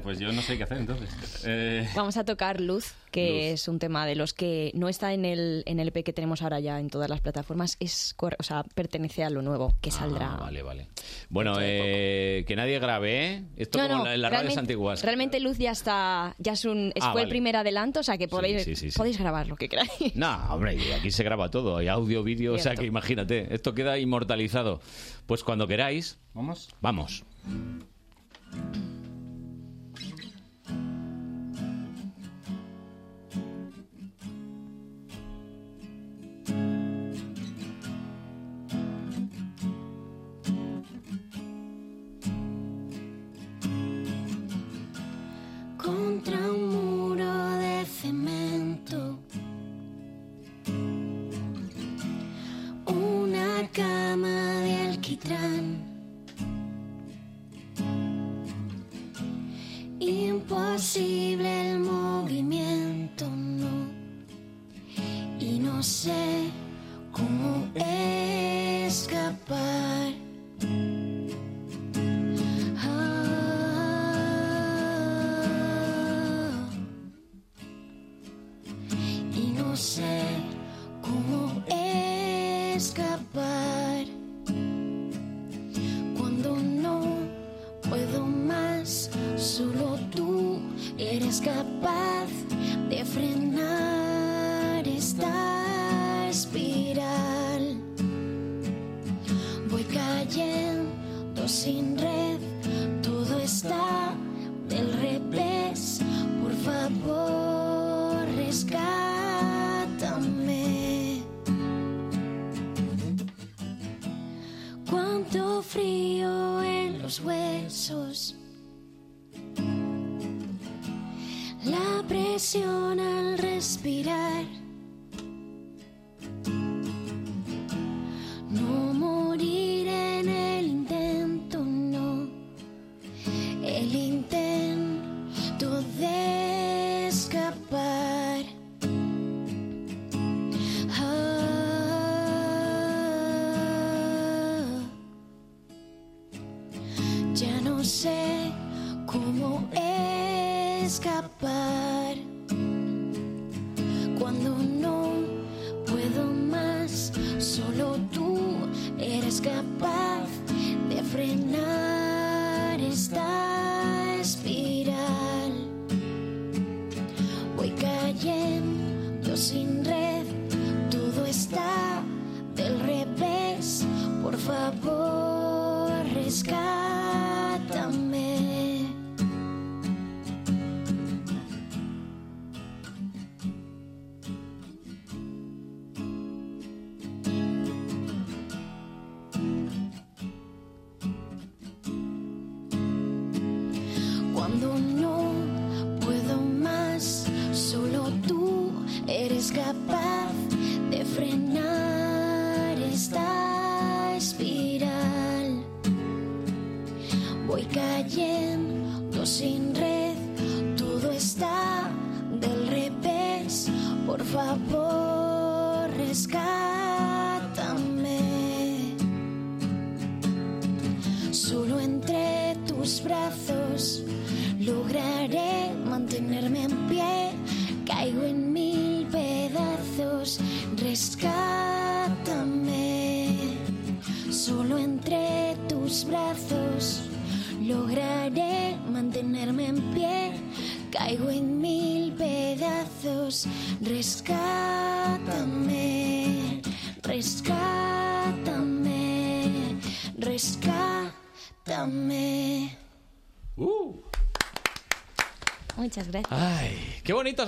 Pues yo no sé qué hacer entonces. Eh, Vamos a tocar Luz, que Luz. es un tema de los que no está en el, en el EP que tenemos ahora ya en todas las plataformas, es o sea, pertenece a lo nuevo, que saldrá. Ah, vale, vale. Bueno, eh, que nadie grabe, ¿eh? Esto No, como no, en la- las radios realmente- antiguas. Realmente Luz ya está, ya es un, es- Ah, fue el vale. primer adelanto, o sea que podéis, sí, sí, sí. Podéis grabar lo que queráis. No, hombre, aquí se graba todo, hay audio, vídeo, o sea que imagínate, esto queda inmortalizado. Pues cuando queráis, ¿Vamos? vamos.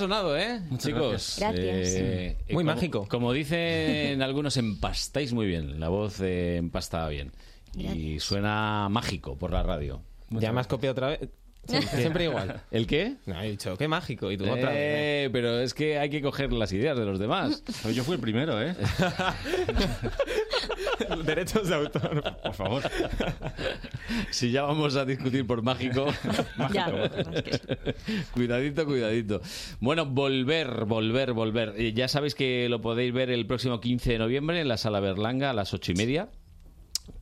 Sonado, ¿eh? Chicos. gracias. eh, Muy como- mágico. Como dicen algunos, empastáis muy bien. La voz eh, empasta bien. Y suena mágico por la radio. Ya me has copiado otra vez. Siempre, siempre igual. ¿El qué? No, he dicho, qué mágico. Y tú otra vez. Eh, pero es que hay que coger las ideas de los demás. Yo fui el primero, ¿eh? *laughs* *laughs* Derechos de autor. Por favor. Si ya vamos a discutir por mágico. *laughs* Ya, cuidadito, cuidadito. Bueno, volver, volver, volver. Eh, ya sabéis que lo podéis ver el próximo 15 de noviembre en la Sala Berlanga a las ocho y media.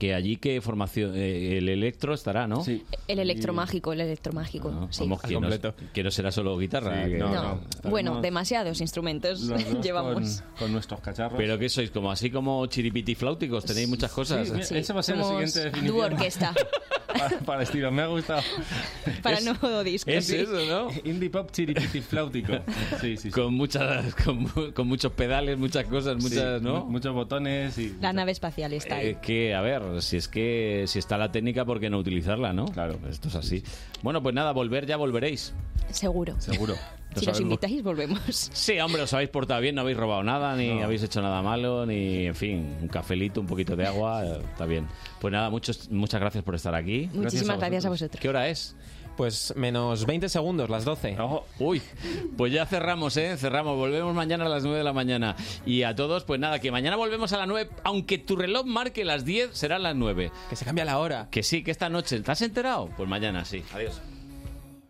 Que allí, ¿qué formación? Eh, el electro estará, ¿no? Sí. El electromágico, el electromágico. sí. Vamos, que no, que no será solo guitarra. Sí, que- No, bueno, demasiados instrumentos *laughs* llevamos. Con, con nuestros cacharros. Pero que sois como así como chiripiti flauticos, tenéis muchas cosas. Sí, mira, esa va a ser la siguiente definición. dúo orquesta. *laughs* para, para estilo, me ha gustado. *laughs* Para nuevo disco. Es sí. eso, ¿no? Indie pop chiripiti flautico. Sí, sí, sí. Con muchas, con, mu- con muchos pedales, muchas cosas, muchas, Sí, ¿no? mu- Muchos botones y... La nave espacial está ahí. Eh, que, a ver, si es que si está la técnica, ¿por qué no utilizarla, no? Claro. Esto es así. Bueno, pues nada, volver ya volveréis. Seguro. Seguro. *laughs* Si nos invitáis, volvemos. Sí, hombre, os habéis portado bien, no habéis robado nada, ni habéis hecho nada malo, ni, en fin, un cafelito, un poquito de agua, *laughs* está bien. Pues nada, muchos, muchas gracias por estar aquí. Muchísimas gracias a vosotros. ¿Qué hora es? Pues menos 20 segundos, las 12. Uy, pues ya cerramos, ¿eh? Cerramos. Volvemos mañana a las 9 de la mañana. Y a todos, pues nada, que mañana volvemos a las 9. Aunque tu reloj marque las 10, serán las 9. Que se cambia la hora. Que sí, que esta noche. ¿Te has enterado? Pues mañana sí. Adiós.